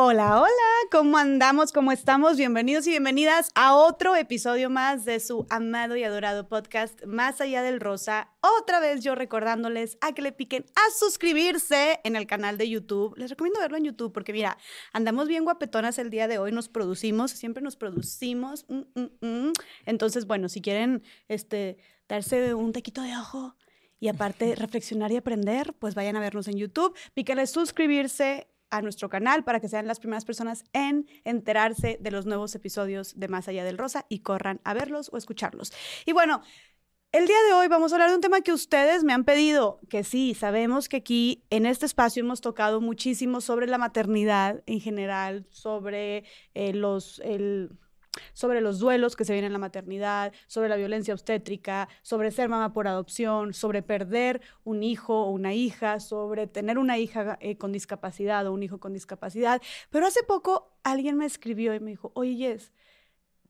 Hola, hola, ¿cómo andamos? ¿Cómo estamos? Bienvenidos y bienvenidas a otro episodio más de su amado y adorado podcast Más allá del rosa. Otra vez yo recordándoles a que le piquen a suscribirse en el canal de YouTube. Les recomiendo verlo en YouTube porque mira, andamos bien guapetonas el día de hoy, nos producimos, siempre nos producimos. Mm, mm, mm. Entonces, bueno, si quieren este, darse un tequito de ojo y aparte reflexionar y aprender, pues vayan a vernos en YouTube, píquenle suscribirse a nuestro canal para que sean las primeras personas en enterarse de los nuevos episodios de Más Allá del Rosa y corran a verlos o escucharlos. Y bueno, el día de hoy vamos a hablar de un tema que ustedes me han pedido, que sí, sabemos que aquí en este espacio hemos tocado muchísimo sobre la maternidad en general, sobre eh, los... El, sobre los duelos que se vienen en la maternidad, sobre la violencia obstétrica, sobre ser mamá por adopción, sobre perder un hijo o una hija, sobre tener una hija eh, con discapacidad o un hijo con discapacidad. Pero hace poco alguien me escribió y me dijo, oye, Jess,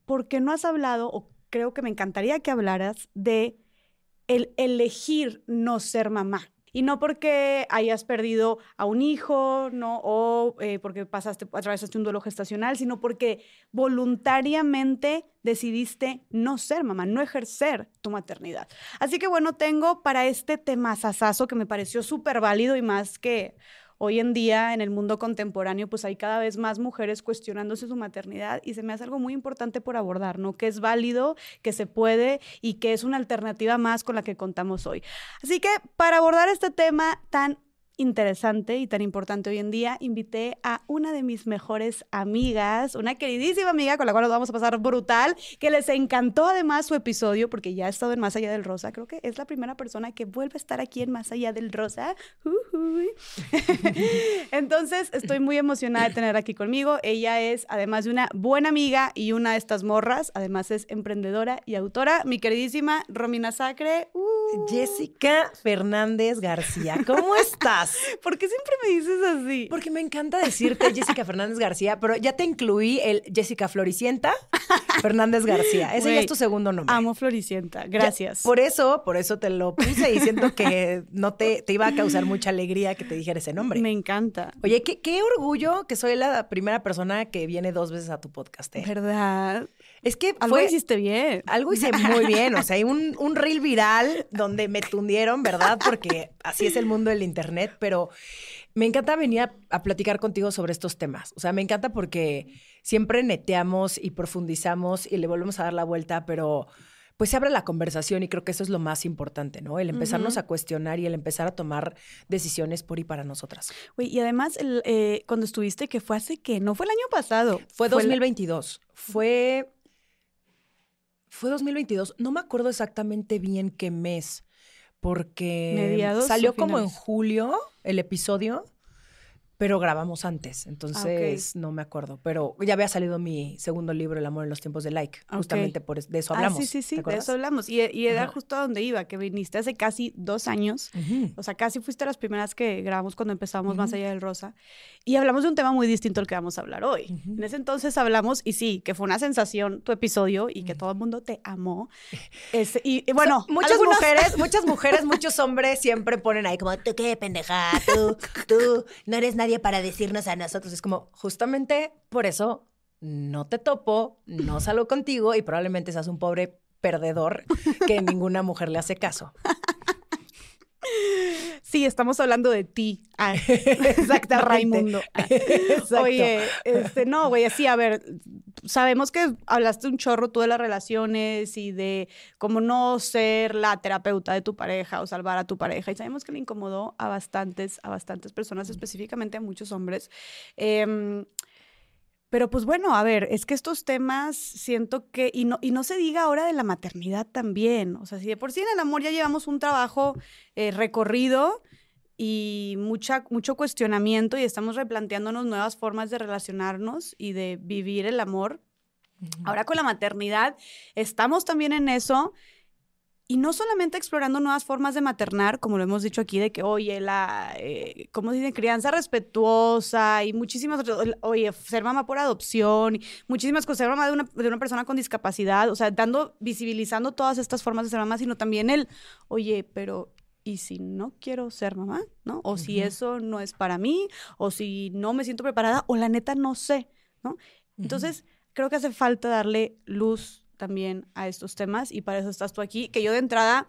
¿por qué no has hablado, o creo que me encantaría que hablaras de el elegir no ser mamá? Y no porque hayas perdido a un hijo, ¿no? O eh, porque pasaste, atravesaste un duelo gestacional, sino porque voluntariamente decidiste no ser mamá, no ejercer tu maternidad. Así que bueno, tengo para este tema sasazo que me pareció súper válido y más que hoy en día en el mundo contemporáneo pues hay cada vez más mujeres cuestionándose su maternidad y se me hace algo muy importante por abordar, ¿no? Que es válido, que se puede y que es una alternativa más con la que contamos hoy. Así que para abordar este tema tan interesante y tan importante hoy en día, invité a una de mis mejores amigas, una queridísima amiga con la cual nos vamos a pasar brutal, que les encantó además su episodio porque ya ha estado en Más Allá del Rosa. Creo que es la primera persona que vuelve a estar aquí en Más Allá del Rosa. Entonces, estoy muy emocionada de tener aquí conmigo. Ella es, además de una buena amiga y una de estas morras, además es emprendedora y autora, mi queridísima Romina Sacre. Uh. Jessica Fernández García, ¿cómo estás? ¿Por qué siempre me dices así? Porque me encanta decirte Jessica Fernández García, pero ya te incluí el Jessica Floricienta Fernández García. Ese ya es tu segundo nombre. Amo Floricienta, gracias. por eso, por eso te lo puse y siento que no te, te iba a causar mucha alegría que te dijera ese nombre. Me encanta. Oye, qué, qué orgullo que soy la primera persona que viene dos veces a tu podcast. ¿eh? ¿Verdad? Es que algo hiciste bien. Algo hice muy bien. O sea, hay un, un reel viral donde me tundieron, ¿verdad? Porque así es el mundo del internet. Pero me encanta venir a, a, platicar contigo sobre estos temas. O sea, me encanta porque siempre neteamos y profundizamos y le volvemos a dar la vuelta, pero pues se abre la conversación y creo que eso es lo más importante, ¿no? El empezarnos a cuestionar y el empezar a tomar decisiones por y para nosotras. Oye, y además, el, eh, cuando estuviste, que fue hace que, no fue el año pasado. Fue 2022. Fue fue 2022. No me acuerdo exactamente bien qué mes, porque salió como en julio el episodio pero grabamos antes, ah, entonces no me acuerdo. Pero ya había salido mi segundo libro, El amor en los tiempos de like, justamente por de eso hablamos. Ah, sí, sí, sí, de eso hablamos. Y, era justo a donde iba, que viniste hace casi dos años, o sea, casi fuiste las primeras que grabamos cuando empezamos Más allá del rosa, y hablamos de un tema muy distinto al que vamos a hablar hoy. En ese entonces hablamos, y sí, que fue una sensación tu episodio y que todo el mundo te amó. y, bueno, muchas mujeres, muchas mujeres, muchos hombres siempre ponen ahí como, tú qué pendeja, tú, tú, no eres nadie para decirnos a nosotros. Es como, justamente por eso no te topo, no salgo contigo y probablemente seas un pobre perdedor que ninguna mujer le hace caso. Sí, estamos hablando de ti. Ah, exacto, Raimundo. Oye, este, no, güey, así, a ver, sabemos que hablaste un chorro tú de las relaciones y de cómo no ser la terapeuta de tu pareja o salvar a tu pareja. Y sabemos que le incomodó a bastantes, a bastantes personas, específicamente a muchos hombres. Eh, pero pues bueno, a ver, es que estos temas siento que, y no, y no se diga ahora de la maternidad también, o sea, si de por sí en el amor ya llevamos un trabajo eh, recorrido y mucha, mucho cuestionamiento y estamos replanteándonos nuevas formas de relacionarnos y de vivir el amor, ahora con la maternidad estamos también en eso y no solamente explorando nuevas formas de maternar, como lo hemos dicho aquí, de que, oye, la, eh, ¿cómo se dice? Crianza respetuosa y muchísimas otras, oye, ser mamá por adopción, y muchísimas cosas, ser mamá de una, de una persona con discapacidad, o sea, dando, visibilizando todas estas formas de ser mamá, sino también el, oye, pero ¿y si no quiero ser mamá? ¿No? O si eso no es para mí, o si no me siento preparada, o la neta no sé, ¿no? Entonces, creo que hace falta darle luz también a estos temas y para eso estás tú aquí, que yo de entrada,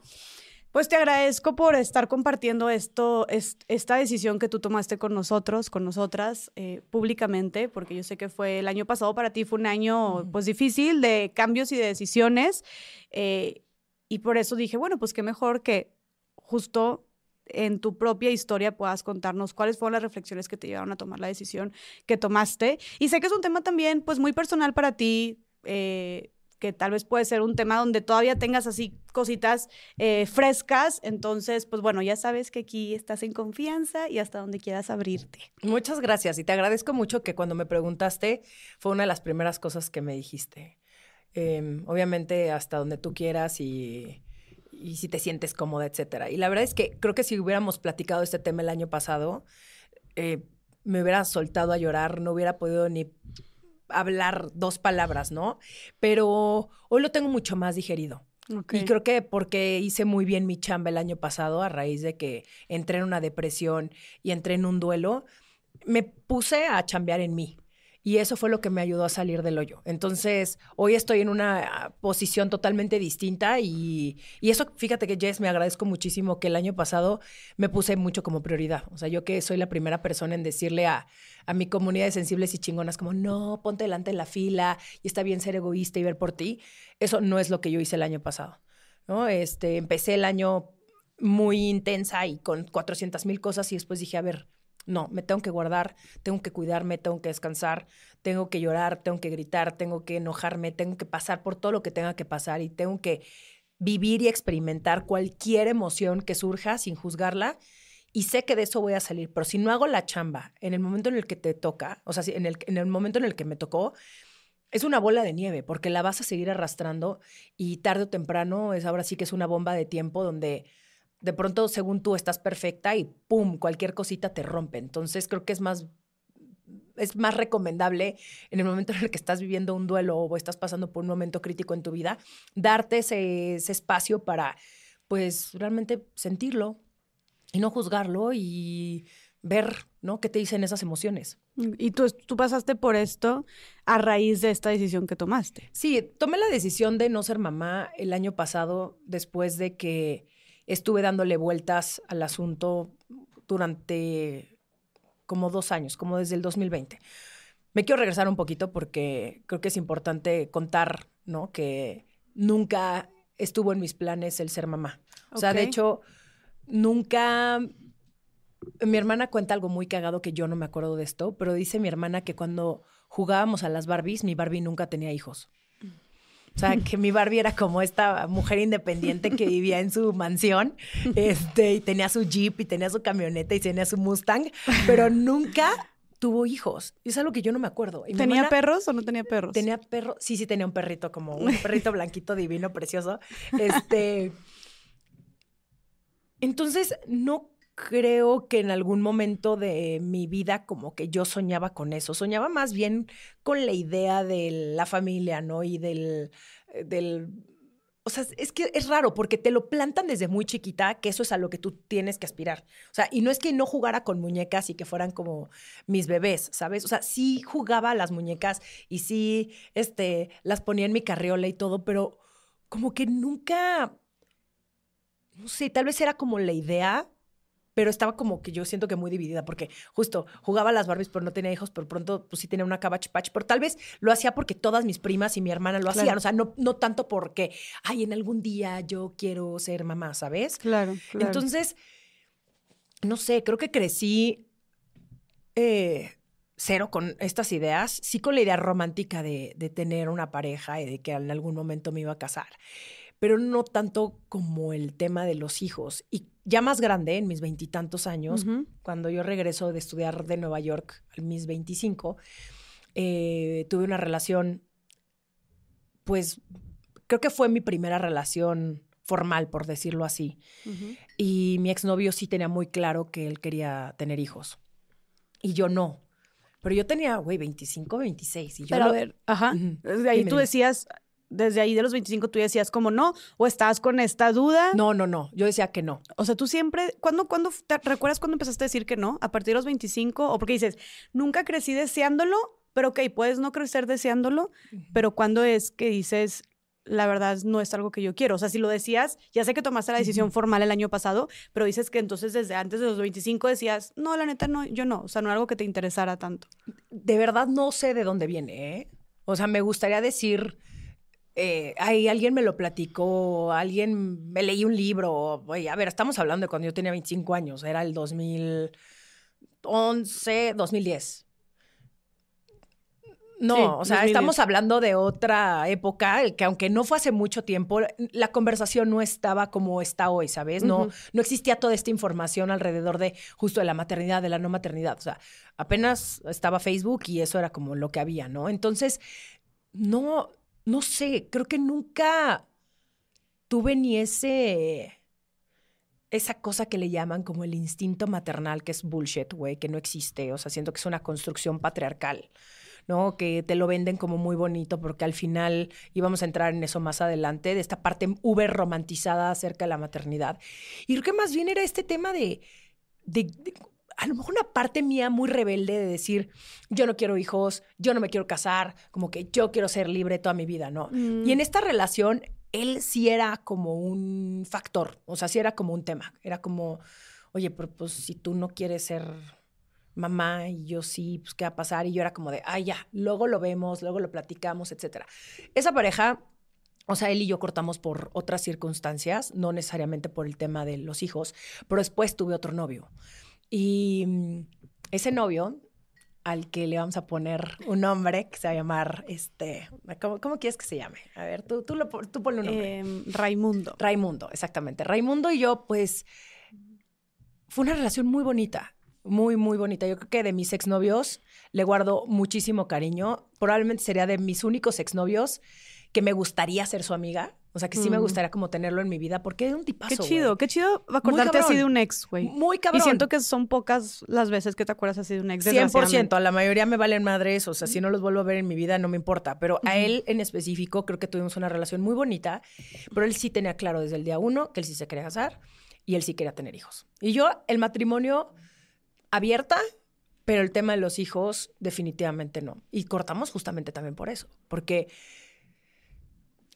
pues te agradezco por estar compartiendo esto, esta decisión que tú tomaste con nosotros, con nosotras, eh, públicamente, porque yo sé que fue el año pasado para ti, fue un año pues difícil de cambios y de decisiones. Eh, y por eso dije, bueno, pues qué mejor que justo en tu propia historia puedas contarnos cuáles fueron las reflexiones que te llevaron a tomar la decisión que tomaste. Y sé que es un tema también, pues, muy personal para ti, eh, que tal vez puede ser un tema donde todavía tengas así cositas eh, frescas. Entonces, pues bueno, ya sabes que aquí estás en confianza y hasta donde quieras abrirte. Muchas gracias y te agradezco mucho que cuando me preguntaste fue una de las primeras cosas que me dijiste. Em, obviamente hasta donde tú quieras y, y si te sientes cómoda, etcétera. Y la verdad es que creo que si hubiéramos platicado este tema el año pasado, eh, me hubiera soltado a llorar, no hubiera podido ni hablar dos palabras, ¿no? Pero hoy lo tengo mucho más digerido. Y creo que porque hice muy bien mi chamba el año pasado a raíz de que entré en una depresión y entré en un duelo, me puse a chambear en mí. Y eso fue lo que me ayudó a salir del hoyo. Entonces, hoy estoy en una posición totalmente distinta y, eso, fíjate que Jess, me agradezco muchísimo que el año pasado me puse mucho como prioridad. O sea, yo que soy la primera persona en decirle a, a mi comunidad de sensibles y chingonas como, no, ponte delante en la fila y está bien ser egoísta y ver por ti. Eso no es lo que yo hice el año pasado. ¿no? Este, empecé el año muy intensa y con 400 mil cosas y después dije, a ver, no, me tengo que guardar, tengo que cuidarme, tengo que descansar, tengo que llorar, tengo que gritar, tengo que enojarme, tengo que pasar por todo lo que tenga que pasar y tengo que vivir y experimentar cualquier emoción que surja sin juzgarla. Y sé que de eso voy a salir, pero si no hago la chamba en el momento en el que te toca, o sea, en el, en el momento en el que me tocó, es una bola de nieve porque la vas a seguir arrastrando y tarde o temprano es ahora sí que es una bomba de tiempo donde de pronto, según tú, estás perfecta y ¡pum! cualquier cosita te rompe. Entonces, creo que es más, es más recomendable en el momento en el que estás viviendo un duelo o estás pasando por un momento crítico en tu vida, darte ese, espacio para, pues, realmente sentirlo y no juzgarlo y ver, ¿no? ¿Qué te dicen esas emociones? Y tú, tú pasaste por esto a raíz de esta decisión que tomaste. Sí, tomé la decisión de no ser mamá el año pasado después de que estuve dándole vueltas al asunto durante como dos años, como desde el 2020. Me quiero regresar un poquito porque creo que es importante contar, ¿no? Que nunca estuvo en mis planes el ser mamá. O sea, de hecho, nunca... Mi hermana cuenta algo muy cagado que yo no me acuerdo de esto, pero dice mi hermana que cuando jugábamos a las Barbies, mi Barbie nunca tenía hijos. O sea, que mi Barbie era como esta mujer independiente que vivía en su mansión, este, y tenía su jeep, y tenía su camioneta, y tenía su Mustang, pero nunca tuvo hijos. Y es algo que yo no me acuerdo. ¿Tenía perros o no tenía perros? Tenía perro, sí, sí tenía un perrito, como un perrito blanquito, divino, precioso. Este. Entonces, no creo que en algún momento de mi vida como que yo soñaba con eso. Soñaba más bien con la idea de la familia, ¿no? Y del, eh, del o sea, es que es raro porque te lo plantan desde muy chiquita que eso es a lo que tú tienes que aspirar. O sea, y no es que no jugara con muñecas y que fueran como mis bebés, ¿sabes? O sea, sí jugaba a las muñecas y sí, este, las ponía en mi carriola y todo, pero como que nunca, no sé, tal vez era como la idea, pero estaba como que yo siento que muy dividida, porque justo jugaba a las Barbies, pero no tenía hijos, pero pronto pues sí tenía una Cabbage Patch, pero tal vez lo hacía porque todas mis primas y mi hermana lo hacían, o sea, no, no tanto porque, ay, en algún día yo quiero ser mamá, ¿sabes? Claro, claro. Entonces, no sé, creo que crecí eh, cero con estas ideas, sí con la idea romántica de, de tener una pareja y de que en algún momento me iba a casar pero no tanto como el tema de los hijos. Y ya más grande, en mis veintitantos años, cuando yo regreso de estudiar de Nueva York, a mis veinticinco, eh, tuve una relación, pues creo que fue mi primera relación formal, por decirlo así. Y mi exnovio sí tenía muy claro que él quería tener hijos. Y yo no. Pero yo tenía, güey, 25, 26. Y yo Pero a ver, ajá. ahí tú decías, desde ahí de los 25 tú decías como no, o estabas con esta duda. No, no, no, yo decía que no. O sea, tú siempre, ¿cuándo, cuándo te recuerdas cuando empezaste a decir que no? ¿A partir de los 25? O porque dices, nunca crecí deseándolo, pero ok, puedes no crecer deseándolo, pero ¿cuándo es que dices, la verdad no es algo que yo quiero. O sea, si lo decías, ya sé que tomaste la decisión formal el año pasado, pero dices que entonces desde antes de los 25 decías, no, la neta, no, yo no. O sea, no era algo que te interesara tanto. De verdad no sé de dónde viene, ¿eh? O sea, me gustaría decir, eh, ay, alguien me lo platicó, alguien me leí un libro. Oye, a ver, estamos hablando de cuando yo tenía 25 años, era el 2011, 2010. No, o sea, estamos hablando de otra época, que aunque no fue hace mucho tiempo, la conversación no estaba como está hoy, ¿sabes? No, no existía toda esta información alrededor de justo de la maternidad, de la no maternidad. O sea, apenas estaba Facebook y eso era como lo que había, ¿no? Entonces, no, no sé, creo que nunca tuve ni ese esa cosa que le llaman como el instinto maternal, que es bullshit, güey, que no existe. O sea, siento que es una construcción patriarcal. ¿no? Que te lo venden como muy bonito porque al final íbamos a entrar en eso más adelante, de esta parte uber romantizada acerca de la maternidad. Y creo que más bien era este tema de, de, a lo mejor una parte mía muy rebelde de decir, yo no quiero hijos, yo no me quiero casar, como que yo quiero ser libre toda mi vida, ¿no? Y en mm. esta relación, él sí era como un factor, o sea, sí era como un tema, era como, oye, pero pues si tú no quieres ser mamá y yo sí, pues qué va a pasar. Y yo era como de, ay, ya, luego lo vemos, luego lo platicamos, etcétera. Esa pareja, o sea, él y yo cortamos por otras circunstancias, no necesariamente por el tema de los hijos, pero después tuve otro novio. Y mm, ese novio, al que le vamos a poner un nombre que se va a llamar, este, ¿cómo, cómo quieres que se llame? A ver, tú, tú, lo, tú ponle un nombre. Em, Raimundo. Raimundo, exactamente. Raimundo y yo, pues, fue una relación muy bonita muy, muy bonita. Yo creo que de mis exnovios le guardo muchísimo cariño. Probablemente sería de mis únicos exnovios que me gustaría ser su amiga. O sea, que sí me mm. gustaría como tenerlo en mi vida porque es un tipazo. Qué chido, qué chido acordarte así de un ex, güey. Muy cabrón. Y siento que son pocas las veces que te acuerdas así de un ex. 100%, a la mayoría me valen madres, o sea, si no los vuelvo a ver en mi vida no me importa, pero a él en específico creo que tuvimos una relación muy bonita, pero él sí tenía claro desde el día uno que él sí se quería casar y él sí quería tener hijos. Y yo, el matrimonio abierta, pero el tema de los hijos definitivamente no. Y cortamos justamente también por eso, porque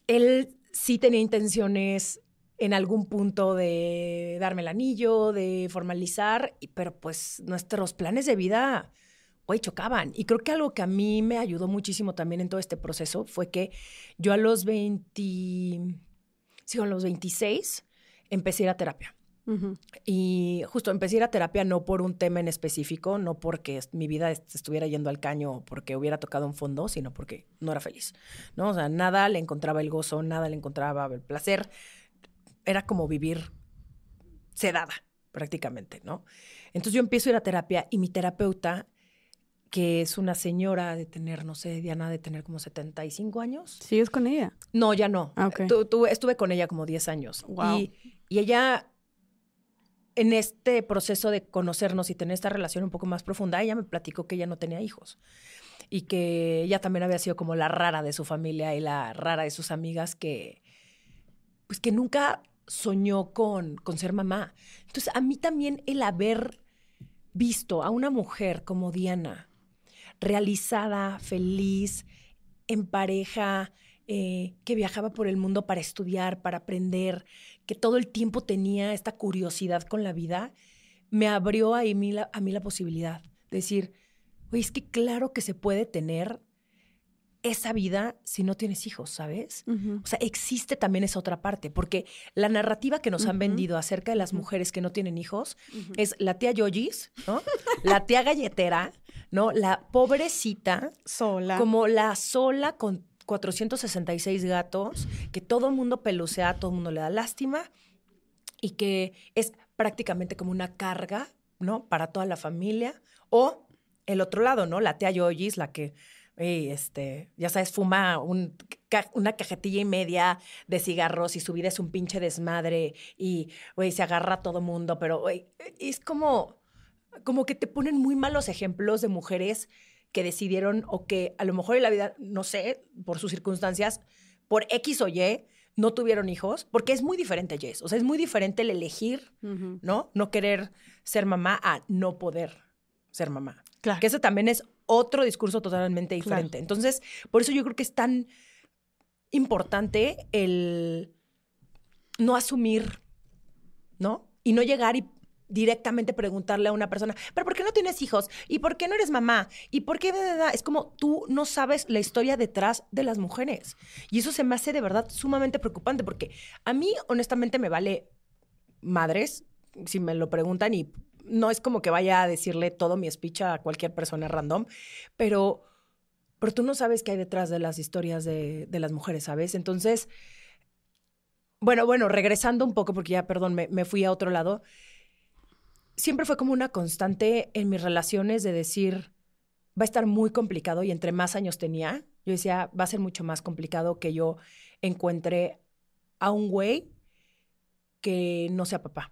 él sí tenía intenciones en algún punto de darme el anillo, de formalizar, pero pues nuestros planes de vida hoy chocaban. Y creo que algo que a mí me ayudó muchísimo también en todo este proceso fue que yo a los 20, sí, a los 26 empecé a ir a terapia. Y justo empecé a ir a terapia no por un tema en específico, no porque mi vida estuviera yendo al caño o porque hubiera tocado un fondo, sino porque no era feliz, ¿no? O sea, nada le encontraba el gozo, nada le encontraba el placer. Era como vivir sedada, prácticamente, ¿no? Entonces yo empiezo a ir a terapia y mi terapeuta, que es una señora de tener, no sé, Diana, de tener como 75 años. ¿Sigues con ella? No, ya no. Ah, estuve con ella como 10 años. Y, y ella en este proceso de conocernos y tener esta relación un poco más profunda, ella me platicó que ella no tenía hijos y que ella también había sido como la rara de su familia y la rara de sus amigas que, pues que nunca soñó con, con ser mamá. Entonces, a mí también el haber visto a una mujer como Diana, realizada, feliz, en pareja, eh, que viajaba por el mundo para estudiar, para aprender, que todo el tiempo tenía esta curiosidad con la vida, me abrió a mí la, a mí la posibilidad de decir, oye, es que claro que se puede tener esa vida si no tienes hijos, ¿sabes? O sea, existe también esa otra parte, porque la narrativa que nos han vendido acerca de las mujeres que no tienen hijos es la tía Yoyis, ¿no? la tía galletera, ¿no? La pobrecita. Sola. Como la sola con 466 gatos, que todo el mundo pelucea, todo el mundo le da lástima y que es prácticamente como una carga, ¿no? Para toda la familia. O el otro lado, ¿no? La tía Yoyis, la que, este, ya sabes, fuma una cajetilla y media de cigarros y su vida es un pinche desmadre y, güey, se agarra a todo mundo, pero, güey, es como, como que te ponen muy malos ejemplos de mujeres que decidieron o que a lo mejor en la vida, no sé, por sus circunstancias, por X o Y no tuvieron hijos, porque es muy diferente, Jess. O sea, es muy diferente el elegir, ¿no? No querer ser mamá a no poder ser mamá. Claro. Que eso también es otro discurso totalmente diferente. Entonces, por eso yo creo que es tan importante el no asumir, ¿no? Y no llegar y directamente preguntarle a una persona, pero ¿por qué no tienes hijos? ¿Y por qué no eres mamá? ¿Y por qué? Es como tú no sabes la historia detrás de las mujeres. Y eso se me hace de verdad sumamente preocupante porque a mí honestamente me vale madres si me lo preguntan y no es como que vaya a decirle todo mi speech a cualquier persona random, pero, pero tú no sabes qué hay detrás de las historias de, las mujeres, ¿sabes? Entonces, bueno, bueno, regresando un poco, porque ya, perdón, me fui a otro lado siempre fue como una constante en mis relaciones de decir, va a estar muy complicado y entre más años tenía, yo decía, va a ser mucho más complicado que yo encuentre a un güey que no sea papá,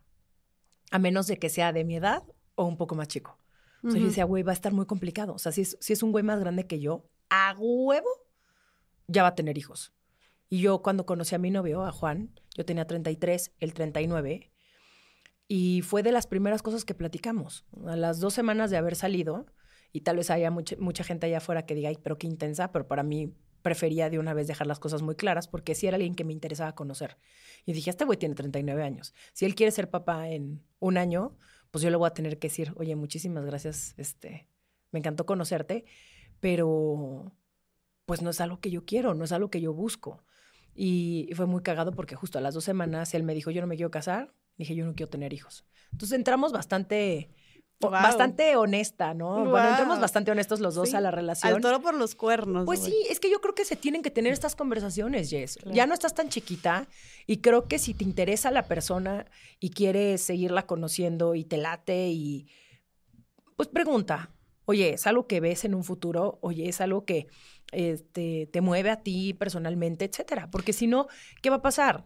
a menos de que sea de mi edad o un poco más chico. O sea, yo decía, güey, va a estar muy complicado. O sea, si es, si es un güey más grande que yo, a huevo, ya va a tener hijos. Y yo cuando conocí a mi novio, a Juan, yo tenía 33, él 39, y fue de las primeras cosas que platicamos. A las dos semanas de haber salido, y tal vez haya mucha, mucha gente allá afuera que diga, pero qué intensa, pero para mí prefería de una vez dejar las cosas muy claras porque sí era alguien que me interesaba conocer. Y dije, este güey tiene 39 años. Si él quiere ser papá en un año, pues yo le voy a tener que decir, oye, muchísimas gracias, este, me encantó conocerte, pero pues no es algo que yo quiero, no es algo que yo busco. Y fue muy cagado porque justo a las dos semanas él me dijo, yo no me quiero casar, Dije, yo no quiero tener hijos. Entonces entramos bastante, bastante honesta, ¿no? Bueno, entramos bastante honestos los dos a la relación. Al toro por los cuernos. Pues sí, es que yo creo que se tienen que tener estas conversaciones, Jess. Ya no estás tan chiquita y creo que si te interesa la persona y quieres seguirla conociendo y te late y pues pregunta, oye, ¿es algo que ves en un futuro? Oye, ¿es algo que este, te mueve a ti personalmente, etcétera? Porque si no, ¿qué va a pasar?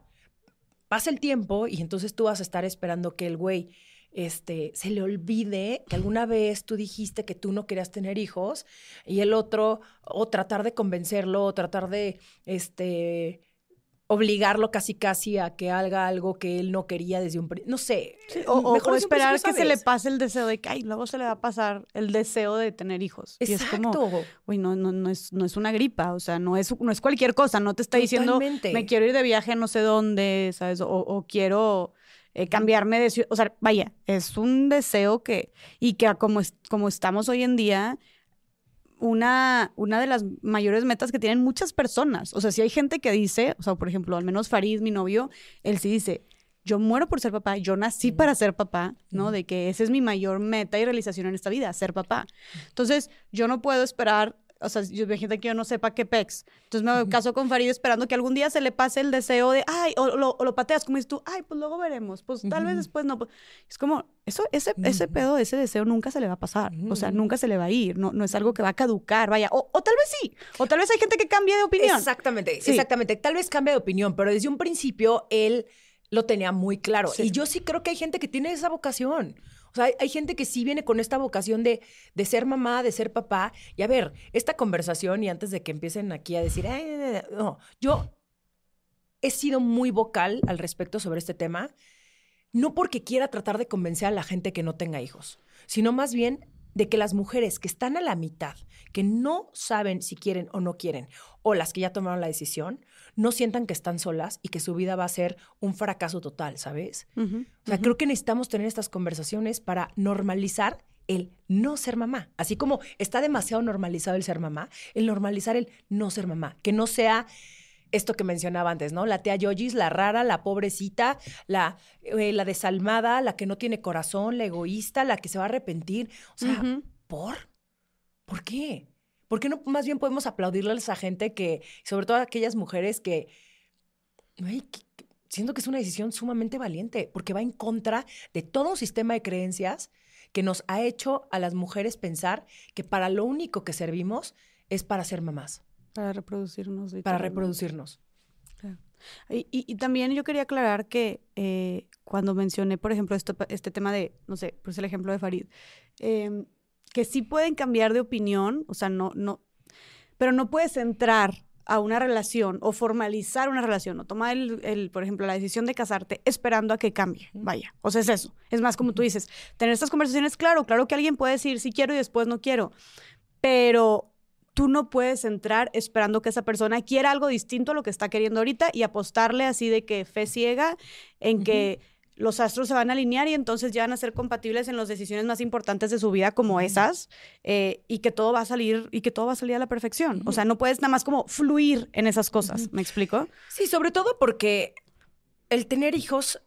Pasa el tiempo y entonces tú vas a estar esperando que el güey este, se le olvide que alguna vez tú dijiste que tú no querías tener hijos y el otro, o tratar de convencerlo, o tratar de, este, obligarlo casi casi a que haga algo que él no quería desde un no sé o, esperar que se le pase el deseo de que ay luego se le va a pasar el deseo de tener hijos Exacto. y es como uy no no no es no es una gripa o sea no es no es cualquier cosa no te está diciendo me quiero ir de viaje a no sé dónde sabes o, quiero eh, cambiarme de ciudad o sea vaya es un deseo que y que como como estamos hoy en día una, una de las mayores metas que tienen muchas personas. O sea, si hay gente que dice, o sea, por ejemplo, al menos Farid, mi novio, él sí dice, yo muero por ser papá, yo nací para ser papá, ¿no? De que esa es mi mayor meta y realización en esta vida, ser papá. Entonces, yo no puedo esperar o sea, yo gente que yo no sepa qué pex. Entonces me caso con Farid esperando que algún día se le pase el deseo de, ay, o lo, pateas, como dices tú, ay, pues luego veremos, pues tal vez después no. Pues". Es como, eso, ese, ese pedo, ese deseo nunca se le va a pasar, o sea, nunca se le va a ir, no, no es algo que va a caducar, vaya, o, tal vez sí, o tal vez hay gente que cambie de opinión. Exactamente, exactamente, tal vez cambie de opinión, pero desde un principio él lo tenía muy claro. Y yo sí creo que hay gente que tiene esa vocación. Hay, gente que sí viene con esta vocación de, de, ser mamá, de ser papá. Y a ver, esta conversación, y antes de que empiecen aquí a decir, no, yo he sido muy vocal al respecto sobre este tema, no porque quiera tratar de convencer a la gente que no tenga hijos, sino más bien de que las mujeres que están a la mitad, que no saben si quieren o no quieren, o las que ya tomaron la decisión, no sientan que están solas y que su vida va a ser un fracaso total, ¿sabes? o sea, creo que necesitamos tener estas conversaciones para normalizar el no ser mamá. Así como está demasiado normalizado el ser mamá, el normalizar el no ser mamá, que no sea esto que mencionaba antes, ¿no? La tía Yojis, la rara, la pobrecita, la, eh, la desalmada, la que no tiene corazón, la egoísta, la que se va a arrepentir. O sea, ¿por? ¿Por qué? ¿Por qué no más bien podemos aplaudirle a esa gente que, sobre todo a aquellas mujeres que, siento que es una decisión sumamente valiente, porque va en contra de todo un sistema de creencias que nos ha hecho a las mujeres pensar que para lo único que servimos es para ser mamás. Para reproducirnos. Para reproducirnos. Y, también yo quería aclarar que eh, cuando mencioné, por ejemplo, esto, este tema de, no sé, pues el ejemplo de Farid, em, que sí pueden cambiar de opinión, o sea, no, no, pero no puedes entrar a una relación o formalizar una relación o tomar, el, el, por ejemplo, la decisión de casarte esperando a que cambie. Vaya, o sea, es eso. Es más como tú dices, tener estas conversaciones, claro, claro que alguien puede decir sí quiero y después no quiero, pero tú no puedes entrar esperando que esa persona quiera algo distinto a lo que está queriendo ahorita y apostarle así de que fe ciega en que los astros se van a alinear y entonces ya van a ser compatibles en las decisiones más importantes de su vida como esas eh, y que todo va a salir y que todo va a salir a la perfección. O sea, no puedes nada más como fluir en esas cosas. ¿Me explico? Sí, sobre todo porque el tener hijos,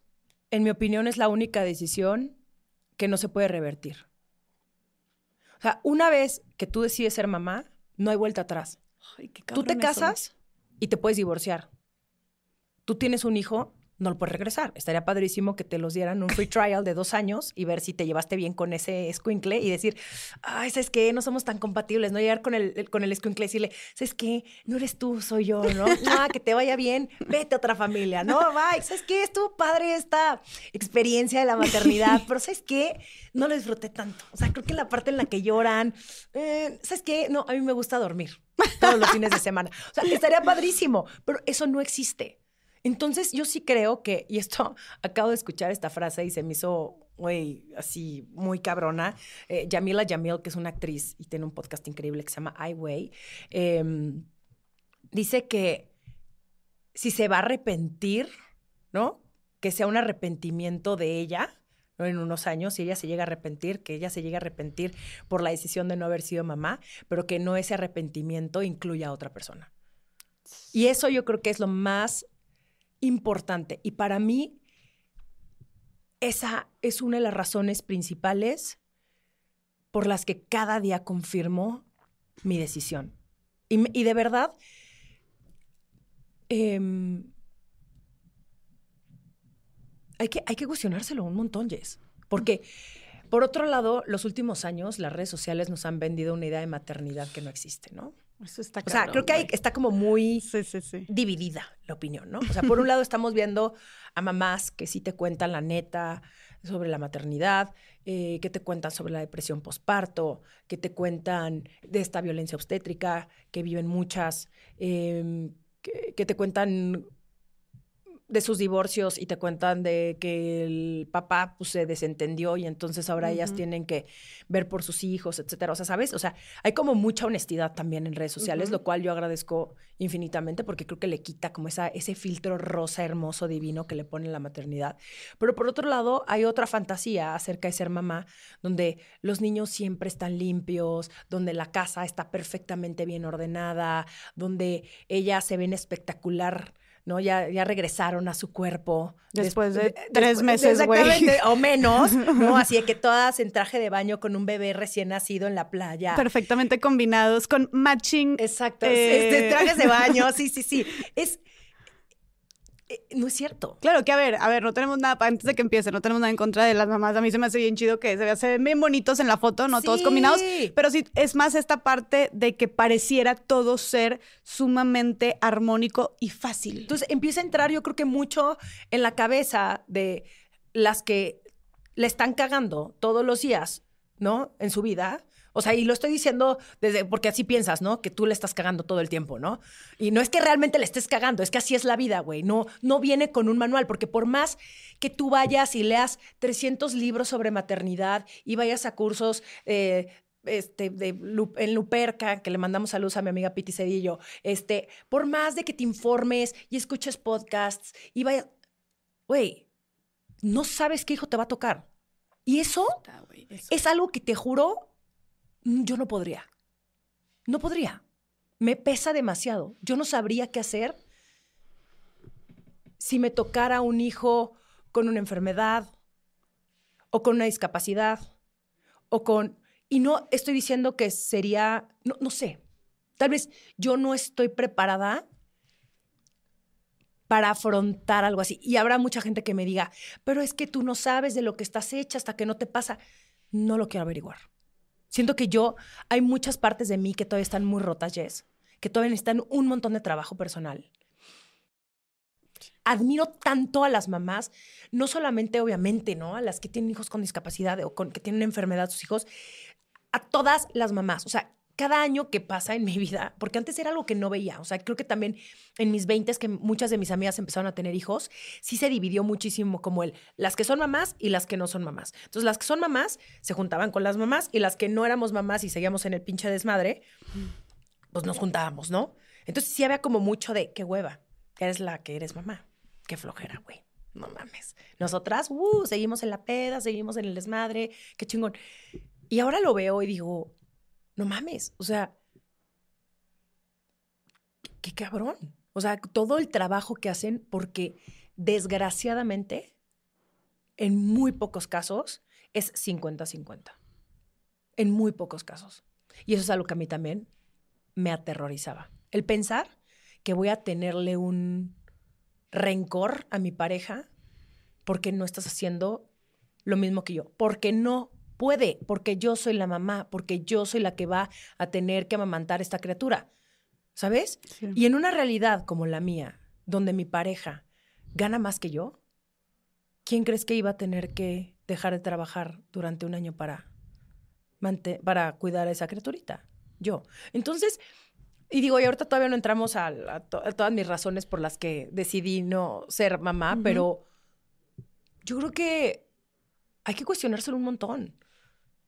en mi opinión, es la única decisión que no se puede revertir. O sea, una vez que tú decides ser mamá, no hay vuelta atrás. tú te casas y te puedes divorciar. Tú tienes un hijo no lo puedes regresar. Estaría padrísimo que te los dieran un free trial de dos años y ver si te llevaste bien con ese escuincle y decir, ay, ¿sabes qué? No somos tan compatibles. No llegar con el, con el escuincle y decirle, ¿sabes qué? No eres tú, soy yo, ¿no? Ah, que te vaya bien, vete a otra familia, ¿no? Bye. ¿Sabes qué? Estuvo padre esta experiencia de la maternidad, pero ¿sabes qué? No lo disfruté tanto. O sea, creo que la parte en la que lloran, eh, ¿sabes qué? No, a mí me gusta dormir todos los fines de semana. O sea, estaría padrísimo, pero eso no existe. Entonces, yo sí creo que, y esto, acabo de escuchar esta frase y se me hizo, güey, así muy cabrona. Eh, Yamila Yamil, que es una actriz y tiene un podcast increíble que se llama I Way, em, dice que si se va a arrepentir, ¿no? Que sea un arrepentimiento de ella, ¿no? En unos años, si ella se llega a arrepentir, que ella se llegue a arrepentir por la decisión de no haber sido mamá, pero que no ese arrepentimiento incluya a otra persona. Y eso yo creo que es lo más importante. Y para mí, esa es una de las razones principales por las que cada día confirmo mi decisión. Y, de verdad, em, hay, que, hay que cuestionárselo un montón, Jess. Porque, por otro lado, los últimos años las redes sociales nos han vendido una idea de maternidad que no existe, ¿no? Eso está O sea, creo que está como muy dividida la opinión, ¿no? O sea, por un lado estamos viendo a mamás que sí te cuentan la neta sobre la maternidad, eh, que te cuentan sobre la depresión posparto, que te cuentan de esta violencia obstétrica, que viven muchas, em, que, te cuentan de sus divorcios y te cuentan de que el papá pues, se desentendió y entonces ahora ellas tienen que ver por sus hijos, etcétera. O sea, ¿sabes? O sea, hay como mucha honestidad también en redes sociales, lo cual yo agradezco infinitamente porque creo que le quita como esa, ese filtro rosa hermoso, divino que le pone la maternidad. Pero por otro lado, hay otra fantasía acerca de ser mamá, donde los niños siempre están limpios, donde la casa está perfectamente bien ordenada, donde ellas se ven espectacular ¿no? Ya, ya regresaron a su cuerpo. Después de, tres meses, güey. O menos, ¿no? Así que todas en traje de baño con un bebé recién nacido en la playa. Perfectamente combinados, con matching. Exacto. Eh, trajes de baño, sí, sí, sí. Es, no es cierto. Claro que, a ver, a ver, no tenemos nada, antes de que empiece, no tenemos nada en contra de las mamás. A mí se me hace bien chido que se, ven bien bonitos en la foto, no todos combinados, pero sí, es más esta parte de que pareciera todo ser sumamente armónico y fácil. Entonces empieza a entrar, yo creo que mucho en la cabeza de las que le están cagando todos los días, ¿no? En su vida o sea, y lo estoy diciendo desde, porque así piensas, ¿no? Que tú le estás cagando todo el tiempo, ¿no? Y no es que realmente le estés cagando, es que así es la vida, güey. No, no viene con un manual, porque por más que tú vayas y leas 300 libros sobre maternidad y vayas a cursos eh, este, de, en Luperca, que le mandamos saludos a mi amiga Piti Cedillo, este, por más de que te informes y escuches podcasts y vayas, güey, no sabes qué hijo te va a tocar. Y eso. es algo que te juro yo no podría. No podría. Me pesa demasiado. Yo no sabría qué hacer si me tocara un hijo con una enfermedad o con una discapacidad o con... Y no estoy diciendo que sería, no, no sé, tal vez yo no estoy preparada para afrontar algo así. Y habrá mucha gente que me diga, pero es que tú no sabes de lo que estás hecha hasta que no te pasa. No lo quiero averiguar. Siento que yo, hay muchas partes de mí que todavía están muy rotas, Jess, que todavía necesitan un montón de trabajo personal. Admiro tanto a las mamás, no solamente obviamente, ¿no? A las que tienen hijos con discapacidad o con, que tienen enfermedad sus hijos, a todas las mamás. O sea, cada año que pasa en mi vida, porque antes era algo que no veía, o sea, creo que también en mis 20 que muchas de mis amigas empezaron a tener hijos, sí se dividió muchísimo como el, las que son mamás y las que no son mamás. Entonces, las que son mamás se juntaban con las mamás y las que no éramos mamás y seguíamos en el pinche desmadre, pues nos juntábamos, ¿no? Entonces sí había como mucho de, qué hueva, eres la que eres mamá, qué flojera, güey. No mames. Nosotras, uh, seguimos en la peda, seguimos en el desmadre, qué chingón. Y ahora lo veo y digo, no mames, o sea, qué cabrón. O sea, todo el trabajo que hacen porque desgraciadamente, en muy pocos casos, es 50-50. En muy pocos casos. Y eso es algo que a mí también me aterrorizaba. El pensar que voy a tenerle un rencor a mi pareja porque no estás haciendo lo mismo que yo, porque no puede, porque yo soy la mamá, porque yo soy la que va a tener que amamantar a esta criatura, ¿sabes? Y en una realidad como la mía, donde mi pareja gana más que yo, ¿quién crees que iba a tener que dejar de trabajar durante un año para, para cuidar a esa criaturita? Yo. Entonces, y digo, y ahorita todavía no entramos a, todas mis razones por las que decidí no ser mamá, pero yo creo que hay que cuestionárselo un montón.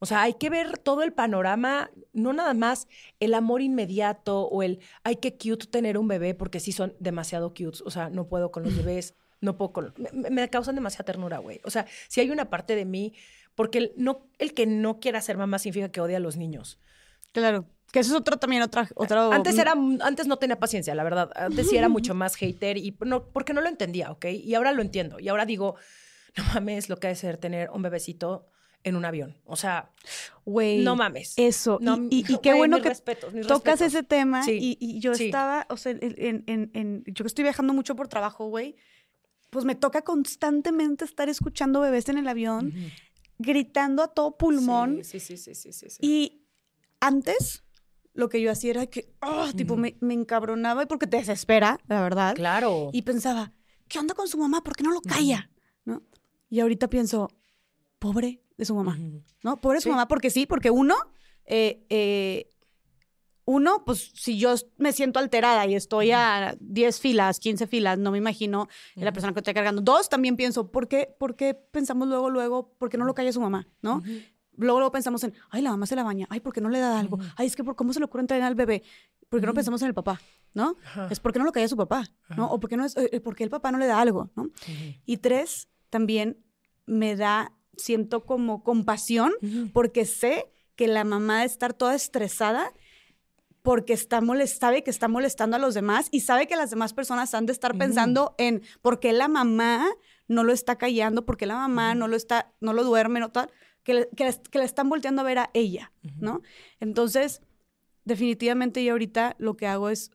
O sea, hay que ver todo el panorama, no nada más el amor inmediato o el, ay, qué cute tener un bebé, porque sí son demasiado cute. O sea, no puedo con los bebés, no puedo con... Me, me causan demasiada ternura, güey. O sea, si hay una parte de mí, porque el, no, el que no quiera ser mamá significa que odia a los niños. Claro. Que eso es otro también, otra, otro... Antes era, antes no tenía paciencia, la verdad. Antes sí era mucho más hater y no, porque no lo entendía, ¿ok? Y ahora lo entiendo. Y ahora digo, no mames lo que ha de ser tener un bebecito en un avión. O sea, güey. No mames. Eso. y, qué bueno que tocas ese tema. Y, yo estaba, o sea, en, en, en, yo que estoy viajando mucho por trabajo, güey, pues me toca constantemente estar escuchando bebés en el avión, gritando a todo pulmón. Sí, sí, sí, sí, sí. Y antes lo que yo hacía era que, oh, tipo, me, me, encabronaba porque te desespera, la verdad. Claro. Y pensaba, ¿qué onda con su mamá? ¿Por qué no lo calla? ¿No? Y ahorita pienso, pobre de su mamá, ¿no? Pobre su mamá porque sí, porque uno, eh, eh, uno, pues si yo me siento alterada y estoy a 10 filas, 15 filas, no me imagino la persona que estoy cargando. Dos, también pienso, ¿por qué, ¿por qué pensamos luego, luego, por qué no lo calla su mamá, ¿no? Luego, luego pensamos en, ay, la mamá se la baña, ay, ¿por qué no le da algo? Ay, es que, ¿por ¿cómo se le ocurre entrar al bebé? ¿Por qué no pensamos en el papá? ¿No? Es porque no lo calla su papá, ¿no? O porque no es, eh, porque el papá no le da algo, ¿no? Y tres, también me da, siento como compasión, porque sé que la mamá de estar toda estresada porque está sabe que está molestando a los demás y sabe que las demás personas han de estar pensando en por qué la mamá no lo está callando, por qué la mamá no lo está, no lo duerme, no tal que, que, la están volteando a ver a ella, ¿no? Entonces, definitivamente yo ahorita lo que hago es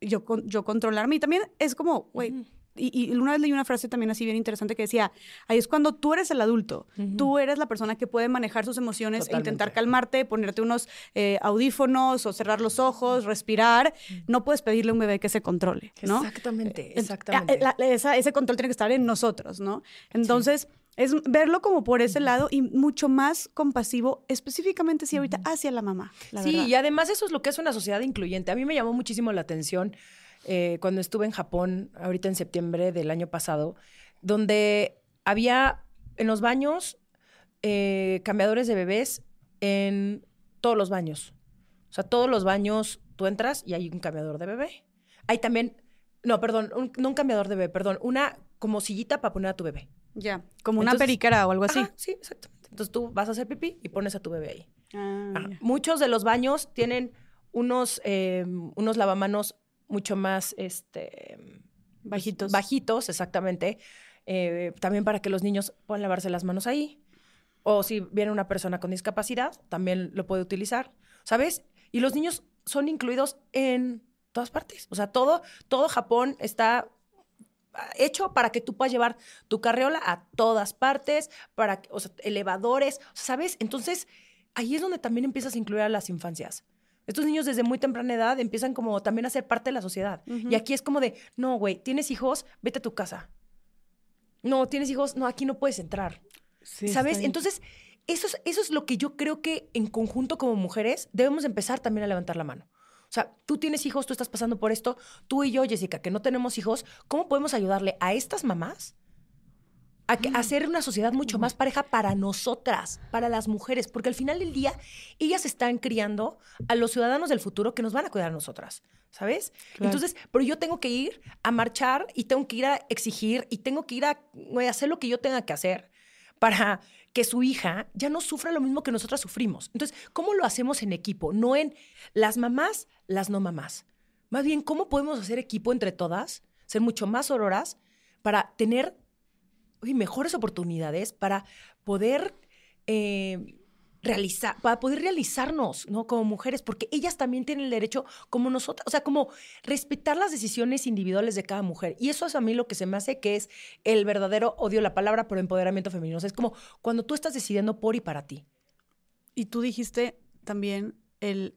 yo, yo controlarme y también es como, güey, y, una vez leí una frase también así bien interesante que decía, ahí es cuando tú eres el adulto, tú eres la persona que puede manejar sus emociones e intentar calmarte, ponerte unos eh, audífonos o cerrar los ojos, respirar, no puedes pedirle a un bebé que se controle, ¿no? Exactamente, eh, exactamente. ese control tiene que estar en nosotros, ¿no? Entonces... Es verlo como por ese lado y mucho más compasivo, específicamente si ahorita hacia la mamá. sí, y además eso es lo que es una sociedad incluyente. A mí me llamó muchísimo la atención eh, cuando estuve en Japón, ahorita en septiembre del año pasado, donde había en los baños eh, cambiadores de bebés en todos los baños. O sea, todos los baños tú entras y hay un cambiador de bebé. Hay también, no, perdón, no un cambiador de bebé, perdón, una como sillita para poner a tu bebé. Ya, como una periquera o algo así. sí, exactamente. Entonces tú vas a hacer pipí y pones a tu bebé ahí. Ah, Muchos de los baños tienen unos, em, unos lavamanos mucho más este, bajitos. Bajitos, exactamente. Eh, también para que los niños puedan lavarse las manos ahí. O si viene una persona con discapacidad, también lo puede utilizar, ¿sabes? Y los niños son incluidos en todas partes. O sea, todo, todo Japón está hecho para que tú puedas llevar tu carriola a todas partes, para, o sea, elevadores, ¿sabes? Entonces, ahí es donde también empiezas a incluir a las infancias. Estos niños desde muy temprana edad empiezan como también a ser parte de la sociedad. Y aquí es como de, no, güey, tienes hijos, vete a tu casa. No, tienes hijos, no, aquí no puedes entrar. ¿Sabes? Entonces, eso es, eso es lo que yo creo que en conjunto como mujeres debemos empezar también a levantar la mano. O sea, tú tienes hijos, tú estás pasando por esto, tú y yo, Jessica, que no tenemos hijos, ¿cómo podemos ayudarle a estas mamás a, que, a hacer una sociedad mucho más pareja para nosotras, para las mujeres? Porque al final del día, ellas están criando a los ciudadanos del futuro que nos van a cuidar a nosotras, ¿sabes? Claro. Entonces, pero yo tengo que ir a marchar y tengo que ir a exigir y tengo que ir a güey, hacer lo que yo tenga que hacer para que su hija ya no sufra lo mismo que nosotras sufrimos. Entonces, ¿cómo lo hacemos en equipo? No en las mamás, las no mamás. Más bien, ¿cómo podemos hacer equipo entre todas, ser mucho más auroras para tener uy, mejores oportunidades, para poder eh, realizar, para poder realizarnos, ¿no? Como mujeres, porque ellas también tienen el derecho, como nosotras, o sea, como respetar las decisiones individuales de cada mujer. Y eso es a mí lo que se me hace que es el verdadero, odio la palabra, pero empoderamiento femenino. O sea, es como cuando tú estás decidiendo por y para ti. Y tú dijiste también el,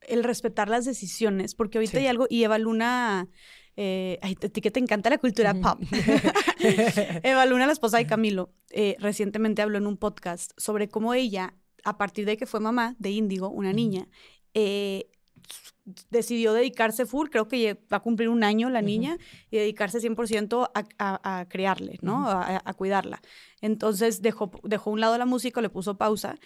el respetar las decisiones, porque ahorita Sí. hay algo, y Eva Luna, eh, ay, a ti que te encanta la cultura pop. Eva Luna, la esposa de Camilo, eh, recientemente habló en un podcast sobre cómo ella, a partir de que fue mamá de Índigo, una niña, eh, decidió dedicarse full, creo que va a cumplir un año la niña, y dedicarse 100% a, a, a crearle, ¿no? A, a cuidarla. Entonces dejó, dejó a un lado la música, le puso pausa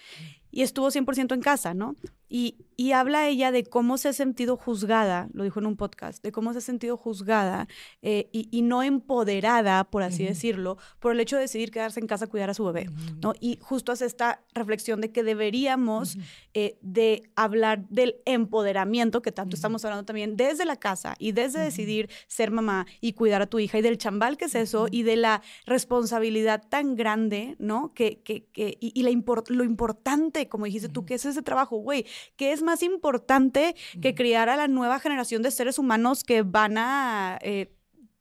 y estuvo 100% en casa, ¿no? Y, y habla ella de cómo se ha sentido juzgada, lo dijo en un podcast, de cómo se ha sentido juzgada eh, y, y no empoderada, por así Ujú. decirlo, por el hecho de decidir quedarse en casa a cuidar a su bebé, ¿no? Y justo hace esta reflexión de que deberíamos Ujú. eh, de hablar del empoderamiento, que tanto estamos hablando también, desde la casa y desde decidir ser mamá y cuidar a tu hija y del chambal que es eso y de la responsabilidad tan grande, ¿no? Que, que, que- y, y la impor- lo importante, como dijiste tú, que es ese trabajo, güey, que es más importante que criar a la nueva generación de seres humanos que van a... eh,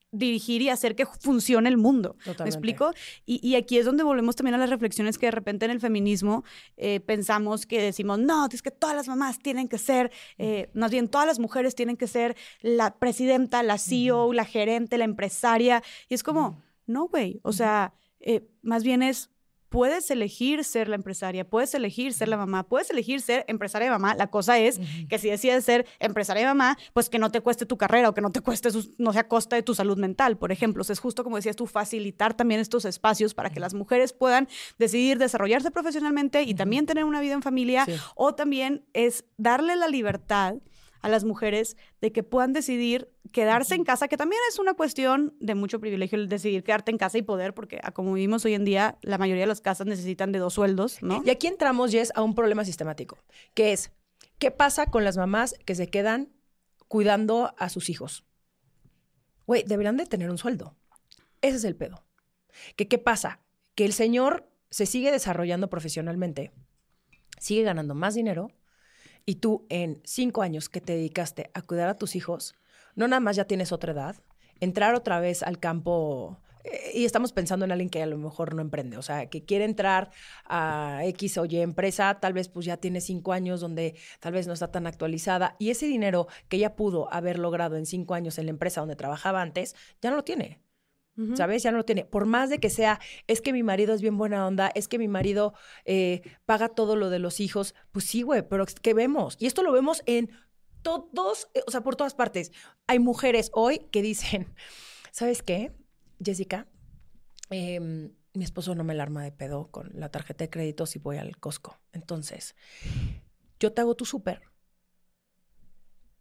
dirigir y hacer que funcione el mundo. ¿Me Totalmente. explico? Y, y aquí es donde volvemos también a las reflexiones que de repente en el feminismo eh, pensamos que decimos, no, es que todas las mamás tienen que ser, eh, más bien todas las mujeres tienen que ser la presidenta, la CEO, la gerente, la empresaria. Y es como, Ujú. no, güey, o sea, eh, más bien es, puedes elegir ser la empresaria, puedes elegir ser la mamá, puedes elegir ser empresaria y mamá. La cosa es que si decides ser empresaria y mamá, pues que no te cueste tu carrera o que no te cueste, sus- no sea a costa de tu salud mental, por ejemplo. O sea, es justo como decías tú, facilitar también estos espacios para que las mujeres puedan decidir desarrollarse profesionalmente y también tener una vida en familia Sí. o también es darle la libertad a las mujeres de que puedan decidir quedarse en casa, que también es una cuestión de mucho privilegio el decidir quedarte en casa y poder, porque a como vivimos hoy en día, la mayoría de las casas necesitan de dos sueldos, ¿no? Y aquí entramos, Jess, a un problema sistemático, que es, ¿qué pasa con las mamás que se quedan cuidando a sus hijos? Güey, deberían de tener un sueldo. Ese es el pedo. ¿Que, ¿Qué pasa? Que el señor se sigue desarrollando profesionalmente, sigue ganando más dinero, y tú en cinco años que te dedicaste a cuidar a tus hijos, no nada más ya tienes otra edad, entrar otra vez al campo, eh, y estamos pensando en alguien que a lo mejor no emprende, o sea, que quiere entrar a X o Y empresa, tal vez pues ya tiene cinco años donde tal vez no está tan actualizada, y ese dinero que ella pudo haber logrado en cinco años en la empresa donde trabajaba antes, ya no lo tiene. ¿Sabes? Ya no lo tiene. Por más de que sea, es que mi marido es bien buena onda, es que mi marido eh, paga todo lo de los hijos, pues sí, güey, pero ¿qué vemos? Y esto lo vemos en todos, eh, o sea, por todas partes. Hay mujeres hoy que dicen, ¿sabes qué, Jessica? Em, mi esposo no me la arma de pedo con la tarjeta de crédito si voy al Costco. Entonces, yo te hago tu súper,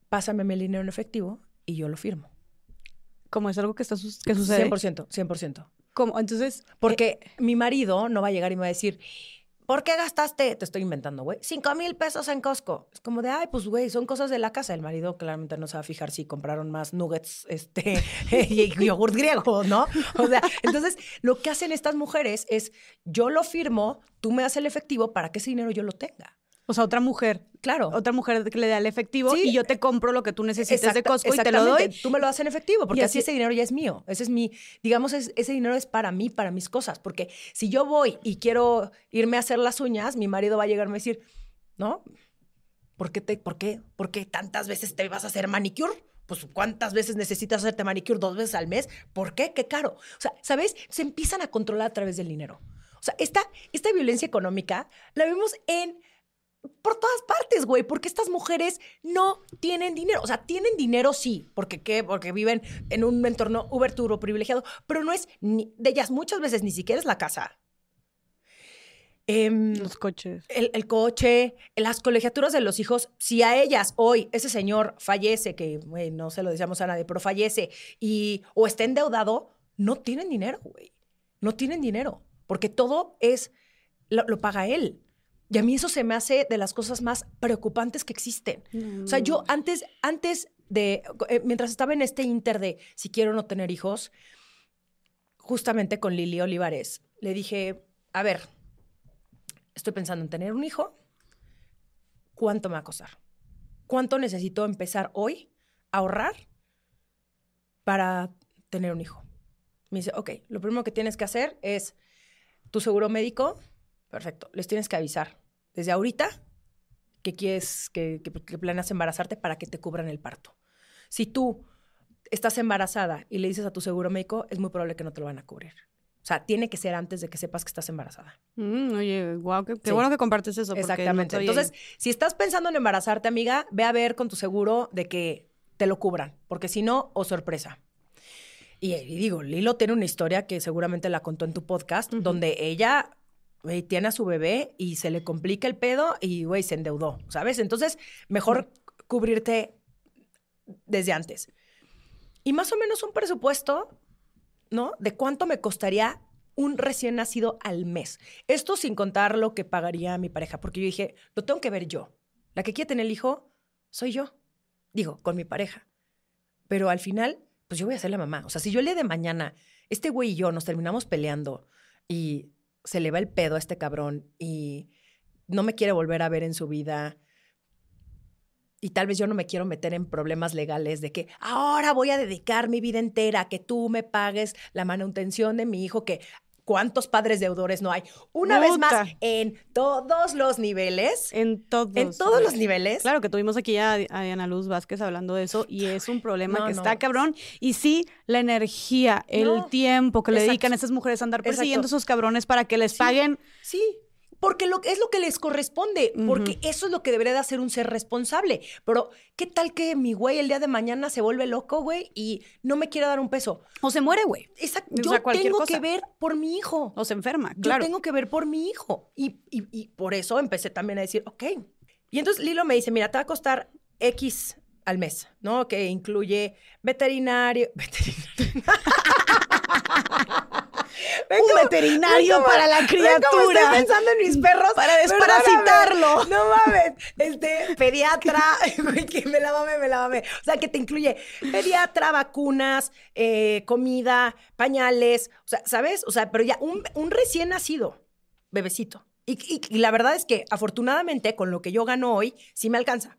pásame el dinero en efectivo y yo lo firmo. Como es algo que, está, que sucede. 100%, 100%. Como, entonces, Porque mi marido no va a llegar y me va a decir, ¿por qué gastaste? Te estoy inventando, güey. Cinco mil pesos en Costco. Es como de, ay, pues, güey, son cosas de la casa. El marido claramente no se va a fijar si compraron más nuggets este, y yogurt griego, ¿no? O sea, entonces, lo que hacen estas mujeres es, yo lo firmo, tú me das el efectivo para que ese dinero yo lo tenga. O sea, otra mujer, Claro. otra mujer que le da el efectivo Sí. y yo te compro lo que tú necesites de Exacta- Costco y te lo doy. Tú me lo das en efectivo, porque así, así- ese dinero ya es mío. Ese es mi, digamos, es- ese dinero es para mí, para mis cosas. Porque si yo voy y quiero irme a hacer las uñas, mi marido va a llegarme a decir, ¿no? ¿Por qué, te, por qué, por qué tantas veces te vas a hacer manicure? Pues, ¿cuántas veces necesitas hacerte manicure? ¿Dos veces al mes? ¿Por qué? Qué caro. O sea, ¿sabes? Se empiezan a controlar a través del dinero. O sea, esta, esta violencia económica la vemos en por todas partes, güey, porque estas mujeres no tienen dinero. O sea, tienen dinero sí, porque qué, porque viven en un entorno uber privilegiado, pero no es ni, de ellas muchas veces ni siquiera es la casa. Em, los coches. El, coche, las colegiaturas de los hijos. Si a ellas hoy ese señor fallece, que no se lo decíamos a nadie, pero fallece y o está endeudado, no tienen dinero, güey. No tienen dinero, porque todo es, lo paga él. Y a mí eso se me hace de las cosas más preocupantes que existen. O sea, yo antes, antes de, eh, mientras estaba en este inter de si quiero no tener hijos, justamente con Lili Olivares, le dije, a ver, estoy pensando en tener un hijo, ¿cuánto me va a costar? ¿Cuánto necesito empezar hoy a ahorrar para tener un hijo? Me dice, ok, lo primero que tienes que hacer es tu seguro médico, Perfecto. Les tienes que avisar desde ahorita que quieres, que, planeas embarazarte para que te cubran el parto. Si tú estás embarazada y le dices a tu seguro médico, es muy probable que no te lo van a cubrir. O sea, tiene que ser antes de que sepas que estás embarazada. Mm, oye, wow, qué, bueno que compartes eso. Exactamente. Entonces, si estás pensando en embarazarte, amiga, ve a ver con tu seguro de que te lo cubran, porque si no, o sorpresa. Y, digo, Lilo tiene una historia que seguramente la contó en tu podcast, donde ella güey, tiene a su bebé y se le complica el pedo y, güey, se endeudó, ¿sabes? Entonces, mejor cubrirte desde antes. Y más o menos un presupuesto, ¿no? De cuánto me costaría un recién nacido al mes. Esto sin contar lo que pagaría mi pareja, porque yo dije, lo tengo que ver yo. La que quiere tener el hijo soy yo. Digo, con mi pareja. Pero al final, pues yo voy a ser la mamá. O sea, si yo le de mañana, este güey y yo nos terminamos peleando y se le va el pedo a este cabrón y no me quiere volver a ver en su vida. Y tal vez yo no me quiero meter en problemas legales de que ahora voy a dedicar mi vida entera a que tú me pagues la manutención de mi hijo, que cuántos padres deudores no hay. Una vez más, en todos los niveles. En todos. En todos los niveles. Claro que tuvimos aquí a, Ana Luz Vázquez hablando de eso y es un problema que está cabrón. Y sí, la energía, el tiempo que le dedican a esas mujeres a andar persiguiendo a esos cabrones para que les paguen. Sí. Porque lo, es lo que les corresponde, porque eso es lo que debería de hacer un ser responsable. Pero, ¿qué tal que mi güey el día de mañana se vuelve loco, güey, y no me quiere dar un peso? O se muere, güey. Exacto. Yo tengo que ver por mi hijo. O se enferma, claro. Yo tengo que ver por mi hijo. Y, y por eso empecé también a decir, ok. Y entonces Lilo me dice, mira, te va a costar X al mes, ¿no? Que incluye veterinario. Veterinario. un veterinario para la criatura. estoy pensando en mis perros. Para desparasitarlo. No mames. Este, pediatra. que me la mame, me la mame. O sea, que te incluye pediatra, vacunas, eh, comida, pañales. O sea, ¿sabes? O sea, pero ya un, recién nacido, bebecito. Y, y la verdad es que afortunadamente con lo que yo gano hoy, sí me alcanza.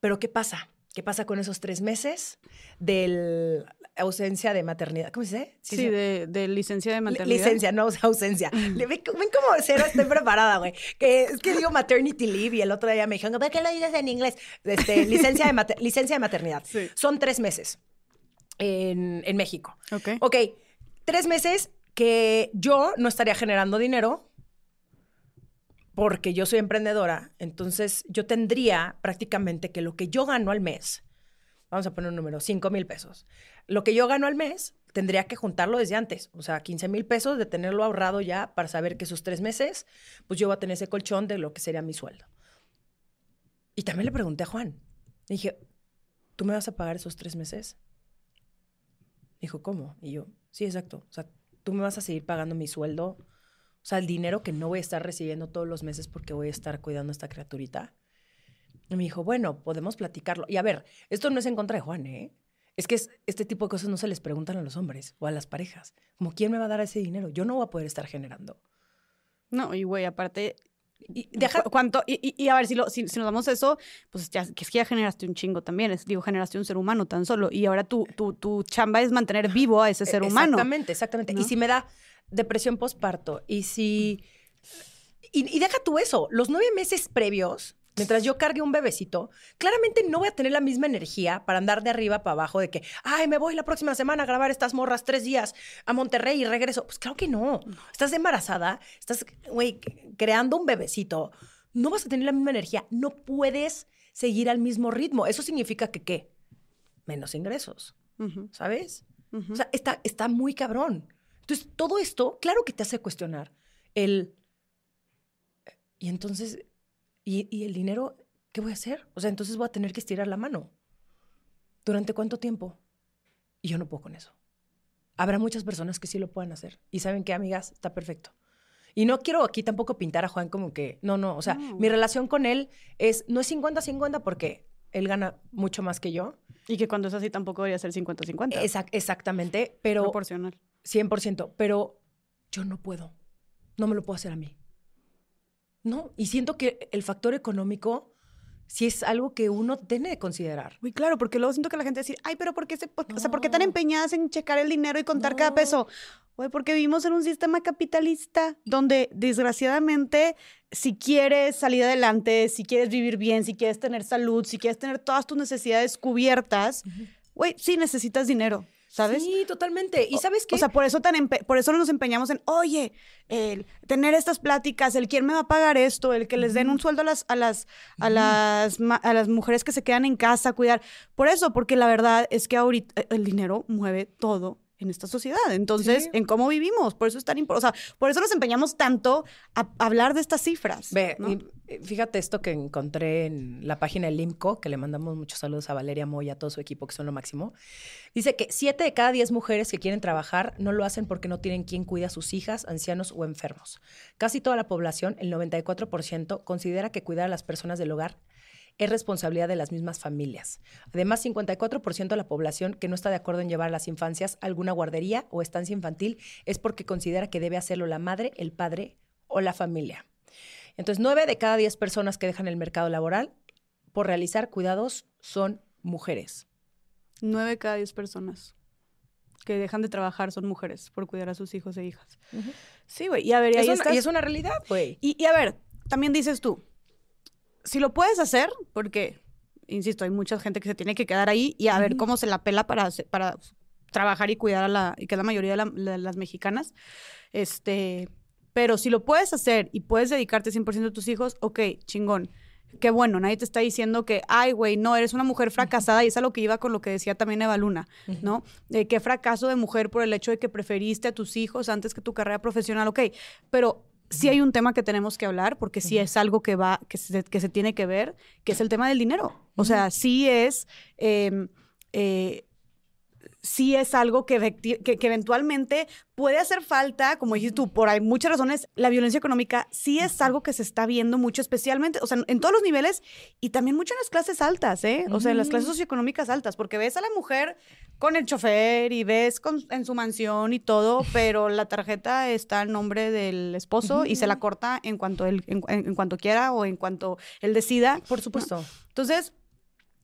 Pero ¿qué pasa? ¿Qué pasa con esos tres meses de ausencia de maternidad? ¿Cómo se dice? Sí, de, licencia de maternidad. Licencia, no ausencia. ven, ven cómo cero estoy preparada, güey. Que es que digo maternity leave y el otro día me dijeron, ¿por qué lo dices en inglés? Este, licencia, de licencia de maternidad. Son tres meses en, en México. Ok. Ok, tres meses que yo no estaría generando dinero porque yo soy emprendedora, entonces yo tendría prácticamente que lo que yo gano al mes, vamos a poner un número, 5 mil pesos, lo que yo gano al mes tendría que juntarlo desde antes, o sea, 15 mil pesos de tenerlo ahorrado ya para saber que esos tres meses, pues yo voy a tener ese colchón de lo que sería mi sueldo. Y también le pregunté a Juan, dije, ¿tú me vas a pagar esos tres meses? Dijo, ¿cómo? Y yo, sí, exacto, o sea, tú me vas a seguir pagando mi sueldo o sea, el dinero que no voy a estar recibiendo todos los meses porque voy a estar cuidando a esta criaturita. Y me dijo, bueno, podemos platicarlo. Y a ver, esto no es en contra de Juan, ¿eh? Es que este tipo de cosas no se les preguntan a los hombres o a las parejas. Como, ¿quién me va a dar ese dinero? Yo no voy a poder estar generando. No, y güey, aparte, y deja, ¿cuánto? Y, a ver, si, si, nos damos eso, pues ya, que es que ya generaste un chingo también, es, digo, generaste un ser humano tan solo, y ahora tu, tu, tu chamba es mantener vivo a ese ser humano. Exactamente, exactamente. Y si me da depresión postparto y si... Y, deja tú eso, los nueve meses previos mientras yo cargue un bebecito, claramente no voy a tener la misma energía para andar de arriba para abajo de que, ay, me voy la próxima semana a grabar estas morras tres días a Monterrey y regreso. Pues claro que no. Estás embarazada, estás, güey, creando un bebecito. No vas a tener la misma energía. No puedes seguir al mismo ritmo. Eso significa que, ¿qué? Menos ingresos, ¿sabes? O sea, está, está muy cabrón. Entonces, todo esto, claro que te hace cuestionar el... Y entonces, ¿Y, el dinero qué voy a hacer? O sea, entonces voy a tener que estirar la mano. ¿Durante cuánto tiempo? Y yo no puedo con eso. Habrá muchas personas que sí lo puedan hacer. Y saben qué, amigas, está perfecto. Y no quiero aquí tampoco pintar a Juan como que, no, no, o sea, mi relación con él es, no es 50-50 porque él gana mucho más que yo. Y que cuando es así tampoco debería ser 50-50. exactamente, pero... Proporcional. 100%, pero yo no puedo. No me lo puedo hacer a mí. No, y siento que el factor económico sí es algo que uno tiene que considerar. Muy claro, porque luego siento que la gente dice, ay, pero ¿por qué, se, o sea, ¿por qué tan empeñadas en checar el dinero y contar cada peso? Oye, porque vivimos en un sistema capitalista donde desgraciadamente si quieres salir adelante, si quieres vivir bien, si quieres tener salud, si quieres tener todas tus necesidades cubiertas, güey, sí necesitas dinero. ¿Sabes? Sí, totalmente. ¿Y sabes qué? O sea, por eso, tan por eso nos empeñamos en, oye, el tener estas pláticas, el quién me va a pagar esto, el que les den un sueldo a las, a las, a las, a las mujeres que se quedan en casa a cuidar. Por eso, porque la verdad es que ahorita el dinero mueve todo en esta sociedad. Entonces, en cómo vivimos. Por eso es tan importante. O sea, por eso nos empeñamos tanto a hablar de estas cifras. Ve, eh, fíjate esto que encontré en la página del IMCO, que le mandamos muchos saludos a Valeria Moya, a todo su equipo, que son lo máximo. Dice que siete de cada diez mujeres que quieren trabajar no lo hacen porque no tienen quien cuida a sus hijas, ancianos o enfermos. Casi toda la población, el 94%, considera que cuidar a las personas del hogar es responsabilidad de las mismas familias. Además, 54% de la población que no está de acuerdo en llevar a las infancias a alguna guardería o estancia infantil es porque considera que debe hacerlo la madre, el padre o la familia. Entonces, 9 de cada 10 personas que dejan el mercado laboral por realizar cuidados son mujeres. 9 de cada 10 personas que dejan de trabajar son mujeres por cuidar a sus hijos e hijas. Sí, güey. Y a ver, y, es una realidad, güey. y a ver, también dices tú, si lo puedes hacer, porque, insisto, hay mucha gente que se tiene que quedar ahí y a ver cómo se la pela para, para trabajar y cuidar a la, y que es la mayoría de, las mexicanas, este, pero si lo puedes hacer y puedes dedicarte 100% a tus hijos, ok, chingón. Qué bueno, nadie te está diciendo que, ay, güey, no, eres una mujer fracasada, y es a lo que iba con lo que decía también Eva Luna, ¿no? De qué fracaso de mujer por el hecho de que preferiste a tus hijos antes que tu carrera profesional, ok, pero sí hay un tema que tenemos que hablar, porque sí es algo que va, que se, que se tiene que ver, que es el tema del dinero. O sea, sí es em, eh, sí es algo que, que, eventualmente puede hacer falta, como dijiste tú, por hay muchas razones, la violencia económica sí es algo que se está viendo mucho, especialmente, o sea, en todos los niveles y también mucho en las clases altas, ¿eh? O sea, en las clases socioeconómicas altas, porque ves a la mujer con el chofer y ves en su mansión y todo, pero la tarjeta está al nombre del esposo y se la corta en cuanto, él, en, cuanto quiera o en cuanto él decida. Por supuesto. Entonces,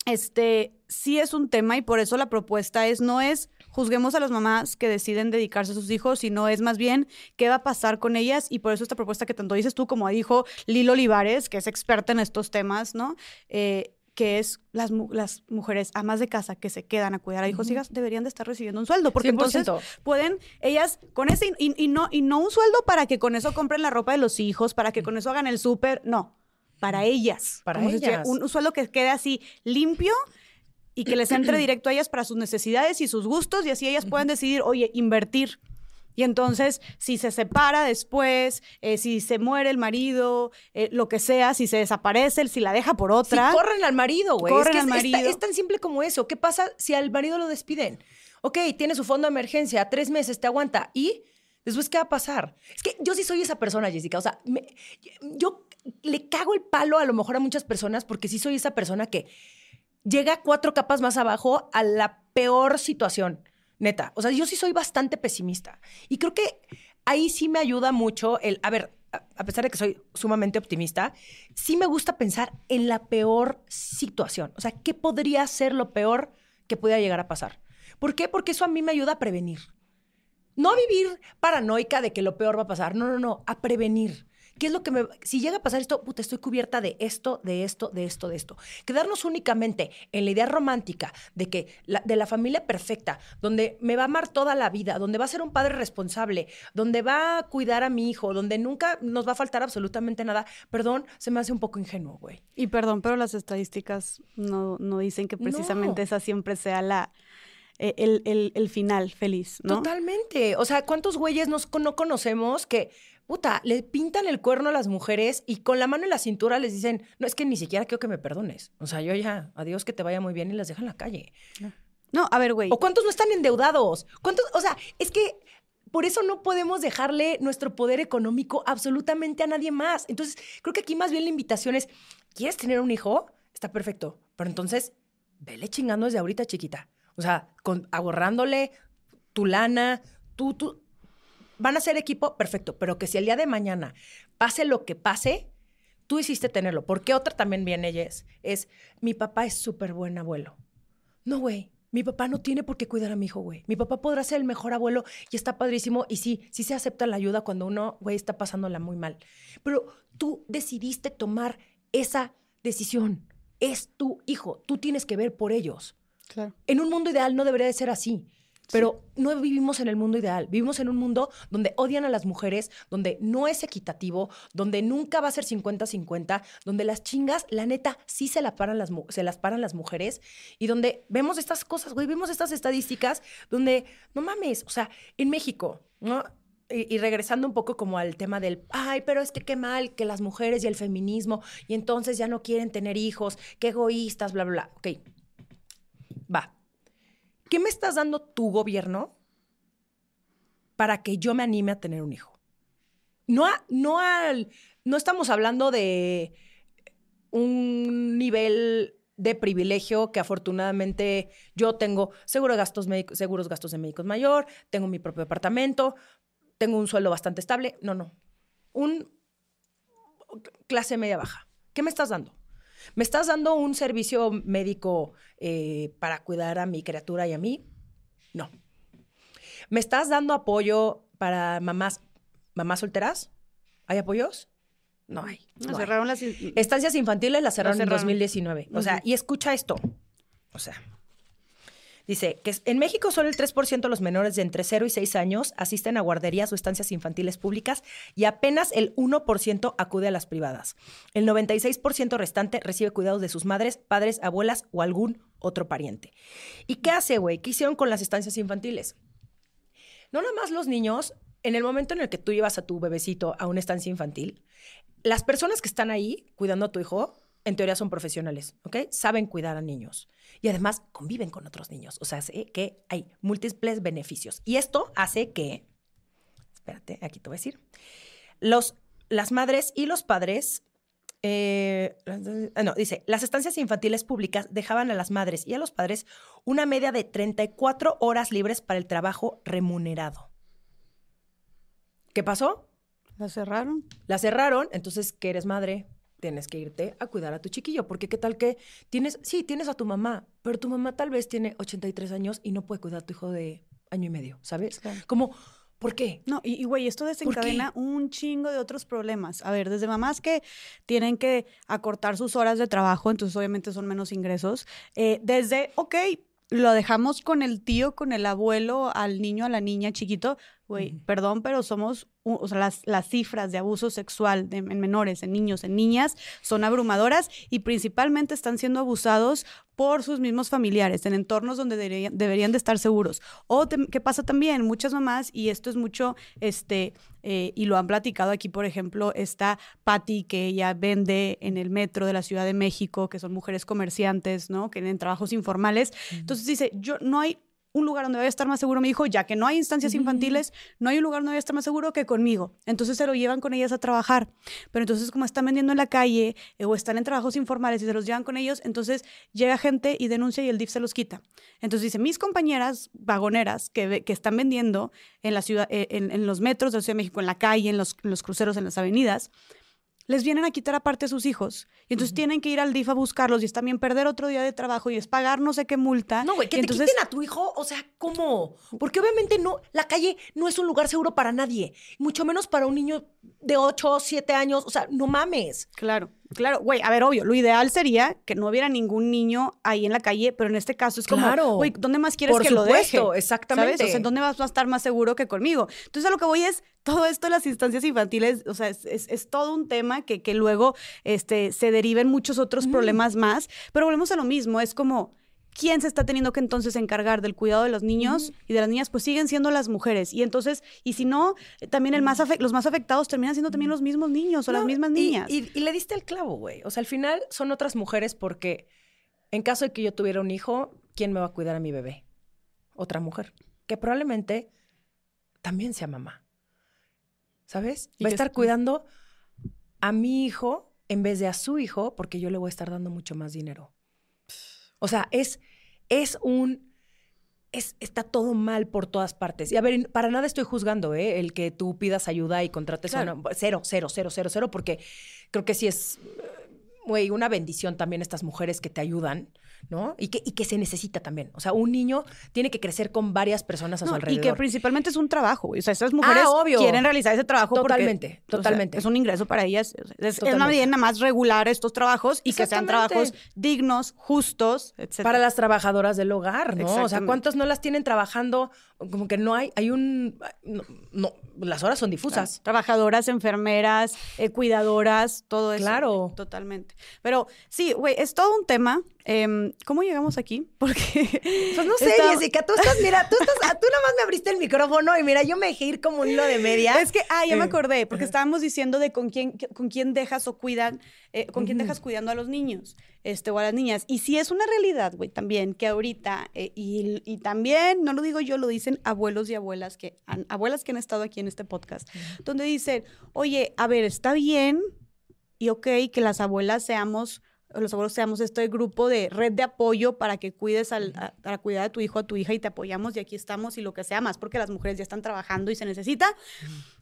este, sí es un tema y por eso la propuesta es, no es juzguemos a las mamás que deciden dedicarse a sus hijos, sino es más bien qué va a pasar con ellas y por eso esta propuesta que tanto dices tú como dijo Lilo Olivares, que es experta en estos temas, ¿no? Eh, que es las, las mujeres amas de casa que se quedan a cuidar a hijos y hijas deberían de estar recibiendo un sueldo porque entonces pueden ellas con ese y, y, no y no un sueldo para que con eso compren la ropa de los hijos para que con eso hagan el súper no para ellas. Para ellas. un, sueldo que quede así limpio y que les entre directo a ellas para sus necesidades y sus gustos y así ellas pueden decidir, oye, invertir. Y entonces, si se separa después, eh, si se muere el marido, eh, lo que sea, si se desaparece, si la deja por otra. Si corren al marido, güey. Corren al marido. Es, tan simple como eso. ¿Qué pasa si al marido lo despiden? Ok, tiene su fondo de emergencia, tres meses, te aguanta. ¿Y después qué va a pasar? Es que yo sí soy esa persona, Jessica. O sea, yo le cago el palo a lo mejor a muchas personas porque sí soy esa persona que llega cuatro capas más abajo a la peor situación, neta. O sea, yo sí soy bastante pesimista. Y creo que ahí sí me ayuda mucho el, a ver, a pesar de que soy sumamente optimista, sí me gusta pensar en la peor situación. O sea, ¿qué podría ser lo peor que pudiera llegar a pasar? ¿Por qué? Porque eso a mí me ayuda a prevenir. No a vivir paranoica de que lo peor va a pasar, no, no, no, a prevenir. ¿Qué es lo que me... Si llega a pasar esto, puta, estoy cubierta de esto, de esto, de esto, de esto. Quedarnos únicamente en la idea romántica de que, la, de la familia perfecta, donde me va a amar toda la vida, donde va a ser un padre responsable, donde va a cuidar a mi hijo, donde nunca nos va a faltar absolutamente nada, perdón, se me hace un poco ingenuo, güey. Y perdón, pero las estadísticas no, no dicen que precisamente esa siempre sea la eh, el, final feliz, ¿no? Totalmente. O sea, ¿cuántos güeyes nos, no conocemos que, puta, le pintan el cuerno a las mujeres y con la mano en la cintura les dicen, no, es que ni siquiera quiero que me perdones. O sea, yo ya, adiós, que te vaya muy bien y las dejan en la calle. No, a ver, güey. ¿O cuántos no están endeudados? ¿Cuántos? O sea, es que por eso no podemos dejarle nuestro poder económico absolutamente a nadie más. Entonces, creo que aquí más bien la invitación es, ¿quieres tener un hijo? Está perfecto. Pero entonces, vele chingando desde ahorita, chiquita. O sea, con, ahorrándole tu lana, tú, tú, van a ser equipo, perfecto, pero que si el día de mañana pase lo que pase, tú hiciste tenerlo. Porque otra también viene, es, es, mi papá es súper buen abuelo. No, güey, mi papá no tiene por qué cuidar a mi hijo, güey. Mi papá podrá ser el mejor abuelo y está padrísimo. Y sí, sí se acepta la ayuda cuando uno, güey, está pasándola muy mal. Pero tú decidiste tomar esa decisión. Es tu hijo. Tú tienes que ver por ellos. En un mundo ideal no debería de ser así. Pero no vivimos en el mundo ideal, vivimos en un mundo donde odian a las mujeres, donde no es equitativo, donde nunca va a ser 50-50, donde las chingas, la neta, sí se, la paran las, se las paran las mujeres y donde vemos estas cosas, güey, vemos estas estadísticas donde, no mames, o sea, en México, ¿no? Y, y, regresando un poco como al tema del, ay, pero es que qué mal que las mujeres y el feminismo, y entonces ya no quieren tener hijos, qué egoístas, bla, bla, bla. Ok, va, ¿qué me estás dando tu gobierno para que yo me anime a tener un hijo? No, no, al, no estamos hablando de un nivel de privilegio que afortunadamente yo tengo seguro de gastos médicos, seguros gastos de médicos mayor, tengo mi propio departamento, tengo un sueldo bastante estable. No, no. Un clase media baja. ¿Qué me estás dando? ¿Me estás dando un servicio médico eh, para cuidar a mi criatura y a mí? No. ¿Me estás dando apoyo para mamás, mamás solteras? ¿Hay apoyos? No hay. cerraron las estancias infantiles las cerraron, en 2019. O sea, y escucha esto. O sea, Dice que en México solo el 3% de los menores de entre 0 y 6 años asisten a guarderías o estancias infantiles públicas y apenas el 1% acude a las privadas. El 96% restante recibe cuidados de sus madres, padres, abuelas o algún otro pariente. ¿Y qué hace, güey? ¿Qué hicieron con las estancias infantiles? No nada más los niños, en el momento en el que tú llevas a tu bebecito a una estancia infantil, las personas que están ahí cuidando a tu hijo en teoría son profesionales, ¿ok? Saben cuidar a niños y además conviven con otros niños. O sea, sé que hay múltiples beneficios. Y esto hace que, espérate, aquí te voy a decir, los, las madres y los padres eh, no, dice, las estancias infantiles públicas dejaban a las madres y a los padres una media de 34 horas libres para el trabajo remunerado. ¿Qué pasó? La cerraron. La cerraron, entonces, ¿qué eres madre? Tienes que irte a cuidar a tu chiquillo, porque qué tal que tienes, sí, tienes a tu mamá, pero tu mamá tal vez tiene 83 años y no puede cuidar a tu hijo de año y medio, ¿sabes? Como, ¿por qué? No, y güey, esto desencadena un chingo de otros problemas. A ver, desde mamás que tienen que acortar sus horas de trabajo, entonces obviamente son menos ingresos, eh, desde, ok, lo dejamos con el tío, con el abuelo, al niño, a la niña chiquito, güey, perdón, pero somos, o sea, las, las cifras de abuso sexual en menores, en niños, en niñas, son abrumadoras y principalmente están siendo abusados por sus mismos familiares, en entornos donde deberían, de estar seguros. O qué pasa también, muchas mamás, y esto es mucho, este, eh, y lo han platicado aquí, por ejemplo, está Patty, que ella vende en el metro de la Ciudad de México, que son mujeres comerciantes, ¿no? Que tienen trabajos informales. Entonces dice, yo no hay un lugar donde vaya a estar más seguro mi hijo, ya que no hay instancias infantiles, no hay un lugar donde vaya a estar más seguro que conmigo. Entonces se lo llevan con ellas a trabajar. Pero entonces como están vendiendo en la calle eh, o están en trabajos informales y se los llevan con ellos, entonces llega gente y denuncia y el DIF se los quita. Entonces dice, mis compañeras vagoneras que, que están vendiendo en la ciudad, eh, en, los metros de la Ciudad de México, en la calle, en los, en los cruceros, en las avenidas, les vienen a quitar aparte a sus hijos. Y entonces tienen que ir al DIF a buscarlos y es también perder otro día de trabajo y es pagar no sé qué multa. No, güey, que te entonces, quiten a tu hijo, o sea, ¿cómo? Porque obviamente no, la calle no es un lugar seguro para nadie, mucho menos para un niño de 8 o 7 años, o sea, no mames. Claro, claro. Güey, a ver, obvio, lo ideal sería que no hubiera ningún niño ahí en la calle, pero en este caso es como, Claro. güey, ¿dónde más quieres Por que lo deje? exactamente. ¿Sabes? O sea, ¿en dónde vas a estar más seguro que conmigo? Entonces, a lo que voy es, todo esto de las instancias infantiles, o sea, es, es- es todo un tema que, que luego este, se deriva en muchos otros problemas más, pero volvemos a lo mismo, es como... ¿Quién se está teniendo que entonces encargar del cuidado de los niños y de las niñas? Pues siguen siendo las mujeres. Y entonces, y si no, también el más afe- los más afectados terminan siendo también los mismos niños o las mismas niñas. Y, y le diste el clavo, güey. O sea, al final son otras mujeres porque en caso de que yo tuviera un hijo, ¿quién me va a cuidar a mi bebé? Otra mujer, que probablemente también sea mamá. ¿Sabes? Va a estar es- cuidando a mi hijo en vez de a su hijo porque yo le voy a estar dando mucho más dinero. O sea, es, es un... Es, está todo mal por todas partes. Y a ver, para nada estoy juzgando, ¿eh? El que tú pidas ayuda y contrates a Claro. una... Cero, cero, cero, cero, cero, porque creo que sí es, güey, una bendición también estas mujeres que te ayudan, ¿no? Y que, y que se necesita también. O sea, un niño tiene que crecer con varias personas a su No, y alrededor. que principalmente es un trabajo, güey. O sea, esas mujeres Ah, obvio. quieren realizar ese trabajo porque, Totalmente, o sea, totalmente. es un ingreso para ellas. Es, es una medida nada más regular estos trabajos y que sean trabajos dignos, justos, etc. Para las trabajadoras del hogar, ¿no? O sea. ¿cuántos no las tienen trabajando? Como que no hay, hay un... No, no, las horas son difusas. Trabajadoras, enfermeras, eh, cuidadoras, todo eso. Claro. güey, Totalmente. Pero sí, güey, es todo un tema. Em, ¿Cómo llegamos aquí? Porque. Pues no sé, Está- Jessica, tú estás, mira, tú estás, tú nada más me abriste el micrófono y mira, yo me dejé ir como un hilo de media. Es que, ah, ya me Eh, acordé, porque estábamos diciendo de con quién, con quién dejas o cuidan, eh, con quién dejas cuidando a los niños, este, o a las niñas. Y sí es una realidad, güey, también, que ahorita, eh, y, y también, no lo digo yo, lo dicen abuelos y abuelas que han, abuelas que han estado aquí en este podcast, donde dicen, oye, a ver, está bien y ok que las abuelas seamos los abuelos seamos este grupo de red de apoyo para que cuides al, a- para cuidar a tu hijo, a tu hija y te apoyamos y aquí estamos y lo que sea más porque las mujeres ya están trabajando y se necesita,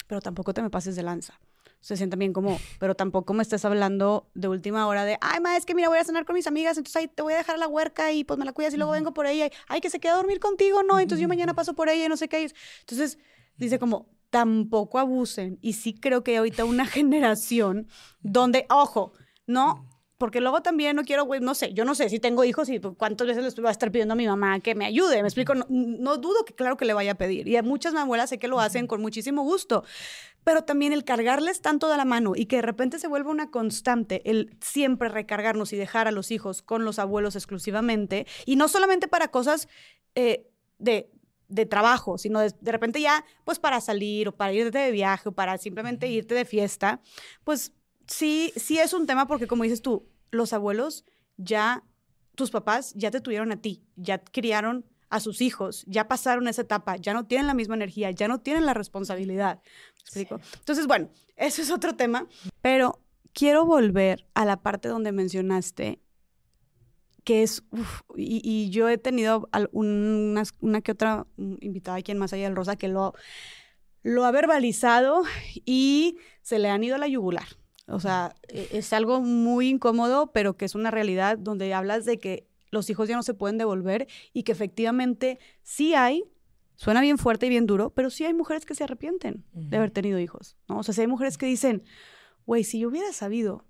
pero tampoco te me pases de lanza. Se sienten bien como, pero tampoco me estés hablando de última hora de, ay, ma, es que mira, voy a cenar con mis amigas, entonces ahí te voy a dejar a la huerca y pues me la cuidas y luego vengo por ella. y, Ay, que se queda a dormir contigo, no, entonces yo mañana paso por ella y no sé qué. Entonces, dice como, tampoco abusen. Y sí creo que hay ahorita una generación donde, ojo, no, porque luego también no quiero, güey, no sé, yo no sé si tengo hijos y pues, cuántas veces les voy a estar pidiendo a mi mamá que me ayude, me explico, no, no dudo que claro que le vaya a pedir. Y a muchas abuelas sé que lo hacen con muchísimo gusto, pero también el cargarles tanto de la mano y que de repente se vuelva una constante, el siempre recargarnos y dejar a los hijos con los abuelos exclusivamente, y no solamente para cosas eh, de de trabajo, sino de, de repente ya, pues para salir o para irte de viaje o para simplemente irte de fiesta, pues sí, sí es un tema porque como dices tú, los abuelos ya, tus papás ya te tuvieron a ti, ya criaron a sus hijos, ya pasaron esa etapa, ya no tienen la misma energía, ya no tienen la responsabilidad. ¿Me explico? Entonces, bueno, eso es otro tema, pero quiero volver a la parte donde mencionaste que es, uf, y, y yo he tenido una que otra invitada aquí en Más Allá del Rosa que lo, lo ha verbalizado y se le han ido a la yugular. O sea, e- es algo muy incómodo, pero que es una realidad donde hablas de que los hijos ya no se pueden devolver y que efectivamente sí hay, suena bien fuerte y bien duro, pero sí hay mujeres que se arrepienten de haber tenido hijos, ¿no? O sea, sí hay mujeres que dicen, güey, si yo hubiera sabido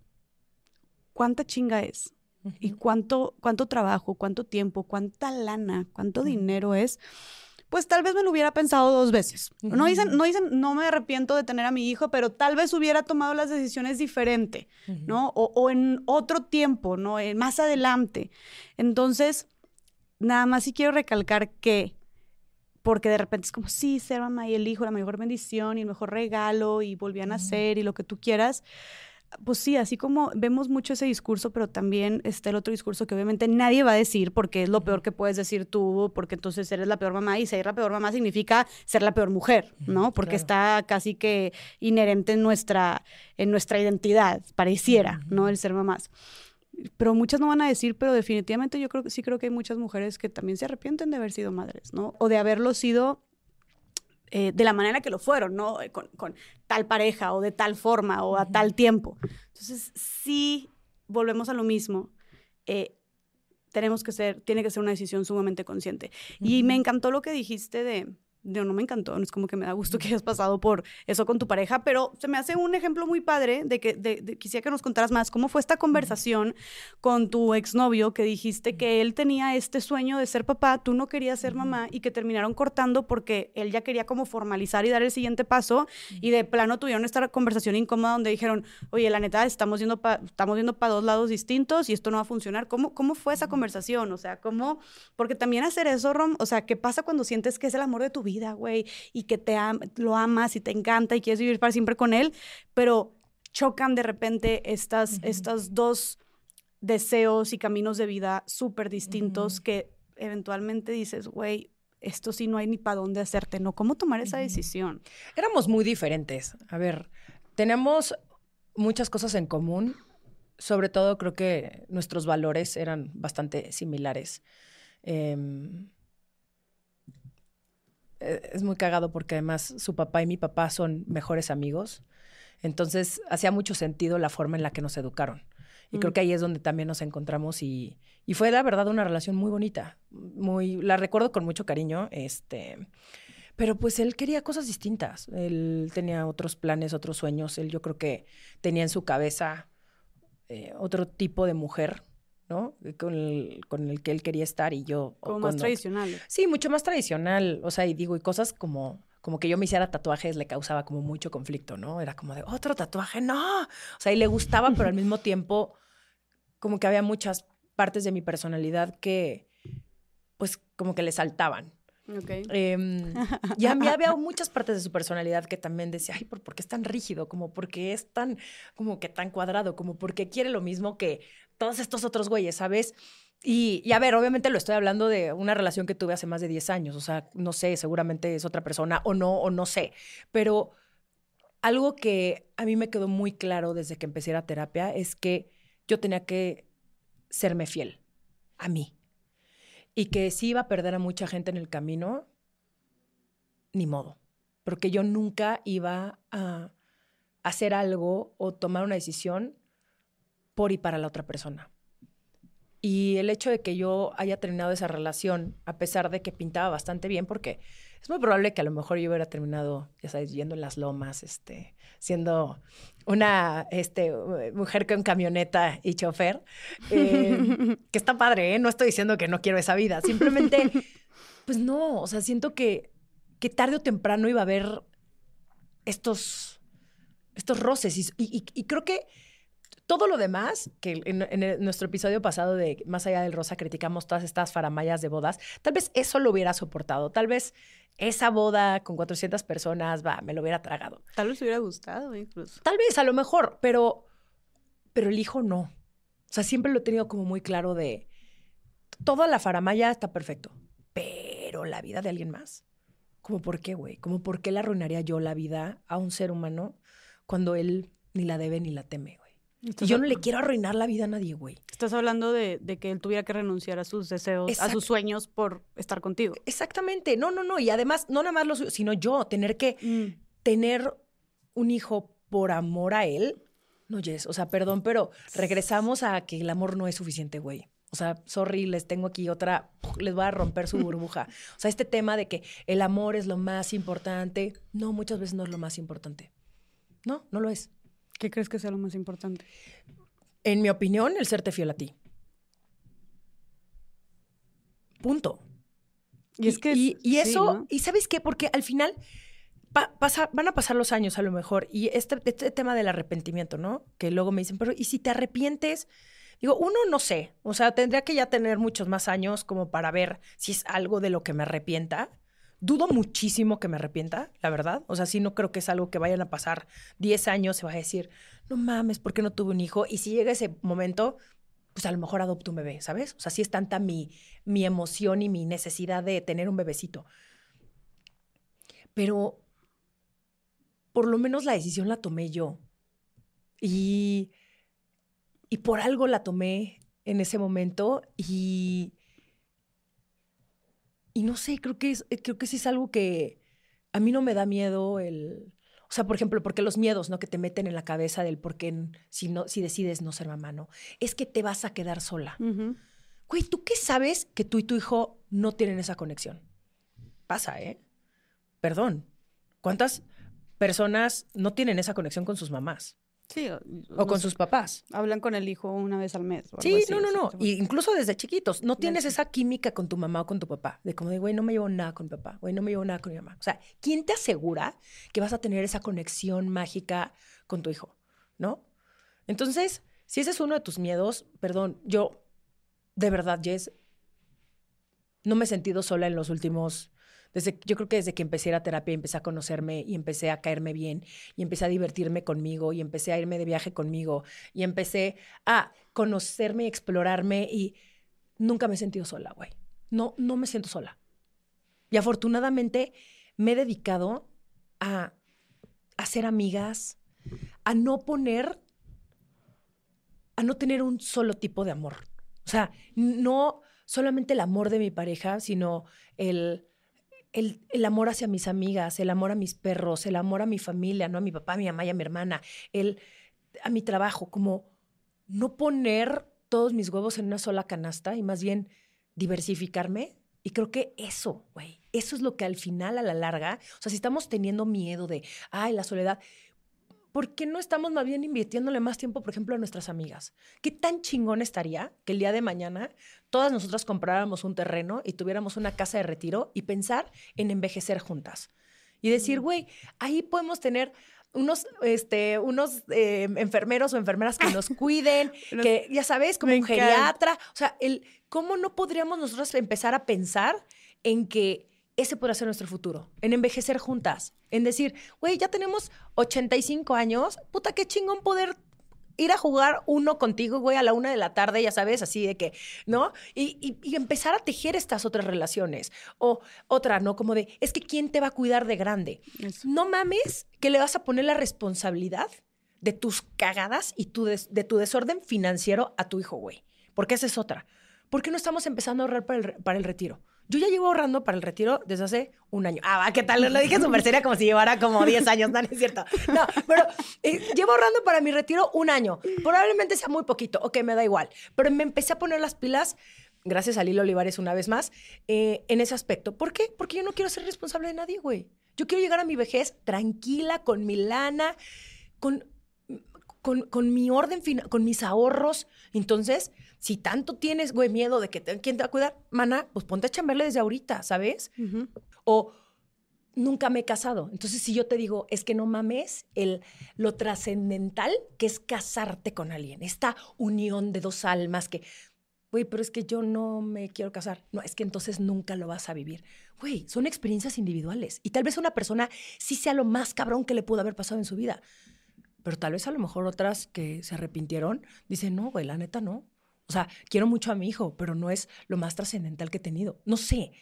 cuánta chinga es, y cuánto, cuánto trabajo, cuánto tiempo, cuánta lana, cuánto dinero es, pues tal vez me lo hubiera pensado dos veces. No dicen, no dicen, no me arrepiento de tener a mi hijo, pero tal vez hubiera tomado las decisiones diferente. ¿no? O, o en otro tiempo, ¿no? En- más adelante. Entonces, nada más sí quiero recalcar que, porque de repente es como, sí, ser mamá y el hijo, la mejor bendición y el mejor regalo y volví a Ujú. nacer y lo que tú quieras. Pues sí, así como vemos mucho ese discurso, pero también está el otro discurso que obviamente nadie va a decir porque es lo peor que puedes decir tú, porque entonces eres la peor mamá y ser la peor mamá significa ser la peor mujer, ¿no? Porque claro. está casi que inherente en nuestra, en nuestra identidad, pareciera, ¿no? El ser mamás. Pero muchas no van a decir, pero definitivamente yo creo que sí creo que hay muchas mujeres que también se arrepienten de haber sido madres, ¿no? O de haberlo sido eh, de la manera que lo fueron, ¿no? Eh, con, con, tal pareja o de tal forma o a tal tiempo. Entonces, sí, volvemos a lo mismo. Eh, tenemos que ser, tiene que ser una decisión sumamente consciente. Y me encantó lo que dijiste de, no, no me encantó, no es como que me da gusto que hayas pasado por eso con tu pareja, pero se me hace un ejemplo muy padre de que de, quisiera que nos contaras más cómo fue esta conversación con tu exnovio que dijiste que él tenía este sueño de ser papá, tú no querías ser mamá y que terminaron cortando porque él ya quería como formalizar y dar el siguiente paso y de plano tuvieron esta conversación incómoda donde dijeron, oye, la neta, estamos yendo para estamos yendo para dos lados distintos y esto no va a funcionar. ¿Cómo, ¿Cómo fue esa conversación? O sea, ¿cómo? Porque también hacer eso, Rom, o sea, ¿qué pasa cuando sientes que es el amor de tu vida? Güey, y que te lo amas y te encanta y quieres vivir para siempre con él, pero chocan de repente estas, estos dos deseos y caminos de vida súper distintos que eventualmente dices, güey, esto sí no hay ni para dónde hacerte, ¿no? ¿Cómo tomar esa decisión? Éramos muy diferentes. A ver, tenemos muchas cosas en común. Sobre todo creo que nuestros valores eran bastante similares. Eh, es muy cagado porque además su papá y mi papá son mejores amigos. Entonces hacía mucho sentido la forma en la que nos educaron. Y creo mm. que ahí es donde también nos encontramos y, y, fue la verdad una relación muy bonita. Muy, la recuerdo con mucho cariño. Este, pero pues él quería cosas distintas. Él tenía otros planes, otros sueños. Él yo creo que tenía en su cabeza eh, otro tipo de mujer ¿no? Con el, con el que él quería estar y yo... Como más tradicional. Sí, mucho más tradicional. O sea, y digo, y cosas como, como que yo me hiciera tatuajes le causaba como mucho conflicto, ¿no? Era como de, otro tatuaje, no. O sea, y le gustaba, pero al mismo tiempo, como que había muchas partes de mi personalidad que, pues, como que le saltaban. Okay. Eh, y a mí había muchas partes de su personalidad que también decía, ay, ¿por, qué es tan rígido? Como, ¿por qué es tan, como que tan cuadrado? Como, ¿por qué quiere lo mismo que todos estos otros güeyes, ¿sabes? Y, a ver, obviamente lo estoy hablando de una relación que tuve hace más de 10 años, o sea, no sé, seguramente es otra persona o no, o no sé, pero algo que a mí me quedó muy claro desde que empecé la terapia es que yo tenía que serme fiel a mí y que si iba a perder a mucha gente en el camino, ni modo, porque yo nunca iba a hacer algo o tomar una decisión por y para la otra persona. Y el hecho de que yo haya terminado esa relación, a pesar de que pintaba bastante bien, porque es muy probable que a lo mejor yo hubiera terminado, ya sabes, yendo en las lomas, este, siendo una este, mujer con camioneta y chofer, eh, que está padre, ¿eh? No estoy diciendo que no quiero esa vida, simplemente, pues no, o sea, siento que, que tarde o temprano iba a haber estos, estos roces y, y creo que todo lo demás, que en, nuestro episodio pasado de Más allá del rosa criticamos todas estas faramayas de bodas, tal vez eso lo hubiera soportado, tal vez esa boda con 400 personas, va, me lo hubiera tragado. Tal vez hubiera gustado incluso. Tal vez, a lo mejor, pero, pero el hijo no. O sea, siempre lo he tenido como muy claro de, toda la faramaya está perfecto, pero la vida de alguien más. ¿Cómo por qué, güey? ¿Cómo por qué le arruinaría yo la vida a un ser humano cuando él ni la debe ni la teme, güey? Y yo no le quiero arruinar la vida a nadie, güey. Estás hablando de, que él tuviera que renunciar a sus deseos, a sus sueños por estar contigo. Exactamente. No, no, no. Y además, no nada más los, sino yo, tener que mm. tener un hijo por amor a él. No, Jess, o sea, perdón, pero regresamos a que el amor no es suficiente, güey. O sea, sorry, les tengo aquí otra, les voy a romper su burbuja. O sea, este tema de que el amor es lo más importante, no, muchas veces no es lo más importante. No, no lo es. ¿Qué crees que sea lo más importante? En mi opinión, el serte fiel a ti. Punto. Y, es que. Y, eso, y ¿sabes qué? Porque al final van a pasar los años a lo mejor. Y este, este, tema del arrepentimiento, ¿no? Que luego me dicen, pero ¿y si te arrepientes? Digo, uno no sé. O sea, tendría que ya tener muchos más años como para ver si es algo de lo que me arrepienta. Dudo muchísimo que me arrepienta, la verdad. O sea, sí no creo que es algo que vayan a pasar 10 años, se va a decir, no mames, ¿por qué no tuve un hijo? Y si llega ese momento, pues a lo mejor adopto un bebé, ¿sabes? O sea, sí es tanta mi, mi emoción y mi necesidad de tener un bebecito. Pero por lo menos la decisión la tomé yo. Y, y por algo la tomé en ese momento y y no sé, creo que, es, eh, creo que sí es algo que a mí no me da miedo el... O sea, por ejemplo, porque los miedos, ¿no? Que te meten en la cabeza del por qué si, no, si decides no ser mamá, ¿no? Es que te vas a quedar sola. Güey, ¿tú qué sabes que tú y tu hijo no tienen esa conexión? Pasa, ¿eh? Perdón. ¿Cuántas personas no tienen esa conexión con sus mamás? Sí. O, con sus papás. Hablan con el hijo una vez al mes. sí, no, no, no. Y incluso desde chiquitos. No tienes esa química con tu mamá o con tu papá. De como de, güey, no me llevo nada con mi papá. Güey, no me llevo nada con mi mamá. O sea, ¿quién te asegura que vas a tener esa conexión mágica con tu hijo? ¿No? Entonces, si ese es uno de tus miedos, perdón, yo, de verdad, Jess, no me he sentido sola en los últimos yo creo que desde que empecé a terapia empecé a conocerme y empecé a caerme bien y empecé a divertirme conmigo y empecé a irme de viaje conmigo y empecé a conocerme y explorarme y nunca me he sentido sola, güey. No, no me siento sola. Y afortunadamente me he dedicado a hacer amigas, a no poner, a no tener un solo tipo de amor. O sea, no solamente el amor de mi pareja, sino el el, amor hacia mis amigas, el amor a mis perros, el amor a mi familia, ¿no? A mi papá, a mi mamá y a mi hermana, el, a mi trabajo, como no poner todos mis huevos en una sola canasta y más bien diversificarme. Y creo que eso, güey, eso es lo que al final, a la larga, o sea, si estamos teniendo miedo de, ay, la soledad, ¿por qué no estamos más bien invirtiéndole más tiempo, por ejemplo, a nuestras amigas? ¿Qué tan chingón estaría que el día de mañana todas nosotras compráramos un terreno y tuviéramos una casa de retiro y pensar en envejecer juntas? Y decir, güey, ahí podemos tener unos, este, unos eh, enfermeros o enfermeras que nos cuiden, que ya sabes, como un geriatra. O sea, el, ¿cómo no podríamos nosotros empezar a pensar en que ese puede ser nuestro futuro, en envejecer juntas, en decir, güey, ya tenemos 85 años, puta, qué chingón poder ir a jugar uno contigo, güey, a la una de la tarde, ya sabes, así de que, ¿no? Y, empezar a tejer estas otras relaciones. O otra, ¿no? Como de, es que ¿quién te va a cuidar de grande? No mames que le vas a poner la responsabilidad de tus cagadas y tu de tu desorden financiero a tu hijo, güey. Porque esa es otra. ¿Por qué no estamos empezando a ahorrar para el, para el retiro? Yo ya llevo ahorrando para el retiro desde hace un año. Ah, ¿qué tal? Lo dije súper seria como si llevara como 10 años. No, no es cierto. No, pero eh, llevo ahorrando para mi retiro un año. Probablemente sea muy poquito. Ok, me da igual. Pero me empecé a poner las pilas, gracias a Lilo Olivares una vez más, eh, en ese aspecto. ¿Por qué? Porque yo no quiero ser responsable de nadie, güey. Yo quiero llegar a mi vejez tranquila, con mi lana, con, con, con mi orden, con mis ahorros. Entonces si tanto tienes, güey, miedo de que te, quién te va a cuidar, mana, pues ponte a chamberle desde ahorita, ¿sabes? O nunca me he casado. Entonces, si yo te digo, es que no mames el, lo trascendental que es casarte con alguien, esta unión de dos almas que, güey, pero es que yo no me quiero casar. No, es que entonces nunca lo vas a vivir. Güey, son experiencias individuales. Y tal vez una persona sí sea lo más cabrón que le pudo haber pasado en su vida. Pero tal vez a lo mejor otras que se arrepintieron dicen, no, güey, la neta no. O sea, quiero mucho a mi hijo, pero no es lo más trascendental que he tenido. No sé.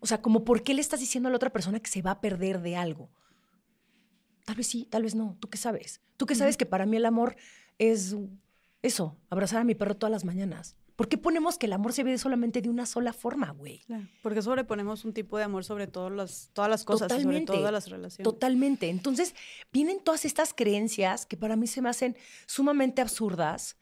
O sea, como por qué le estás diciendo a la otra persona que se va a perder de algo. Tal vez sí, tal vez no. ¿Tú qué sabes? ¿Tú qué sabes que para mí el amor es eso, abrazar a mi perro todas las mañanas? ¿Por qué ponemos que el amor se vive solamente de una sola forma, güey? porque sobreponemos un tipo de amor sobre todas las, todas las cosas, sobre todas las relaciones. Totalmente. Entonces, vienen todas estas creencias que para mí se me hacen sumamente absurdas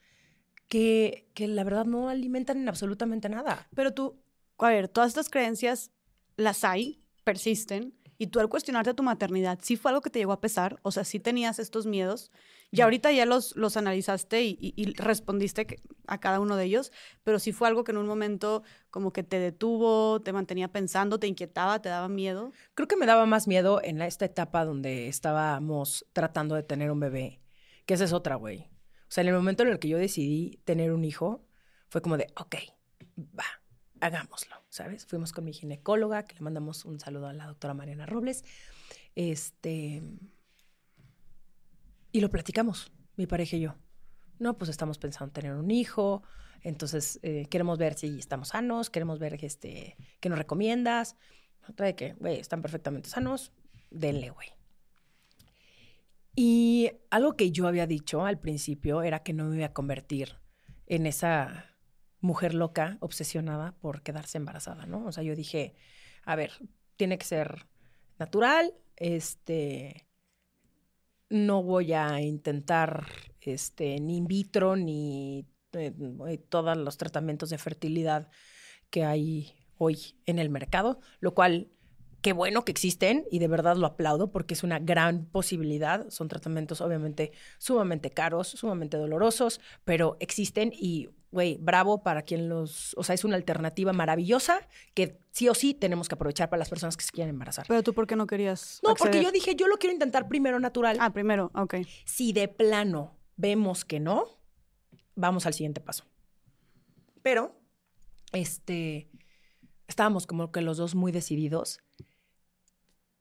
que, que la verdad no alimentan en absolutamente nada. Pero tú, a ver, todas estas creencias las hay, persisten, y tú al cuestionarte tu maternidad, ¿sí fue algo que te llegó a pesar? O sea, ¿sí tenías estos miedos? Y ahorita ya los, los analizaste y, y, respondiste a cada uno de ellos, pero sí fue algo que en un momento como que te detuvo, te mantenía pensando, te inquietaba, te daba miedo. Creo que me daba más miedo en esta etapa donde estábamos tratando de tener un bebé, que esa es otra, güey. O sea, en el momento en el que yo decidí tener un hijo, fue como de, ok, va, hagámoslo, ¿sabes? Fuimos con mi ginecóloga, que le mandamos un saludo a la doctora Mariana Robles, este, y lo platicamos, mi pareja y yo. No, pues estamos pensando en tener un hijo, entonces eh, queremos ver si estamos sanos, queremos ver este, qué nos recomiendas. Otra de que, güey, están perfectamente sanos, denle, güey. Y algo que yo había dicho al principio era que no me iba a convertir en esa mujer loca, obsesionada por quedarse embarazada, ¿no? O sea, yo dije, a ver, tiene que ser natural, este, no voy a intentar este, ni in vitro ni eh, todos los tratamientos de fertilidad que hay hoy en el mercado, lo cual qué bueno que existen y de verdad lo aplaudo porque es una gran posibilidad. Son tratamientos obviamente sumamente caros, sumamente dolorosos, pero existen y, güey, bravo para quien los, o sea, es una alternativa maravillosa que sí o sí tenemos que aprovechar para las personas que se quieren embarazar. Pero tú, ¿por qué no querías? No, porque yo dije, yo lo quiero intentar primero natural. Ah, primero, ok. Si de plano vemos que no, vamos al siguiente paso. Pero, este, estábamos como que los dos muy decididos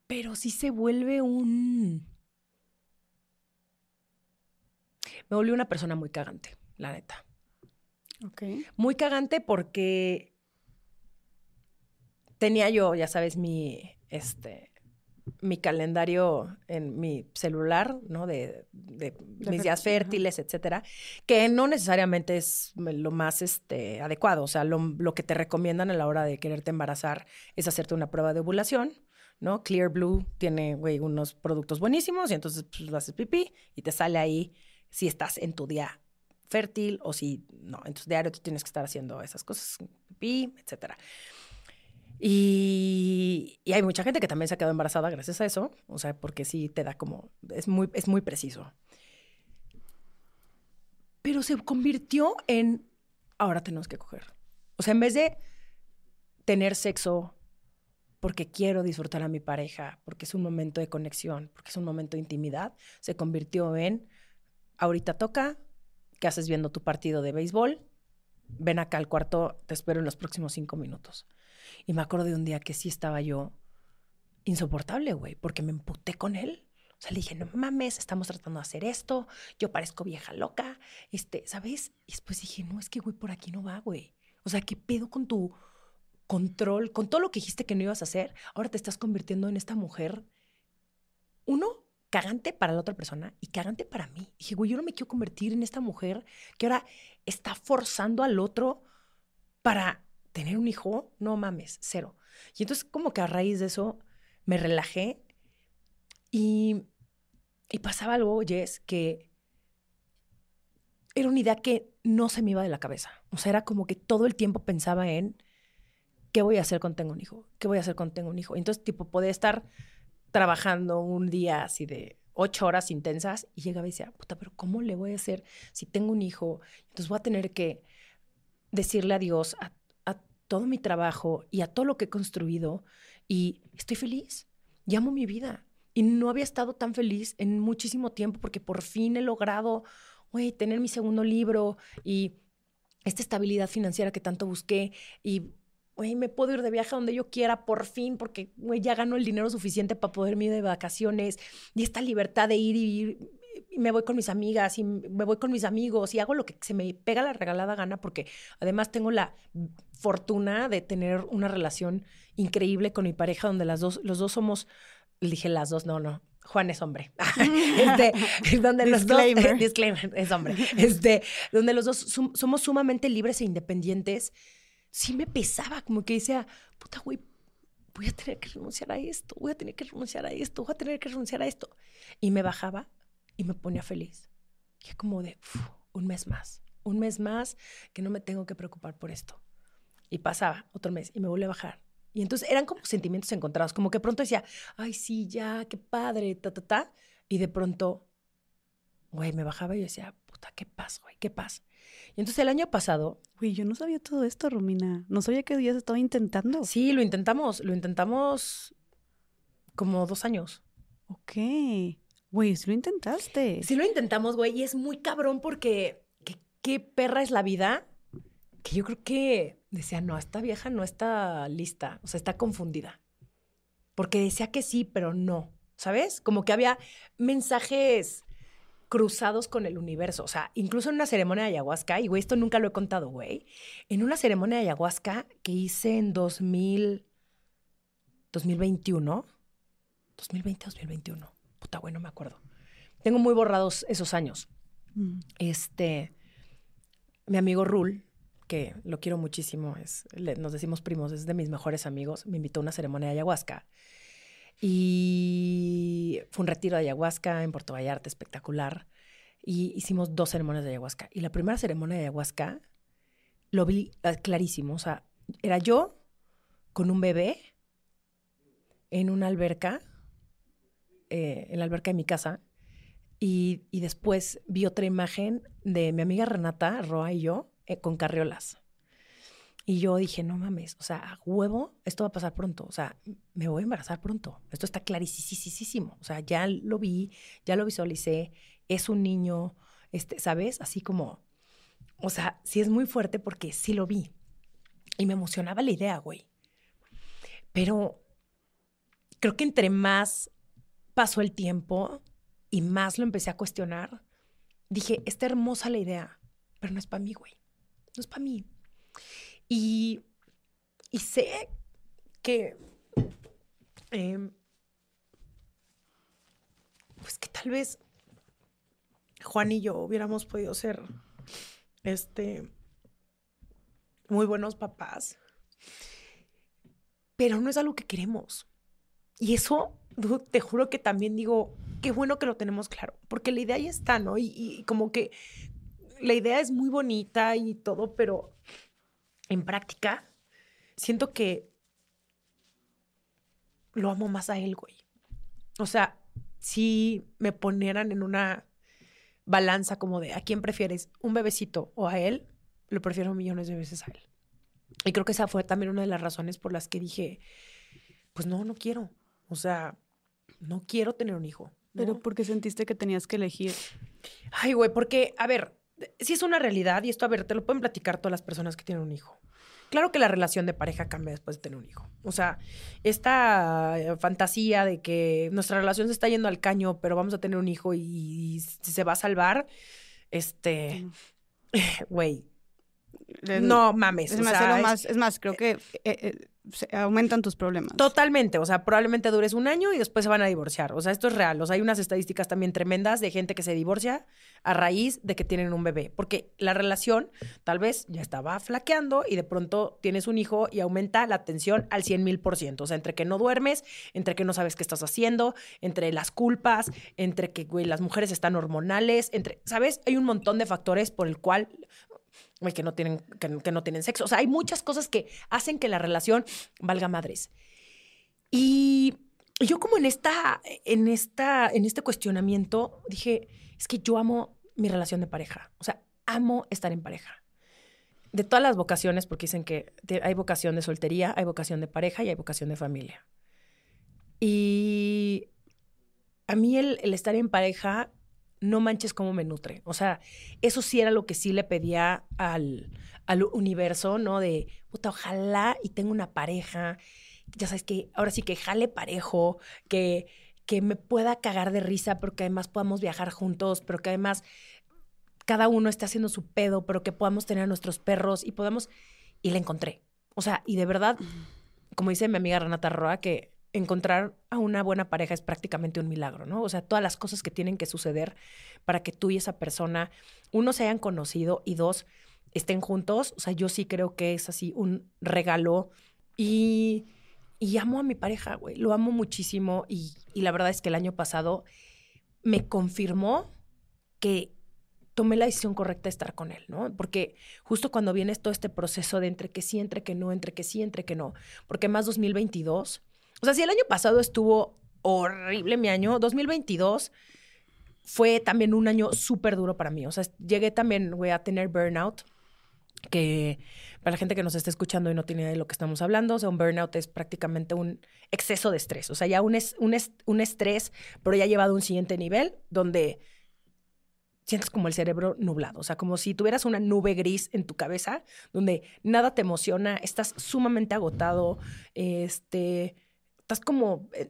pero sí se vuelve un... Me volvió una persona muy cagante, la neta. Ok. Muy cagante porque tenía yo, ya sabes, mi, este, mi calendario en mi celular, ¿no? De, mis días fértiles, etcétera, que no necesariamente es lo más este, adecuado. O sea, lo, lo, que te recomiendan a la hora de quererte embarazar es hacerte una prueba de ovulación, ¿no? Clear Blue tiene, güey, unos productos buenísimos y entonces pues, lo haces pipí y te sale ahí si estás en tu día fértil o si no. En tu diario tú tienes que estar haciendo esas cosas, pipí, etcétera. Y, hay mucha gente que también se ha quedado embarazada gracias a eso, o sea, porque sí te da como, es muy, es muy preciso. Pero se convirtió en, ahora tenemos que coger. O sea, en vez de tener sexo porque quiero disfrutar a mi pareja, porque es un momento de conexión, porque es un momento de intimidad, se convirtió en, ahorita toca, ¿qué haces viendo tu partido de béisbol? Ven acá al cuarto, te espero en los próximos cinco minutos. Y me acuerdo de un día que sí estaba yo insoportable, güey, porque me emputé con él. O sea, le dije, no mames, estamos tratando de hacer esto, yo parezco vieja loca, este, ¿sabes? Y después dije, no, es que, güey, por aquí no va, güey. O sea, ¿qué pedo con tu control, con todo lo que dijiste que no ibas a hacer, ahora te estás convirtiendo en esta mujer, uno, cagante para la otra persona y cagante para mí. dije, güey, yo no me quiero convertir en esta mujer que ahora está forzando al otro para tener un hijo. No mames, cero. Y entonces como que a raíz de eso me relajé y, y pasaba algo, Jess, que era una idea que no se me iba de la cabeza. O sea, era como que todo el tiempo pensaba en ¿qué voy a hacer cuando tengo un hijo? ¿Qué voy a hacer cuando tengo un hijo? Entonces, tipo, podía estar trabajando un día así de ocho horas intensas y llegaba y decía, puta, pero ¿cómo le voy a hacer si tengo un hijo? Entonces voy a tener que decirle adiós a todo mi trabajo y a todo lo que he construido y estoy feliz, llamo mi vida. Y no había estado tan feliz en muchísimo tiempo porque por fin he logrado, tener mi segundo libro y esta estabilidad financiera que tanto busqué y me puedo ir de viaje donde yo quiera por fin, porque, ya gano el dinero suficiente para poder ir de vacaciones y esta libertad de ir y, ir y me voy con mis amigas y me voy con mis amigos y hago lo que se me pega la regalada gana porque además tengo la fortuna de tener una relación increíble con mi pareja donde las dos, los dos somos, dije las dos, no, no, Juan es hombre. este, donde los dos, disclaimer, es hombre. Este, donde los dos somos sumamente libres e independientes sí me pesaba, como que decía, puta, güey, voy a tener que renunciar a esto, voy a tener que renunciar a esto, voy a tener que renunciar a esto. Y me bajaba y me ponía feliz. Y como de, un mes más, un mes más que no me tengo que preocupar por esto. Y pasaba otro mes y me volví a bajar. Y entonces eran como sentimientos encontrados, como que pronto decía, ay, sí, ya, qué padre, ta, ta, ta. Y de pronto, güey, me bajaba y yo decía, puta, qué paz, güey, qué paz. Y entonces el año pasado... Güey, yo no sabía todo esto, Romina. No sabía que se estaba intentando. Sí, lo intentamos. Lo intentamos como dos años. Ok. Güey, sí lo intentaste. Sí lo intentamos, güey. Y es muy cabrón porque qué perra es la vida. Que yo creo que decía, no, esta vieja no está lista. O sea, está confundida. Porque decía que sí, pero no. ¿Sabes? Como que había mensajes cruzados con el universo. O sea, incluso en una ceremonia de ayahuasca, y güey, esto nunca lo he contado, güey. En una ceremonia de ayahuasca que hice en 2000, 2021, 2020, 2021. Puta, güey, no me acuerdo. Tengo muy borrados esos años. Mm. Este, mi amigo Rul, que lo quiero muchísimo, es, nos decimos primos, es de mis mejores amigos, me invitó a una ceremonia de ayahuasca. Y fue un retiro de ayahuasca en Puerto Vallarta, espectacular. Y hicimos dos ceremonias de ayahuasca. Y la primera ceremonia de ayahuasca lo vi ah, clarísimo. O sea, era yo con un bebé en una alberca, eh, en la alberca de mi casa. Y, y, después vi otra imagen de mi amiga Renata, Roa y yo, eh, con carriolas. Y yo dije, no mames, o sea, huevo, esto va a pasar pronto. O sea, me voy a embarazar pronto. Esto está clarísimo. O sea, ya lo vi, ya lo visualicé. Es un niño, este, ¿sabes? Así como, o sea, sí es muy fuerte porque sí lo vi. Y me emocionaba la idea, güey. Pero creo que entre más pasó el tiempo y más lo empecé a cuestionar, dije, está hermosa la idea, pero no es para mí, güey. No es para mí. Y, sé que, em, pues que tal vez Juan y yo hubiéramos podido ser, este, muy buenos papás, pero no es algo que queremos. Y eso, te juro que también digo, qué bueno que lo tenemos claro, porque la idea ya está, ¿no? Y, y como que la idea es muy bonita y todo, pero en práctica, siento que lo amo más a él, güey. O sea, si me ponieran en una balanza como de a quién prefieres, un bebecito o a él, lo prefiero millones de veces a él. Y creo que esa fue también una de las razones por las que dije, pues no, no quiero. O sea, no quiero tener un hijo. Pero porque sentiste que tenías que elegir. Ay, güey, porque, a ver, si es una realidad y esto, a ver, te lo pueden platicar todas las personas que tienen un hijo. Claro que la relación de pareja cambia después de tener un hijo. O sea, esta eh, fantasía de que nuestra relación se está yendo al caño, pero vamos a tener un hijo y, se va a salvar, este, güey, no mames. Es, más, es más, creo que eh, eh, aumentan tus problemas. Totalmente, o sea, probablemente dures un año y después se van a divorciar. O sea, esto es real. O sea, hay unas estadísticas también tremendas de gente que se divorcia a raíz de que tienen un bebé, porque la relación tal vez ya estaba flaqueando y de pronto tienes un hijo y aumenta la tensión al 100 mil por ciento. O sea, entre que no duermes, entre que no sabes qué estás haciendo, entre las culpas, entre que, güey, las mujeres están hormonales, entre, ¿sabes? Hay un montón de factores por el cual que no tienen, que, no tienen sexo. O sea, hay muchas cosas que hacen que la relación valga madres. Y yo como en esta, en esta, en este cuestionamiento dije, es que yo amo mi relación de pareja. O sea, amo estar en pareja. De todas las vocaciones, porque dicen que hay vocación de soltería, hay vocación de pareja y hay vocación de familia. Y a mí el, el estar en pareja no manches cómo me nutre. O sea, eso sí era lo que sí le pedía al, al universo, ¿no? De, puta, ojalá y tenga una pareja, ya sabes que ahora sí que jale parejo, que, que me pueda cagar de risa, pero que además podamos viajar juntos, pero que además cada uno esté haciendo su pedo, pero que podamos tener a nuestros perros y podamos... Y la encontré. O sea, y de verdad, como dice mi amiga Renata Roa, que encontrar a una buena pareja es prácticamente un milagro, ¿no? O sea, todas las cosas que tienen que suceder para que tú y esa persona, uno, se hayan conocido y dos, estén juntos. O sea, yo sí creo que es así un regalo y, y amo a mi pareja, güey. Lo amo muchísimo y, y la verdad es que el año pasado me confirmó que tomé la decisión correcta de estar con él, ¿no? Porque justo cuando viene todo este proceso de entre que sí, entre que no, entre que sí, entre que no, porque más 2022 o sea, si el año pasado estuvo horrible mi año, 2022 fue también un año súper duro para mí. O sea, llegué también, güey, a tener burnout, que para la gente que nos está escuchando y no tiene idea de lo que estamos hablando, o sea, un burnout es prácticamente un exceso de estrés. O sea, ya un, es, un, un estrés, pero ya llevado a un siguiente nivel donde sientes como el cerebro nublado, o sea, como si tuvieras una nube gris en tu cabeza, donde nada te emociona, estás sumamente agotado, este estás como eh,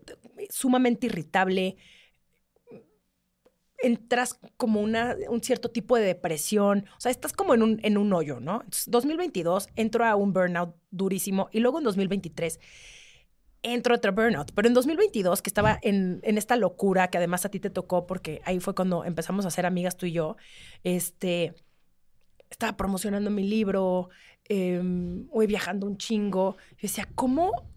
sumamente irritable, entras como una, un cierto tipo de depresión, o sea, estás como en un, en un hoyo, ¿no? Entonces, 2022 entro a un burnout durísimo y luego en 2023 entro a otro burnout, pero en 2022 que estaba en, en, esta locura que además a ti te tocó porque ahí fue cuando empezamos a ser amigas tú y yo, este, estaba promocionando mi libro, eh, voy viajando un chingo, yo decía, ¿cómo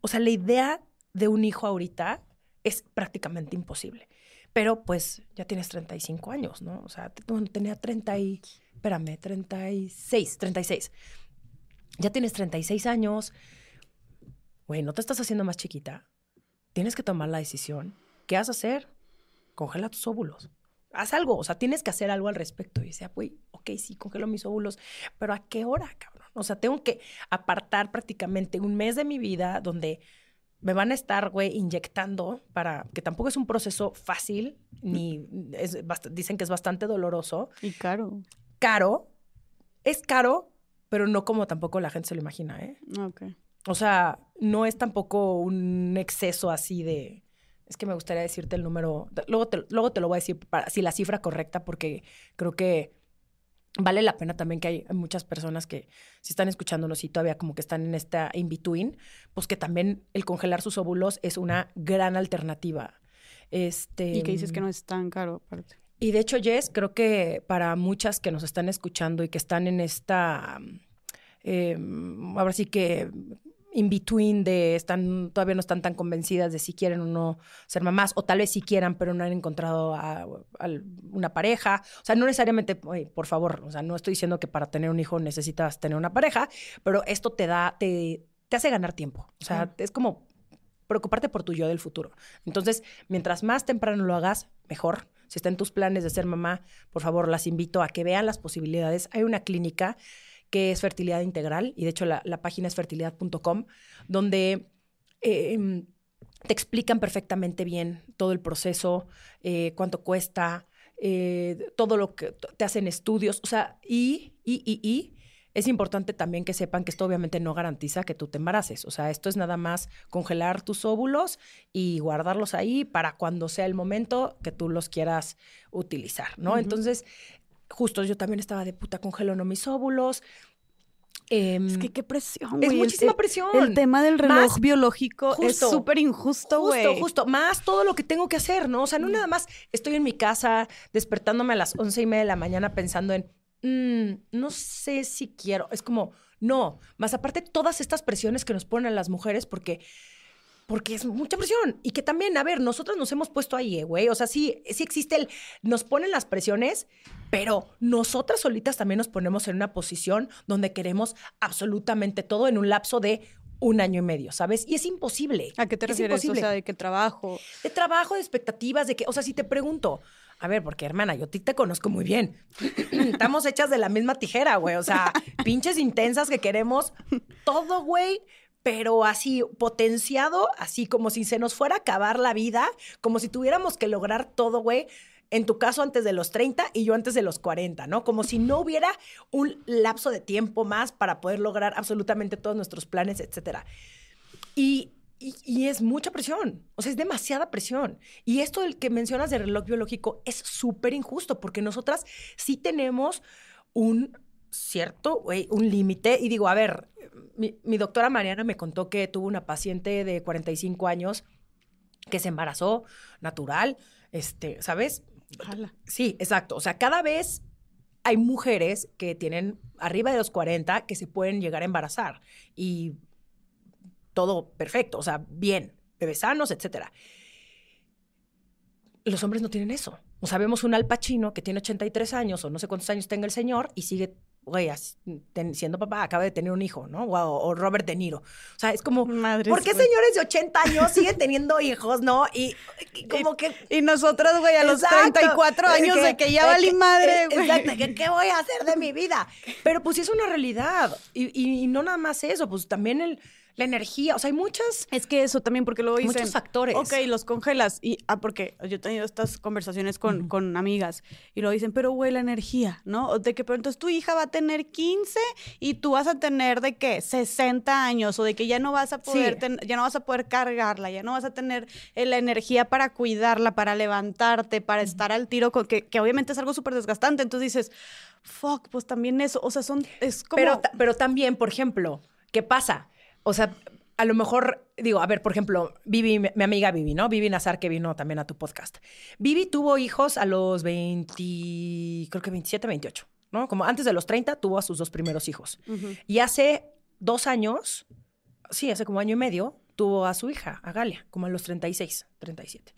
o sea, la idea de un hijo ahorita es prácticamente imposible. Pero pues ya tienes 35 años, ¿no? O sea, tenía 30 y, espérame, 36, 36. Ya tienes 36 años. Güey, no te estás haciendo más chiquita. Tienes que tomar la decisión. ¿Qué vas a hacer? Congela tus óvulos. Haz algo, o sea, tienes que hacer algo al respecto. Y decía, güey, ok, sí, congelo mis óvulos, pero ¿a qué hora, cabrón? O sea, tengo que apartar prácticamente un mes de mi vida donde me van a estar, güey, inyectando para, que tampoco es un proceso fácil, ni es, dicen que es bastante doloroso. Y caro. Caro. Es caro, pero no como tampoco la gente se lo imagina, ¿eh? Ok. O sea, no es tampoco un exceso así de... Es que me gustaría decirte el número, luego te, luego te lo voy a decir, para, si la cifra correcta, porque creo que vale la pena también que hay muchas personas que si están escuchándonos y todavía como que están en esta in-between, pues que también el congelar sus óvulos es una gran alternativa. Este, y que dices que no es tan caro aparte. Y de hecho, Jess, creo que para muchas que nos están escuchando y que están en esta, eh, ahora sí que in between de están todavía no están tan convencidas de si quieren o no ser mamás o tal vez si quieran pero no han encontrado a, una pareja. O sea no necesariamente por favor o sea no estoy diciendo que para tener un hijo necesitas tener una pareja pero esto te da te, te hace ganar tiempo. O sea es como preocuparte por tu yo del futuro. Entonces mientras más temprano lo hagas mejor. Si está en tus planes de ser mamá por favor las invito a que vean las posibilidades. Hay una clínica que es fertilidad integral, y de hecho la, página es fertilidad.com, donde em, te explican perfectamente bien todo el proceso, eh, cuánto cuesta, eh, todo lo que te hacen estudios, o sea, y, y, y, y, es importante también que sepan que esto obviamente no garantiza que tú te embaraces, o sea, esto es nada más congelar tus óvulos y guardarlos ahí para cuando sea el momento que tú los quieras utilizar, ¿no? Entonces, justo yo también estaba de puta congelo no mis óvulos. Em, es que qué presión, Es muchísima presión. El tema del reloj biológico es súper injusto, güey. Justo, justo. Más todo lo que tengo que hacer, ¿no? O sea, no nada más estoy en mi casa despertándome a las once y media de la mañana pensando en, mm, no sé si quiero. Es como, no. Más aparte, todas estas presiones que nos ponen a las mujeres porque porque es mucha presión. Y que también, a ver, nosotros nos hemos puesto ahí, eh, güey. O sea, sí, sí existe el, nos ponen las presiones, pero nosotras solitas también nos ponemos en una posición donde queremos absolutamente todo en un lapso de un año y medio, ¿sabes? Y es imposible. ¿A qué te refieres? O sea, ¿de qué trabajo? De trabajo, de expectativas, de que, o sea, si te pregunto, a ver, porque hermana, yo ti te conozco muy bien. Estamos hechas de la misma tijera, güey. O sea, pinches intensas que queremos todo, güey, pero así potenciado, así como si se nos fuera a acabar la vida, como si tuviéramos que lograr todo, güey. En tu caso antes de los 30 y yo antes de los 40, ¿no? Como si no hubiera un lapso de tiempo más para poder lograr absolutamente todos nuestros planes, etcétera. Y, y, es mucha presión, o sea, es demasiada presión. Y esto del que mencionas de reloj biológico es súper injusto porque nosotras sí tenemos un cierto, güey, un límite. Y digo, a ver, mi, doctora Mariana me contó que tuvo una paciente de 45 años que se embarazó natural, este, ¿sabes? Sí, exacto. O sea, cada vez hay mujeres que tienen arriba de los 40 que se pueden llegar a embarazar y todo perfecto, o sea, bien, bebés sanos, etcétera. Los hombres no tienen eso. O sea, vemos un alpachino que tiene 83 años o no sé cuántos años tenga el señor y sigue güey, siendo papá, acaba de tener un hijo, ¿no? O, Robert De Niro. O sea, es como, ¿por qué señores de 80 años siguen teniendo hijos, no? Y, como que... Y nosotros, güey, a los 34 años de que ya valí madre, güey. Exacto, ¿qué voy a hacer de mi vida? Pero pues sí es una realidad. y no nada más eso, pues también el la energía. O sea, hay muchas. Es que eso también, porque luego dicen. Muchos factores. Ok, los congelas. Y, ah, porque yo he tenido estas conversaciones con, con amigas y lo dicen, pero güey, la energía, ¿no? De que, pero entonces tu hija va a tener 15 y tú vas a tener de qué? 60 años o de que ya no vas a poder, ya no vas a poder cargarla, ya no vas a tener eh, la energía para cuidarla, para levantarte, para estar al tiro, con, que, que obviamente es algo súper desgastante. Entonces dices, fuck, pues también eso, o sea, son, es como... Pero, pero también, por ejemplo, ¿qué pasa? O sea, a lo mejor, digo, a ver, por ejemplo, Vivi, mi amiga Vivi, ¿no? Vivi Nazar, que vino también a tu podcast. Vivi tuvo hijos a los 20, creo que 27, 28, ¿no? Como antes de los 30 tuvo a sus dos primeros hijos. Y hace dos años, sí, hace como año y medio, tuvo a su hija, a Galia, como a los 36, 37.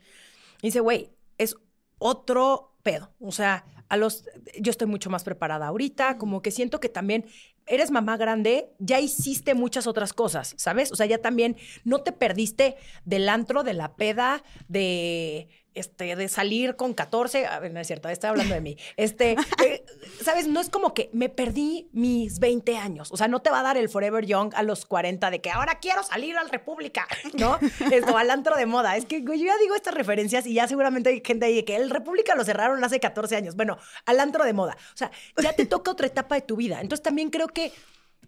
Y dice, güey, es otro pedo. O sea, a los, yo estoy mucho más preparada ahorita, como que siento que también eres mamá grande, ya hiciste muchas otras cosas, ¿sabes? O sea, ya también no te perdiste del antro, de la peda, de este, de salir con 14, a ver, no es cierto, estoy hablando de mí. Este, eh, ¿sabes? No es como que me perdí mis 20 años. O sea, no te va a dar el Forever Young a los 40 de que ahora quiero salir al República, ¿no? Esto, al antro de moda. Es que yo ya digo estas referencias y ya seguramente hay gente ahí que el República lo cerraron hace 14 años. Bueno, al antro de moda. O sea, ya te toca otra etapa de tu vida. Entonces también creo que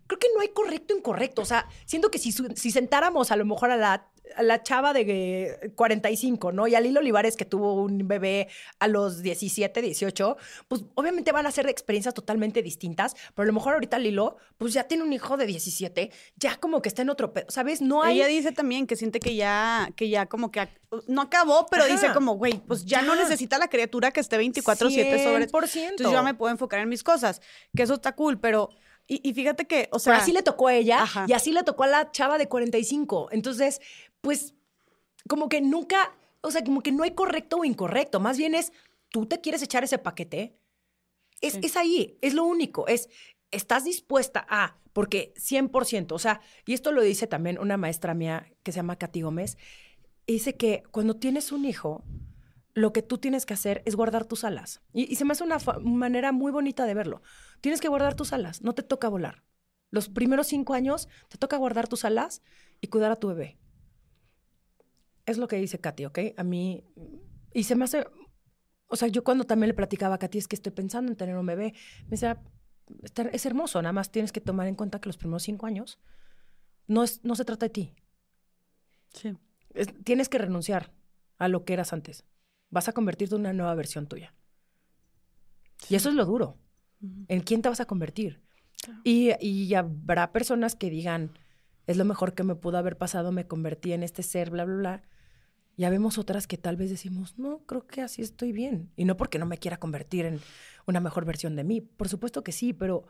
creo que no hay correcto o incorrecto. O sea, siento que si, si sentáramos a lo mejor a la la chava de 45, ¿no? Y a Lilo Olivares, que tuvo un bebé a los 17, 18, pues obviamente van a ser experiencias totalmente distintas, pero a lo mejor ahorita Lilo, pues ya tiene un hijo de 17, ya como que está en otro pedo, ¿sabes? No hay... Ella dice también que siente que ya, que ya como que no acabó, pero dice como, güey, pues ya, no necesita la criatura que esté 24-7 sobre... Entonces yo ya me puedo enfocar en mis cosas, que eso está cool, pero... Y, fíjate que, o sea... así le tocó a ella y así le tocó a la chava de 45. Entonces, pues como que nunca, o sea, como que no hay correcto o incorrecto, más bien es, tú te quieres echar ese paquete, es, es ahí, es lo único, es, estás dispuesta a, porque 100%, o sea, y esto lo dice también una maestra mía que se llama Katy Gómez, dice que cuando tienes un hijo, lo que tú tienes que hacer es guardar tus alas. Y, y se me hace una manera muy bonita de verlo. Tienes que guardar tus alas, no te toca volar. Los primeros cinco años te toca guardar tus alas y cuidar a tu bebé es lo que dice Katy, ¿ok? A mí, y se me hace, o sea, yo cuando también le platicaba a Katy, es que estoy pensando en tener un bebé, me decía, es hermoso, nada más tienes que tomar en cuenta que los primeros cinco años no, es, no se trata de ti. Sí. tienes que renunciar a lo que eras antes. Vas a convertirte en una nueva versión tuya. Y eso es lo duro. ¿En quién te vas a convertir? Y, y habrá personas que digan, es lo mejor que me pudo haber pasado, me convertí en este ser, bla, bla, bla. Ya vemos otras que tal vez decimos, no, creo que así estoy bien. Y no porque no me quiera convertir en una mejor versión de mí. Por supuesto que sí, pero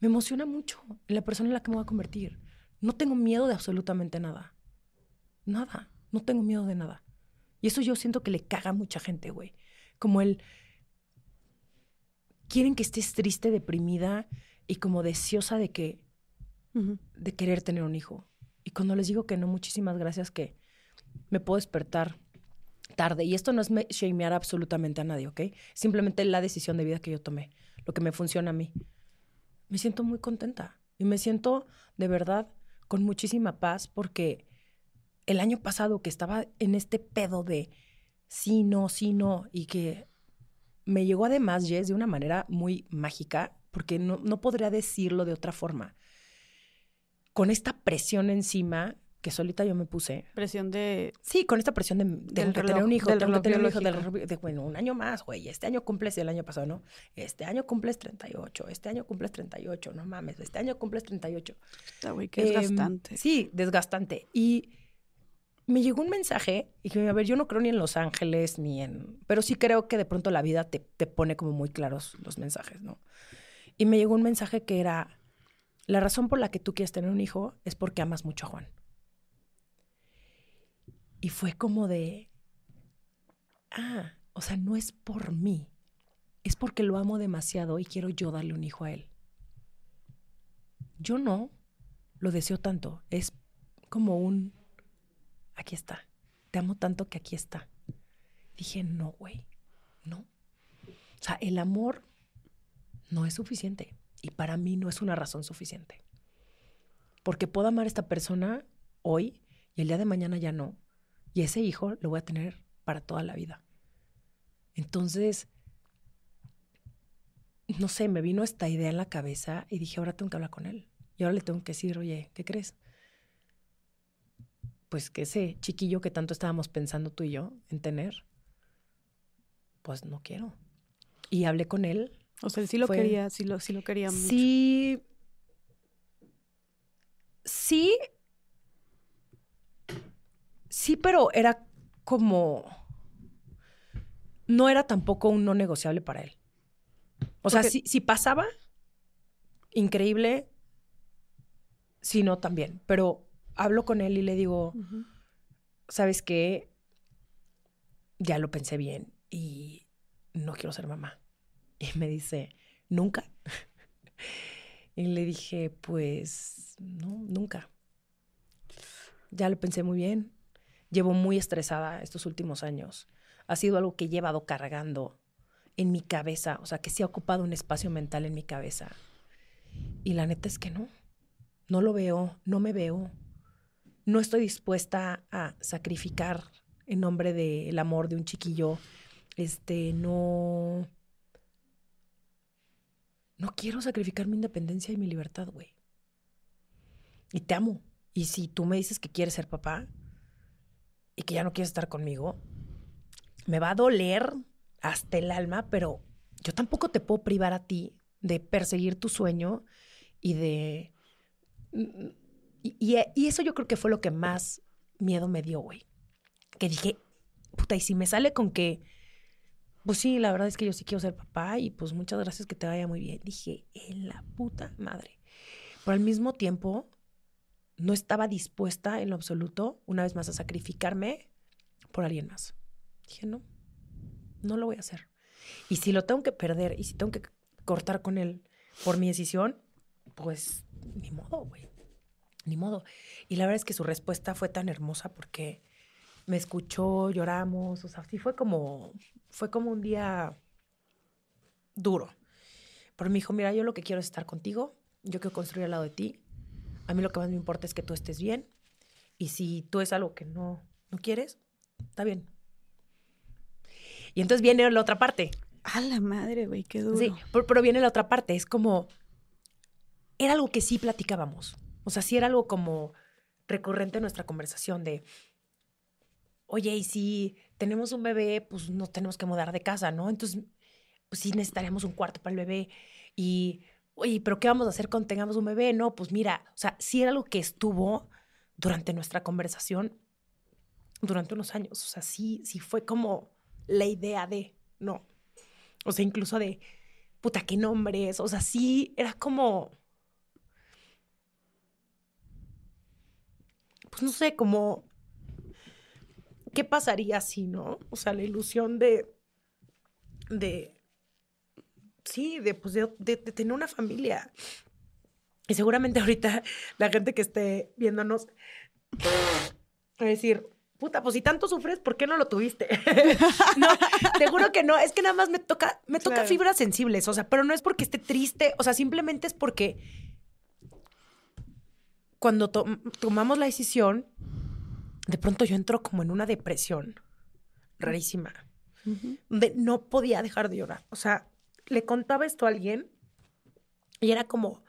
me emociona mucho la persona en la que me voy a convertir. No tengo miedo de absolutamente nada. Nada. No tengo miedo de nada. Y eso yo siento que le caga a mucha gente, güey. Como el... Quieren que estés triste, deprimida y como deseosa de que de querer tener un hijo. Y cuando les digo que no, muchísimas gracias que me puedo despertar tarde. Y esto no es shamear absolutamente a nadie, ¿ok? Simplemente la decisión de vida que yo tomé, lo que me funciona a mí. Me siento muy contenta y me siento de verdad con muchísima paz porque el año pasado que estaba en este pedo de sí, no, sí, no, y que me llegó además, Jess, de una manera muy mágica, porque no, no podría decirlo de otra forma con esta presión encima que solita yo me puse. Presión de... Sí, con esta presión de, de, tener un hijo, del tengo tener un hijo, de, bueno, un año más, güey, este año cumples el año pasado, ¿no? Este año cumples 38, este año cumples 38, no mames, este año cumples 38. Está, güey, qué desgastante. Em, sí, desgastante. Y me llegó un mensaje y dije, a ver, yo no creo ni en Los Ángeles, ni en... Pero sí creo que de pronto la vida te, te pone como muy claros los mensajes, ¿no? Y me llegó un mensaje que era la razón por la que tú quieres tener un hijo es porque amas mucho a Juan. Y fue como de, ah, o sea, no es por mí, es porque lo amo demasiado y quiero yo darle un hijo a él. Yo no lo deseo tanto, es como un, aquí está, te amo tanto que aquí está. Dije, no, güey, no. O sea, el amor no es suficiente. Y para mí no es una razón suficiente. Porque puedo amar a esta persona hoy y el día de mañana ya no. Y ese hijo lo voy a tener para toda la vida. Entonces, no sé, me vino esta idea en la cabeza y dije, ahora tengo que hablar con él. Y ahora le tengo que decir, oye, ¿qué crees? Pues que ese chiquillo que tanto estábamos pensando tú y yo en tener, pues no quiero. Y hablé con él o sea, sí lo quería, sí lo, sí lo quería mucho. Sí. Sí. Sí, pero era como. No era tampoco un no negociable para él. O sea, si, si pasaba, increíble. Si no, también. Pero hablo con él y le digo, ¿sabes qué? Ya lo pensé bien y no quiero ser mamá. Y me dice, ¿nunca? y le dije, pues, no, nunca. Ya lo pensé muy bien. Llevo muy estresada estos últimos años. Ha sido algo que he llevado cargando en mi cabeza, o sea, que se ha ocupado un espacio mental en mi cabeza. Y la neta es que no. No lo veo, no me veo. No estoy dispuesta a sacrificar en nombre del amor de un chiquillo. Este, no. No quiero sacrificar mi independencia y mi libertad, güey. Y te amo. Y si tú me dices que quieres ser papá y que ya no quieres estar conmigo, me va a doler hasta el alma, pero yo tampoco te puedo privar a ti de perseguir tu sueño y de... Y, eso yo creo que fue lo que más miedo me dio, güey. Que dije, puta, y si me sale con que, pues sí, la verdad es que yo sí quiero ser papá y pues muchas gracias que te vaya muy bien. Dije, en la puta madre. Pero al mismo tiempo, no estaba dispuesta en lo absoluto, una vez más, a sacrificarme por alguien más. Dije, no, no lo voy a hacer. Y si lo tengo que perder y si tengo que cortar con él por mi decisión, pues ni modo, güey. Ni modo. Y la verdad es que su respuesta fue tan hermosa porque me escuchó, lloramos, o sea, sí fue como, fue como un día duro. Pero me dijo, mira, yo lo que quiero es estar contigo, yo quiero construir al lado de ti, a mí lo que más me importa es que tú estés bien, y si tú es algo que no, no quieres, está bien, y entonces viene la otra parte. A la madre, güey, qué duro. Sí, pero, viene la otra parte. Es como, era algo que sí platicábamos. O sea, sí era algo como recurrente en nuestra conversación de, oye, y si tenemos un bebé, pues nos tenemos que mudar de casa, ¿no? Entonces, pues sí necesitaríamos un cuarto para el bebé. Y, oye, pero ¿qué vamos a hacer cuando tengamos un bebé? No, pues mira, o sea, sí era algo que estuvo durante nuestra conversación durante unos años. O sea, sí, sí fue como la idea de, no. O sea, incluso de, puta, qué nombres. O sea, sí, era como... Pues no sé, como... ¿Qué pasaría si, no? O sea, la ilusión de... De... Sí, de, pues de, de tener una familia. Y seguramente ahorita la gente que esté viéndonos va a decir, puta, pues si tanto sufres, ¿por qué no lo tuviste? no, te juro que no, es que nada más me toca, me toca fibras sensibles, o sea, pero no es porque esté triste, o sea, simplemente es porque cuando tomamos la decisión, de pronto yo entro como en una depresión rarísima, donde no podía dejar de llorar. O sea, le contaba esto a alguien y era como,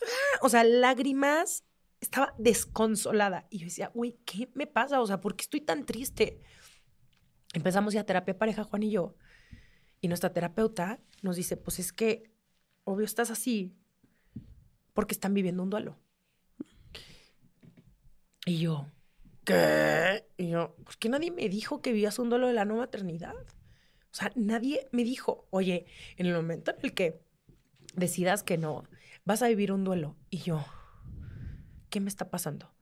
¡ah! o sea, lágrimas estaba desconsolada. Y yo decía, güey, ¿qué me pasa? O sea, ¿por qué estoy tan triste? Empezamos ya terapia pareja, Juan y yo. Y nuestra terapeuta nos dice, pues es que, obvio, estás así porque están viviendo un duelo. Y yo, ¿qué? Y yo, ¿por qué nadie me dijo que vivías un duelo de la no maternidad? O sea, nadie me dijo, oye, en el momento en el que decidas que no, vas a vivir un duelo. Y yo, ¿qué me está pasando?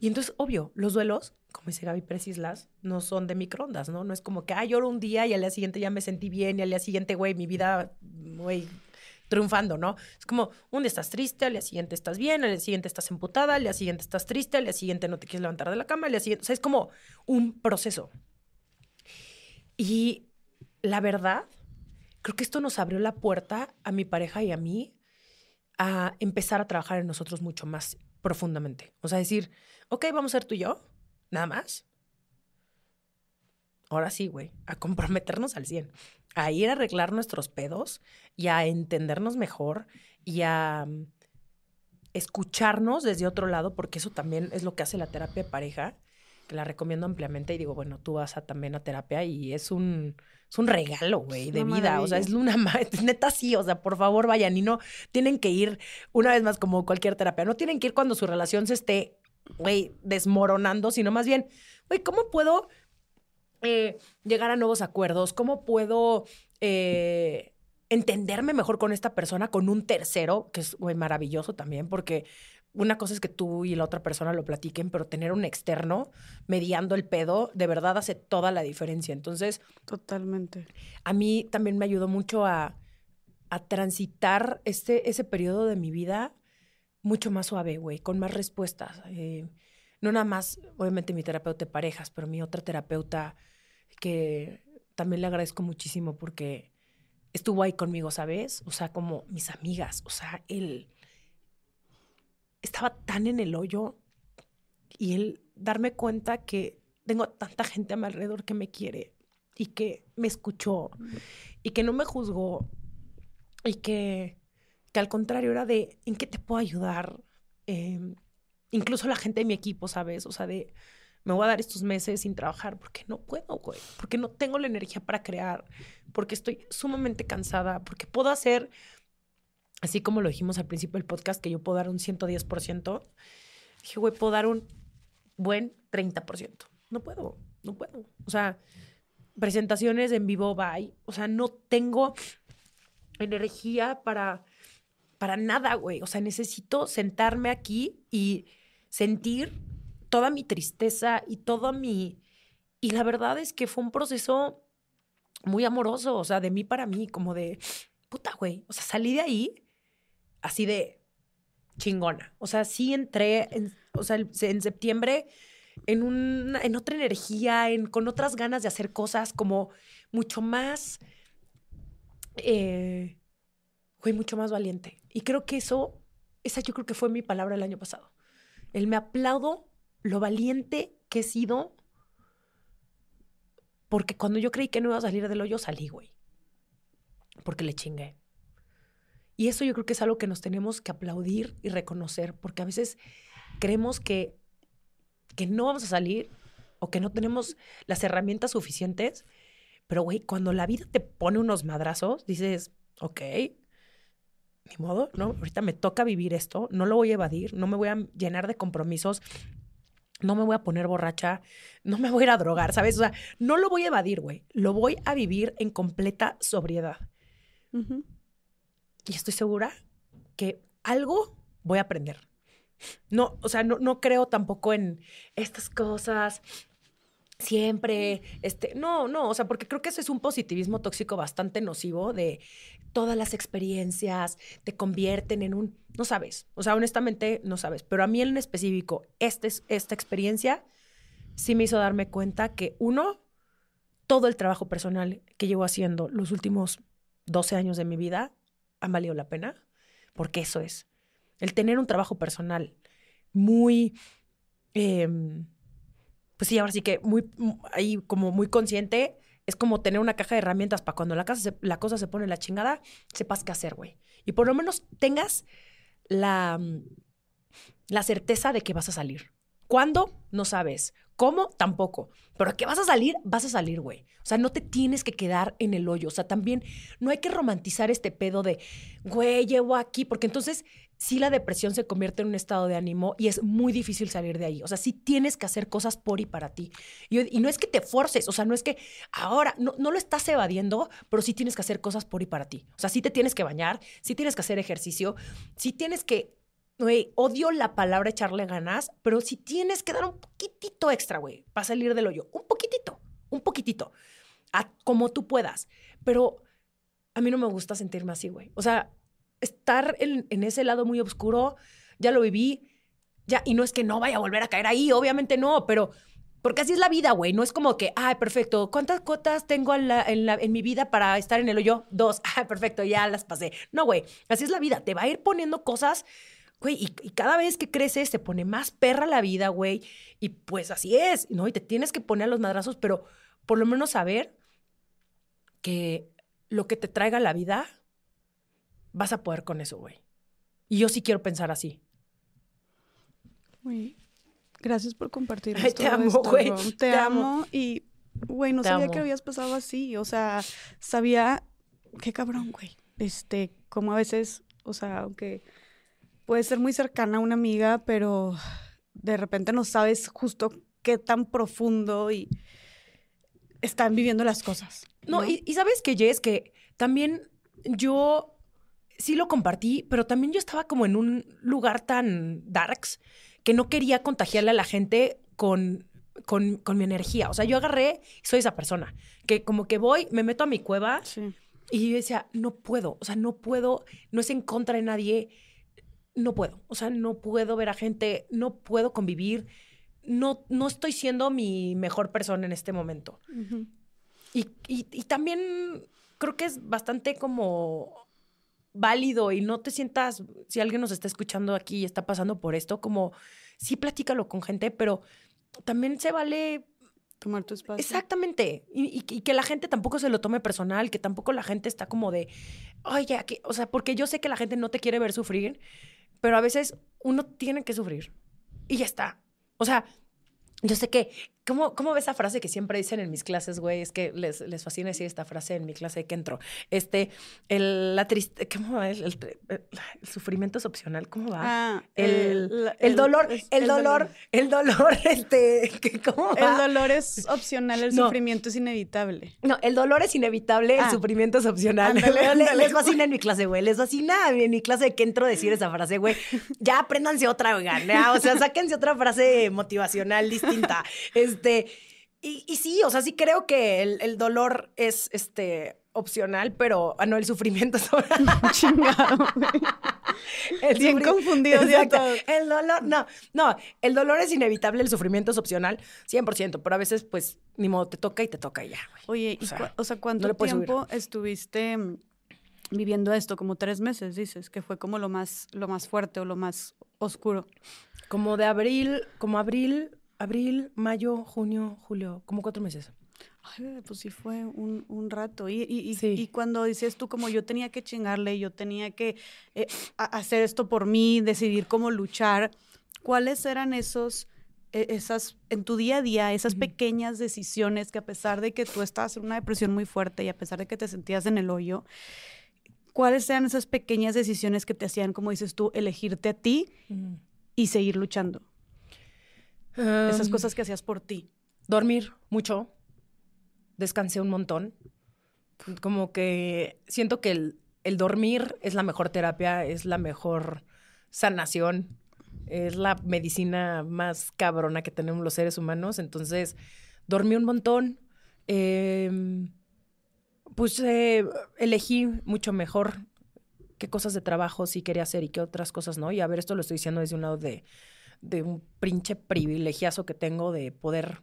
Y entonces, obvio, los duelos, como dice Gaby Precislas, no son de microondas, ¿no? No es como que, ah, lloro un día y al día siguiente ya me sentí bien y al día siguiente, güey, mi vida, güey, triunfando, ¿no? Es como, un día estás triste, al día siguiente estás bien, al día siguiente estás emputada, al día siguiente estás triste, al día siguiente no te quieres levantar de la cama, al día siguiente, o sea, es como un proceso. Y la verdad, creo que esto nos abrió la puerta a mi pareja y a mí a empezar a trabajar en nosotros mucho más profundamente. O sea, decir, ok, vamos a ser tú y yo, nada más. Ahora sí, güey, a comprometernos al 100, a ir a arreglar nuestros pedos y a entendernos mejor y a mm, escucharnos desde otro lado, porque eso también es lo que hace la terapia de pareja, la recomiendo ampliamente y digo, bueno, tú vas a, también a terapia y es un, es un regalo, güey, de vida. O sea, es una neta sí, o sea, por favor vayan y no tienen que ir una vez más como cualquier terapia. No tienen que ir cuando su relación se esté, güey, desmoronando, sino más bien, güey, ¿cómo puedo eh, llegar a nuevos acuerdos? ¿Cómo puedo eh, entenderme mejor con esta persona, con un tercero, que es, güey, maravilloso también, porque una cosa es que tú y la otra persona lo platiquen, pero tener un externo mediando el pedo, de verdad hace toda la diferencia. Entonces, Totalmente. a mí también me ayudó mucho a, a transitar este, ese periodo de mi vida mucho más suave, güey, con más respuestas. Eh, no nada más, obviamente, mi terapeuta de parejas, pero mi otra terapeuta que también le agradezco muchísimo porque estuvo ahí conmigo, ¿sabes? O sea, como mis amigas, o sea, él estaba tan en el hoyo y él darme cuenta que tengo tanta gente a mi alrededor que me quiere y que me escuchó y que no me juzgó y que, que al contrario era de en qué te puedo ayudar. Eh, incluso la gente de mi equipo, ¿sabes? O sea, de me voy a dar estos meses sin trabajar porque no puedo, güey, porque no tengo la energía para crear, porque estoy sumamente cansada, porque puedo hacer, así como lo dijimos al principio del podcast, que yo puedo dar un 110%, dije, güey, puedo dar un buen 30%. No puedo, no puedo. O sea, presentaciones en vivo, bye. O sea, no tengo energía para, para nada, güey. O sea, necesito sentarme aquí y sentir toda mi tristeza y toda mi... Y la verdad es que fue un proceso muy amoroso, o sea, de mí para mí, como de, puta, güey. O sea, salí de ahí así de chingona. O sea, sí entré, en, o sea, en septiembre en, en otra energía, en, con otras ganas de hacer cosas como mucho más, eh, mucho más valiente. Y creo que eso, esa yo creo que fue mi palabra el año pasado. El me aplaudo lo valiente que he sido, porque cuando yo creí que no iba a salir del hoyo, salí, güey. Porque le chingué. Y eso yo creo que es algo que nos tenemos que aplaudir y reconocer, porque a veces creemos que, que no vamos a salir o que no tenemos las herramientas suficientes, pero güey, cuando la vida te pone unos madrazos, dices, ok, ni modo, ¿no? Ahorita me toca vivir esto, no lo voy a evadir, no me voy a llenar de compromisos, no me voy a poner borracha, no me voy a ir a drogar, ¿sabes? O sea, no lo voy a evadir, güey, lo voy a vivir en completa sobriedad. Y estoy segura que algo voy a aprender. No, o sea, no, no creo tampoco en estas cosas siempre, este, no, no, o sea, porque creo que ese es un positivismo tóxico bastante nocivo de todas las experiencias te convierten en un, no sabes, o sea, honestamente no sabes, pero a mí en específico, este, esta experiencia sí me hizo darme cuenta que uno, todo el trabajo personal que llevo haciendo los últimos 12 años de mi vida han valido la pena, porque eso es, el tener un trabajo personal muy... Eh, pues sí, ahora sí que muy, ahí como muy consciente, es como tener una caja de herramientas para cuando la, casa la cosa se pone la chingada, sepas qué hacer, güey. Y por lo menos tengas la, la certeza de que vas a salir. ¿Cuándo? No sabes. ¿Cómo? Tampoco. Pero que vas a salir, vas a salir, güey. O sea, no te tienes que quedar en el hoyo. O sea, también no hay que romantizar este pedo de, güey, llevo aquí, porque entonces sí la depresión se convierte en un estado de ánimo y es muy difícil salir de ahí. O sea, sí tienes que hacer cosas por y para ti. Y, no es que te forces, o sea, no es que ahora, no, no, lo estás evadiendo, pero sí tienes que hacer cosas por y para ti. O sea, sí te tienes que bañar, sí tienes que hacer ejercicio, sí tienes que, güey, odio la palabra echarle ganas, pero sí tienes que dar un poquitito extra, güey, para salir del hoyo. Un poquitito, un poquitito, a como tú puedas. Pero a mí no me gusta sentirme así, güey. O sea, estar en, ese lado muy oscuro, ya lo viví, ya, y no es que no vaya a volver a caer ahí, obviamente no, pero porque así es la vida, güey, no es como que, ay, perfecto, ¿cuántas cuotas tengo en, en mi vida para estar en el hoyo? Dos, ah, perfecto, ya las pasé. No, güey, así es la vida, te va a ir poniendo cosas, güey, y, y, cada vez que creces se pone más perra la vida, güey, y pues así es, ¿no? Y te tienes que poner a los madrazos, pero por lo menos saber que lo que te traiga la vida vas a poder con eso, güey. Y yo sí quiero pensar así. Güey, gracias por compartir Ay, te amo, güey. Te, te, amo. Y, güey, no te sabía amo. que habías pasado así. O sea, sabía... Qué cabrón, güey. Este, como a veces, o sea, aunque puede ser muy cercana a una amiga, pero de repente no sabes justo qué tan profundo y están viviendo las cosas. No, no y, y, sabes que, Jess, que también yo sí lo compartí, pero también yo estaba como en un lugar tan darks que no quería contagiarle a la gente con, con, con mi energía. O sea, yo agarré y soy esa persona que como que voy, me meto a mi cueva Sí. y yo decía, no puedo, o sea, no puedo, no es en contra de nadie, no puedo, o sea, no puedo ver a gente, no puedo convivir, no, no estoy siendo mi mejor persona en este momento. Y, y- y también creo que es bastante como válido y no te sientas, si alguien nos está escuchando aquí y está pasando por esto, como sí platícalo con gente, pero también se vale Tomar tu espacio. Exactamente. Y que la gente tampoco se lo tome personal, que tampoco la gente está como de, oye, aquí", o sea, porque yo sé que la gente no te quiere ver sufrir, pero a veces uno tiene que sufrir. Y ya está. O sea, yo sé que, ¿cómo, cómo ves esa frase que siempre dicen en mis clases, güey? Es que les, les fascina decir esta frase en mi clase de que entro. Este, el, la triste, ¿cómo va? El, el- el- el sufrimiento es opcional, ¿cómo va? Ah, el, el dolor, es- el, dolor, el dolor, este, ¿cómo va? El dolor es opcional, el No. sufrimiento es inevitable. No, el dolor es inevitable, Ah. el sufrimiento es opcional. Ándale, Les- ándale, les fascina en mi clase, güey. Les fascina en mi clase de que entro decir esa frase, güey. Ya apréndanse otra, oigan. o sea, sáquense otra frase motivacional distinta. Este, y, y sí, o sea, sí creo que el, el dolor es este opcional, pero ah, no, el sufrimiento es Chingado. el Bien ya Exacto. El dolor, no, no, el dolor es inevitable, el sufrimiento es opcional, 100%, pero a veces, pues, ni modo, te toca y te toca y ya, güey. Oye, ¿y O sea, o ¿cuánto tiempo estuviste mm, viviendo esto? Como tres meses, dices, que fue como lo más, lo más fuerte o lo más oscuro. Como de abril, como abril, abril, mayo, junio, julio, como cuatro meses. Ay, pues sí fue un, un rato. Y, y, Sí. y cuando dices tú, como yo tenía que chingarle, yo tenía que eh, hacer esto por mí, decidir cómo luchar, ¿cuáles eran esos, eh, esas, en tu día a día, esas Ujú. pequeñas decisiones que a pesar de que tú estabas en una depresión muy fuerte y a pesar de que te sentías en el hoyo, ¿cuáles eran esas pequeñas decisiones que te hacían, como dices tú, elegirte a ti y seguir luchando? Esas cosas que hacías por ti. Dormir mucho. Descansé un montón. Como que siento que el, el dormir es la mejor terapia, es la mejor sanación, es la medicina más cabrona que tenemos los seres humanos. Entonces, dormí un montón. em, pues eh, elegí mucho mejor qué cosas de trabajo sí quería hacer y qué otras cosas no. Y a ver, esto lo estoy diciendo desde un lado de, de un pinche privilegiazo que tengo de poder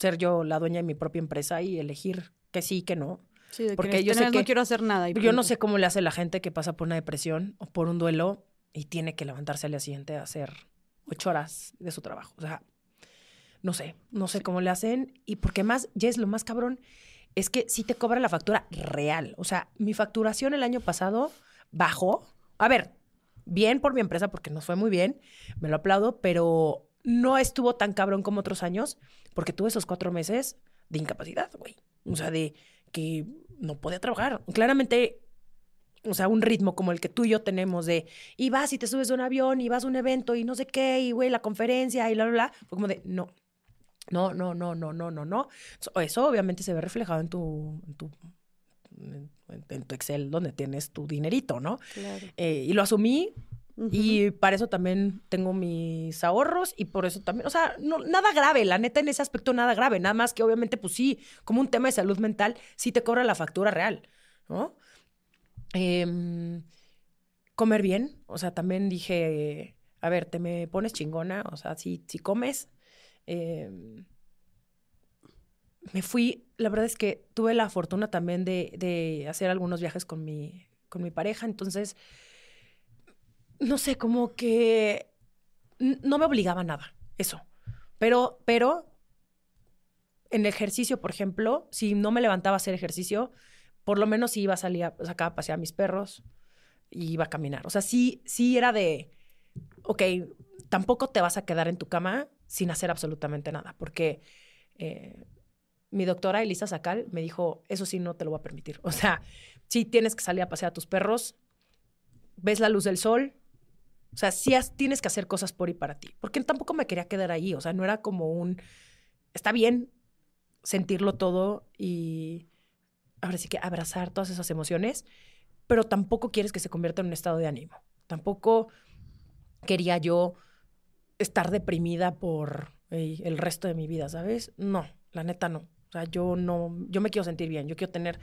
ser yo la dueña de mi propia empresa y elegir que sí que no. Sí, de que Porque en yo este sé mes no que- quiero hacer nada. y Yo no sé cómo le hace la gente que pasa por una depresión o por un duelo y tiene que levantarse al día siguiente a hacer ocho horas de su trabajo. O sea, no sé, no sé cómo le hacen. Y porque más, ya es lo más cabrón, es que sí te cobra la factura real. O sea, mi facturación el año pasado bajó. A ver, bien por mi empresa porque nos fue muy bien, me lo aplaudo, pero no estuvo tan cabrón como otros años porque tuve esos cuatro meses de incapacidad, güey. O sea, de que no podía trabajar. Claramente, o sea, un ritmo como el que tú y yo tenemos de, y vas y te subes a un avión y vas a un evento y no sé qué, y güey, la conferencia y bla, bla, bla, fue como de, no. No, no, no, no, no, no, no. So- Eso obviamente se ve reflejado en tu, en tu, en, en tu Excel donde tienes tu dinerito, ¿no? Claro. Eh, y lo asumí Ujú. y para eso también tengo mis ahorros y por eso también, o sea, no, nada grave, la neta en ese aspecto nada grave, nada más que obviamente pues sí, como un tema de salud mental, sí te cobra la factura real, ¿no? Em, comer bien, o sea, también dije, a ver, te me pones chingona, o sea, si, si comes, em, me fui, la verdad es que tuve la fortuna también de, de hacer algunos viajes con mi, con mi pareja, entonces no sé, como que no me obligaba a nada, eso. Pero, pero, en ejercicio, por ejemplo, si no me levantaba a hacer ejercicio, por lo menos iba a salir, a, sacaba a pasear a mis perros y iba a caminar. O sea, sí, sí era de, ok, tampoco te vas a quedar en tu cama sin hacer absolutamente nada, porque eh, mi doctora Elisa Sacal me dijo, eso sí no te lo voy a permitir. O sea, sí tienes que salir a pasear a tus perros, ves la luz del sol, o sea, sí tienes que hacer cosas por y para ti. Porque tampoco me quería quedar ahí. O sea, no era como un. Está bien sentirlo todo y ahora sí que abrazar todas esas emociones. pero tampoco quieres que se convierta en un estado de ánimo. Tampoco quería yo estar deprimida por el resto de mi vida, ¿sabes? No, la neta no. O sea, yo no, yo me quiero sentir bien, yo quiero tener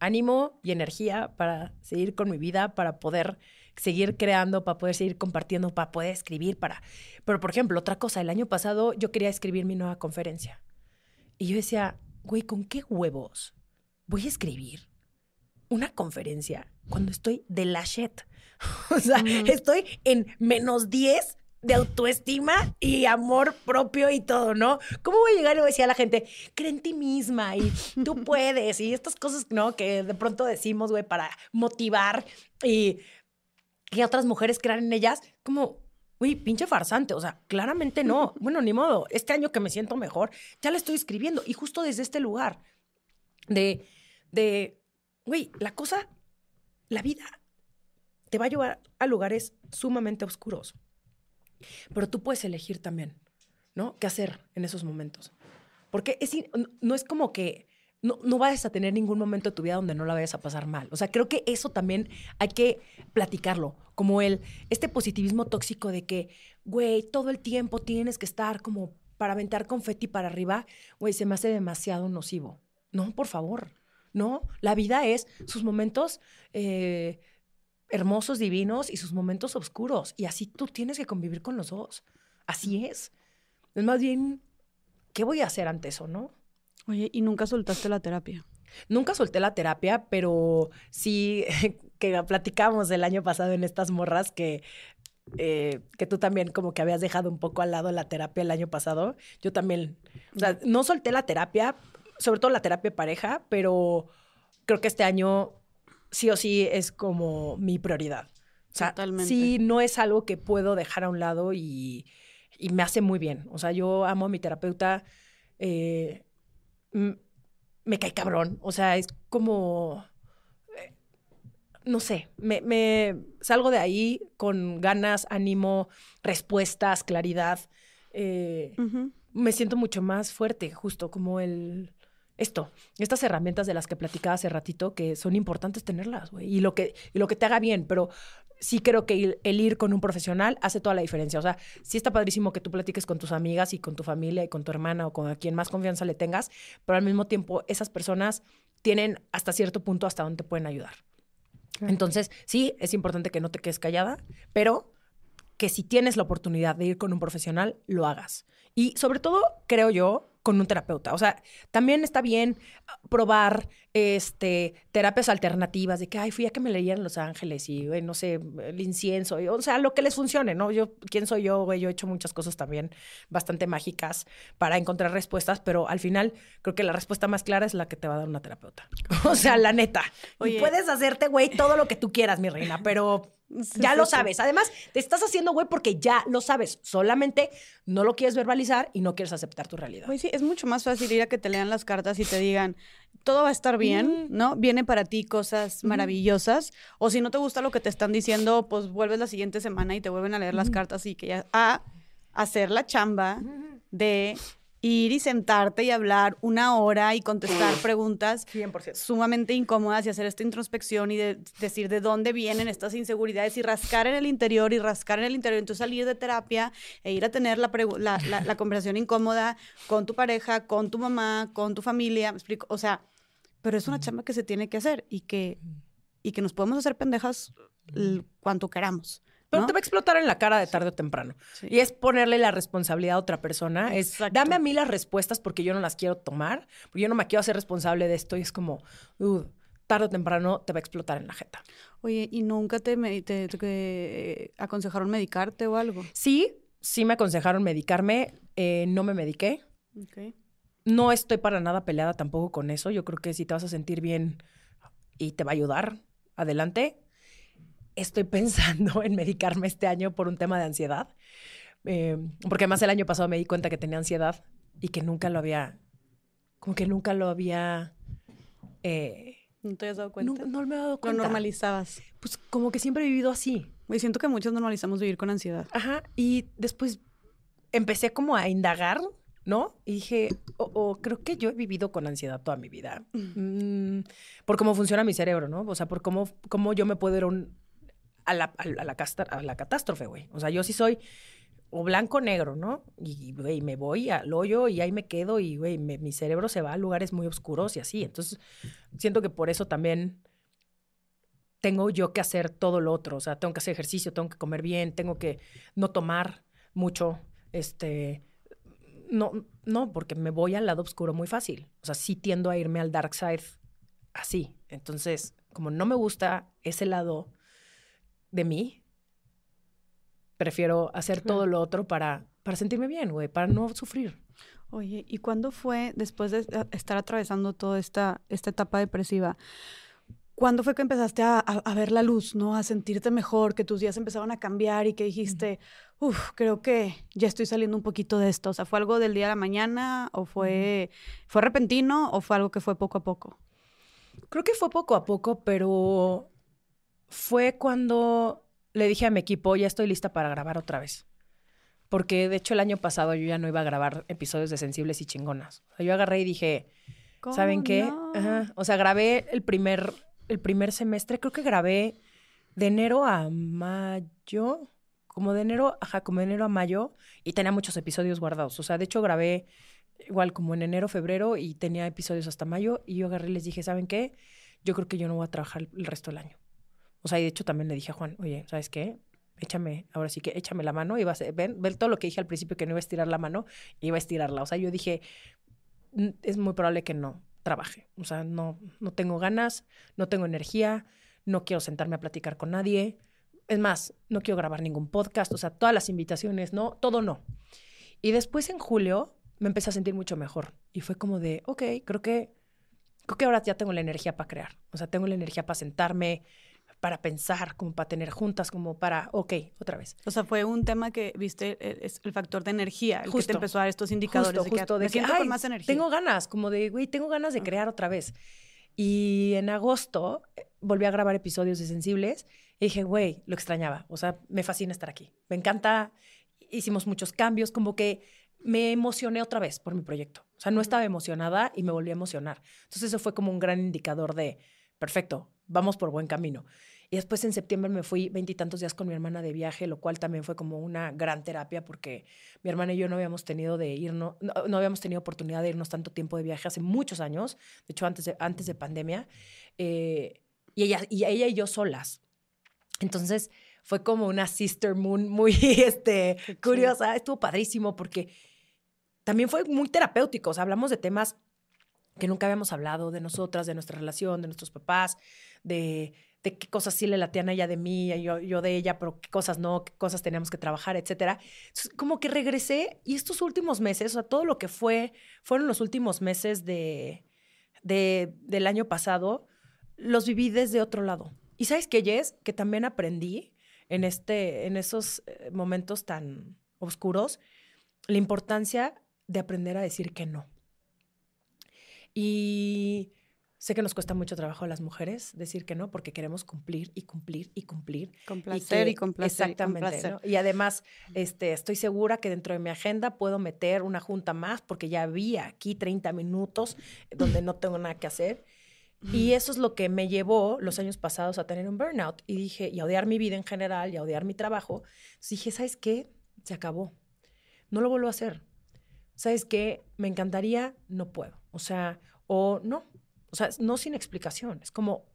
ánimo y energía para seguir con mi vida, para poder seguir creando, para poder seguir compartiendo, para poder escribir, para... Pero, por ejemplo, otra cosa, el año pasado yo quería escribir mi nueva conferencia. Y yo decía, güey, ¿con qué huevos voy a escribir una conferencia cuando estoy de la shit? o sea, estoy en menos 10 de autoestima y amor propio y todo, ¿no? ¿Cómo voy a llegar y voy a decir a la gente, cree en ti misma y tú puedes y estas cosas, ¿no? Que de pronto decimos, güey, para motivar y que otras mujeres crean en ellas, como, uy, pinche farsante, o sea, claramente no. Bueno, ni modo, este año que me siento mejor, ya la estoy escribiendo y justo desde este lugar de, de, güey, la cosa, la vida te va a llevar a lugares sumamente oscuros, pero tú puedes elegir también, ¿no? ¿Qué hacer en esos momentos? Porque es, no es como que no, no vayas a tener ningún momento de tu vida donde no la vayas a pasar mal. O sea, creo que eso también hay que platicarlo, como el, este positivismo tóxico de que, güey, todo el tiempo tienes que estar como para aventar confeti para arriba, güey, se me hace demasiado nocivo. No, por favor, no. La vida es sus momentos eh, hermosos, divinos y sus momentos oscuros. Y así tú tienes que convivir con los dos. Así es. Es más bien, ¿qué voy a hacer ante eso, no? Oye, ¿y nunca soltaste la terapia? Nunca solté la terapia, pero sí que platicamos el año pasado en estas morras que, eh, que tú también como que habías dejado un poco al lado la terapia el año pasado. Yo también, o sea, no solté la terapia, sobre todo la terapia de pareja, pero creo que este año sí o sí es como mi prioridad. O sea, Totalmente. sí no es algo que puedo dejar a un lado y, y me hace muy bien. O sea, yo amo a mi terapeuta. eh, me cae cabrón. O sea, es como. eh, No sé, me, me salgo de ahí con ganas, ánimo, respuestas, claridad. eh, me siento mucho más fuerte, justo como el. Esto, estas herramientas de las que platicaba hace ratito, que son importantes tenerlas, güey, y lo que, y lo que te haga bien, pero sí creo que el, el ir con un profesional hace toda la diferencia. O sea, sí está padrísimo que tú platiques con tus amigas y con tu familia y con tu hermana o con a quien más confianza le tengas, pero al mismo tiempo esas personas tienen hasta cierto punto hasta donde te pueden ayudar. Entonces, sí, es importante que no te quedes callada, pero que si tienes la oportunidad de ir con un profesional, lo hagas. Y sobre todo, creo yo, con un terapeuta. O sea, también está bien ah, probar este, terapias alternativas de que, ay, fui a que me leían Los Ángeles y, no sé, el incienso. y, o sea, lo que les funcione, ¿no? Yo, ¿quién soy yo, güey? Yo he hecho muchas cosas también bastante mágicas para encontrar respuestas, pero al final creo que la respuesta más clara es la que te va a dar una terapeuta. o sea, la neta. Oye. Y puedes hacerte, güey, todo lo que tú quieras, mi reina, pero Sí, ya sí, lo sabes. Además, te estás haciendo, güey, porque ya lo sabes. Solamente no lo quieres verbalizar y no quieres aceptar tu realidad. Pues sí, es mucho más fácil ir a que te lean las cartas y te digan, todo va a estar bien. ¿no? Viene para ti cosas maravillosas. O si no te gusta lo que te están diciendo, pues vuelves la siguiente semana y te vuelven a leer las cartas y que ya a hacer la chamba de ir y sentarte y hablar una hora y contestar preguntas 100%. sumamente incómodas y hacer esta introspección y de- decir de dónde vienen estas inseguridades y rascar en el interior y rascar en el interior. Entonces salir de terapia e ir a tener la, la, la- la conversación incómoda con tu pareja, con tu mamá, con tu familia. ¿me explico? O sea, pero es una chamba que se tiene que hacer y que, y que nos podemos hacer pendejas cuanto queramos. Pero ¿no? te va a explotar en la cara de tarde o temprano. Sí. Y es ponerle la responsabilidad a otra persona. Es dame a mí las respuestas porque yo no las quiero tomar, porque yo no me quiero hacer responsable de esto. Y es como, "Dude, tarde o temprano te va a explotar en la jeta. Oye, ¿y nunca te, me- te- te- aconsejaron medicarte o algo? Sí, sí me aconsejaron medicarme. eh, no me mediqué. Ok. No estoy para nada peleada tampoco con eso. Yo creo que si te vas a sentir bien y te va a ayudar, adelante. Estoy pensando en medicarme este año por un tema de ansiedad. Eh, porque además el año pasado me di cuenta que tenía ansiedad y que nunca lo había, como que nunca lo había, eh, ¿No te has dado no, cuenta? no me he dado Lo cuenta. normalizabas. Pues como que siempre he vivido así. Y siento que muchos normalizamos vivir con ansiedad. Ajá. Y después empecé como a indagar ¿no? Y dije, o, creo que yo he vivido con ansiedad toda mi vida, mm, por cómo funciona mi cerebro, ¿no? O sea, por cómo, cómo yo me puedo ir a, la, a, la, a la catástrofe, güey. O sea, yo sí soy o blanco o negro, ¿no? Y, güey, me voy al hoyo y ahí me quedo y, güey, mi cerebro se va a lugares muy oscuros y así. Entonces, siento que por eso también tengo yo que hacer todo lo otro. O sea, tengo que hacer ejercicio, tengo que comer bien, tengo que no tomar mucho, este... No, no, porque me voy al lado oscuro muy fácil. O sea, sí tiendo a irme al dark side así. Entonces, como no me gusta ese lado de mí, prefiero hacer todo lo otro para, para sentirme bien, güey, para no sufrir. Oye, ¿y cuándo fue, después de estar atravesando toda esta, esta etapa depresiva, cuándo fue que empezaste a, ver la luz, ¿no? A sentirte mejor, que tus días empezaron a cambiar y que dijiste, uff, creo que ya estoy saliendo un poquito de esto. O sea, ¿fue algo del día a la mañana o fue, fue repentino o fue algo que fue poco a poco? Creo que fue poco a poco, pero fue cuando le dije a mi equipo, ya estoy lista para grabar otra vez. Porque de hecho el año pasado yo ya no iba a grabar episodios de Sensibles y Chingonas. O sea, yo agarré y dije, ¿saben qué? O sea, grabé el primer, el primer semestre, creo que grabé de enero a mayo, como de enero, ajá, como de enero a mayo, y tenía muchos episodios guardados. O sea, de hecho grabé igual como en enero, febrero, y tenía episodios hasta mayo, y yo agarré y les dije, ¿saben qué? Yo creo que yo no voy a trabajar el resto del año. O sea, y de hecho también le dije a Juan, oye, ¿sabes qué? Échame, ahora sí que échame la mano. Y vas a, ven, ven todo lo que dije al principio que no iba a estirar la mano, iba a estirarla. O sea, yo dije, es muy probable que no trabaje. O sea, no, no tengo ganas, no tengo energía, no quiero sentarme a platicar con nadie. Es más, no quiero grabar ningún podcast, o sea, todas las invitaciones, no, todo no. Y después en julio me empecé a sentir mucho mejor y fue como de, ok, creo que, creo que ahora ya tengo la energía para crear, o sea, tengo la energía para sentarme, para pensar, como para tener juntas, como para, ok, otra vez. O sea, fue un tema que viste, eh, es el factor de energía, el que te empezó a dar estos indicadores justo, de, que, con más energía. Tengo ganas, como de, güey, tengo ganas de crear otra vez. Y en agosto eh, volví a grabar episodios de Sensibles y dije, güey, lo extrañaba. O sea, me fascina estar aquí. Me encanta. Hicimos muchos cambios, como que me emocioné otra vez por mi proyecto. O sea, no estaba emocionada y me volví a emocionar. Entonces, eso fue como un gran indicador de, perfecto, vamos por buen camino. Y después en septiembre me fui veintitantos días con mi hermana de viaje, lo cual también fue como una gran terapia porque mi hermana y yo no habíamos tenido de irnos, no, habíamos tenido oportunidad de irnos tanto tiempo de viaje hace muchos años, de hecho antes de, antes de pandemia, eh, y, ella, y ella y yo solas. Entonces fue como una sister moon muy este, curiosa, estuvo padrísimo porque también fue muy terapéutico, o sea, hablamos de temas que nunca habíamos hablado, de nosotras, de nuestra relación, de nuestros papás, de de qué cosas sí le latían a ella de mí, yo, yo de ella, pero qué cosas no, qué cosas teníamos que trabajar, etcétera. como que regresé y estos últimos meses, o sea, todo lo que fue, fueron los últimos meses de, de, del año pasado, los viví desde otro lado. Y sabes qué, Jess, que también aprendí en, este, en esos eh, momentos tan oscuros, la importancia de aprender a decir que no. Y Sé que nos cuesta mucho trabajo a las mujeres decir que no porque queremos cumplir y cumplir y cumplir. Con placer y, con placer. Exactamente. Y, además, este, estoy segura que dentro de mi agenda puedo meter una junta más porque ya había aquí 30 minutos donde no tengo nada que hacer. Y eso es lo que me llevó los años pasados a tener un burnout y dije, y a odiar mi vida en general y a odiar mi trabajo. Entonces dije, ¿sabes qué? Se acabó. No lo vuelvo a hacer. ¿Sabes qué? Me encantaría, no puedo. O sea, o no, o sea, no sin explicación. Es como,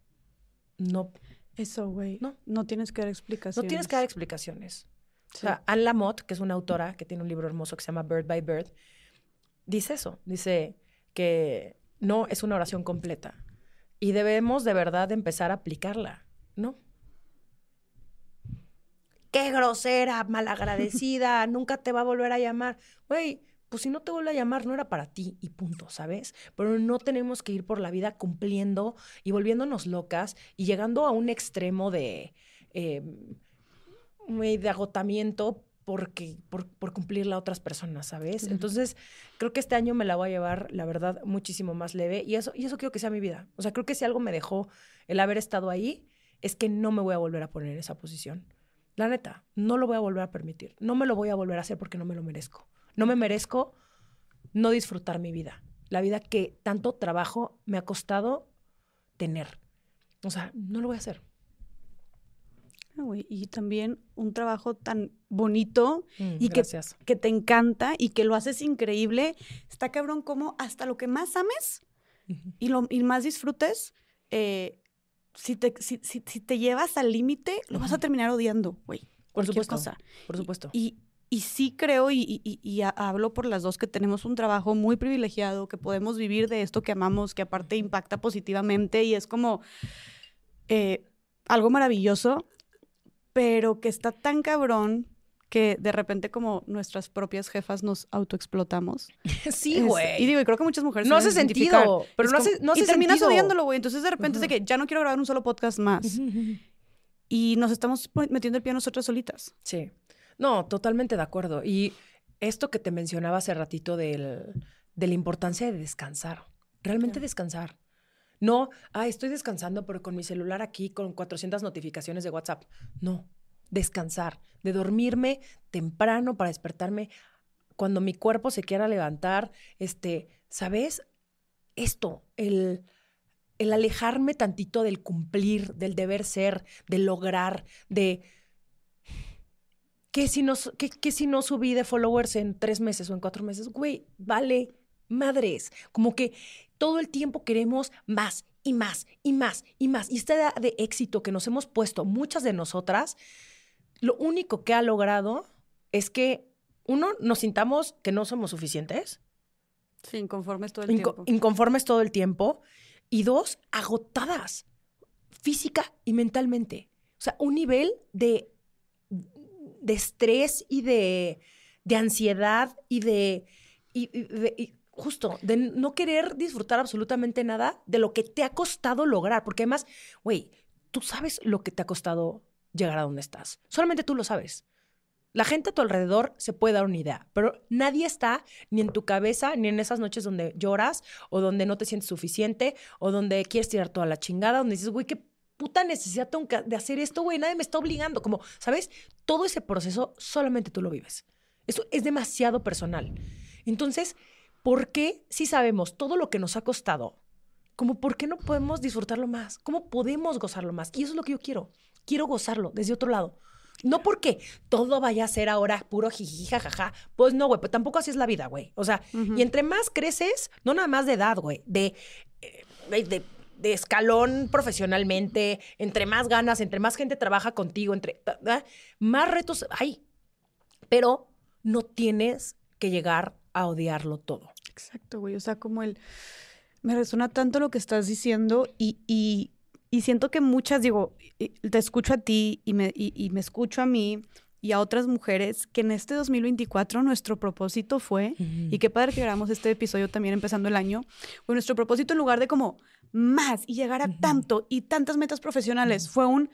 no. Eso, güey. No. No tienes que dar explicaciones. No tienes que dar explicaciones. O sea, Anne Lamott, que es una autora que tiene un libro hermoso que se llama Bird by Bird, dice eso. Dice que no es una oración completa. Y debemos de verdad empezar a aplicarla, ¿no? Qué grosera, malagradecida, nunca te va a volver a llamar. Güey, pues si no te vuelve a llamar, no era para ti y punto, ¿sabes? Pero no tenemos que ir por la vida cumpliendo y volviéndonos locas y llegando a un extremo de, eh, de agotamiento porque, por, por cumplirla a otras personas, ¿sabes? Entonces, creo que este año me la voy a llevar, la verdad, muchísimo más leve y eso, y eso quiero que sea mi vida. O sea, creo que si algo me dejó el haber estado ahí, es que no me voy a volver a poner en esa posición. La neta, no lo voy a volver a permitir. No me lo voy a volver a hacer porque no me lo merezco. No me merezco no disfrutar mi vida, la vida que tanto trabajo me ha costado tener. O sea, no lo voy a hacer. Ah, Y también un trabajo tan bonito Mm, y que, que te encanta y que lo haces increíble. Está cabrón como hasta lo que más ames y lo y más disfrutes, eh, si, te, si, si- si te llevas al límite, lo vas a terminar odiando, güey. Por supuesto. cosa. Por supuesto. Y, y sí creo, y, y- y- y ha- hablo por las dos, que tenemos un trabajo muy privilegiado, que podemos vivir de esto que amamos, que aparte impacta positivamente y es como eh, algo maravilloso, pero que está tan cabrón que de repente como nuestras propias jefas nos autoexplotamos. sí, güey. Y digo, y creo que muchas mujeres no hace a sentido. Pero Es no como- hace, no y terminas odiándolo, güey. Entonces de repente es de que ya no quiero grabar un solo podcast más. Y nos estamos metiendo el pie nosotras solitas. Sí. No, totalmente de acuerdo. Y esto que te mencionaba hace ratito del, de la importancia de descansar. Realmente descansar. No, ah, estoy descansando, pero con mi celular aquí, con 400 notificaciones de WhatsApp. No, descansar, de dormirme temprano para despertarme cuando mi cuerpo se quiera levantar. Este, ¿sabes? Esto, el, el alejarme tantito del cumplir, del deber ser, del lograr, de ¿Qué si, no, qué- qué si no subí de followers en tres meses o en cuatro meses? Güey, vale madres. Como que todo el tiempo queremos más y más y más y más. Y esta edad de éxito que nos hemos puesto muchas de nosotras, lo único que ha logrado es que, uno, nos sintamos que no somos suficientes, Sí, inconformes todo el inco- tiempo. inconformes todo el tiempo, y dos, agotadas física y mentalmente. O sea, un nivel de, de estrés y de, de ansiedad y de, y- de- justo, de no querer disfrutar absolutamente nada de lo que te ha costado lograr. Porque además, güey, tú sabes lo que te ha costado llegar a donde estás. Solamente tú lo sabes. La gente a tu alrededor se puede dar una idea, pero nadie está ni en tu cabeza, ni en esas noches donde lloras o donde no te sientes suficiente o donde quieres tirar toda la chingada, donde dices, güey, qué puta necesidad tengo de hacer esto, güey, nadie me está obligando. Como, ¿sabes? Todo ese proceso solamente tú lo vives. Eso es demasiado personal. Entonces, ¿por qué si sabemos todo lo que nos ha costado? Como, ¿por qué no podemos disfrutarlo más? ¿Cómo podemos gozarlo más? Y eso es lo que yo quiero. Quiero gozarlo desde otro lado. No porque todo vaya a ser ahora puro jiji, jajaja. Pues no, güey, pues tampoco así es la vida, güey. O sea, y entre más creces, no nada más de edad, güey, de, eh, de, de- de escalón profesionalmente, entre más ganas, entre más gente trabaja contigo, entre más retos hay. Pero no tienes que llegar a odiarlo todo. Exacto, güey. O sea, como el... Me resuena tanto lo que estás diciendo y, y, siento que muchas, digo, te escucho a ti y me, y me escucho a mí y a otras mujeres que en este 2024 nuestro propósito fue, y qué padre que grabamos este episodio también empezando el año, fue nuestro propósito en lugar de como más y llegar a tanto y tantas metas profesionales, fue un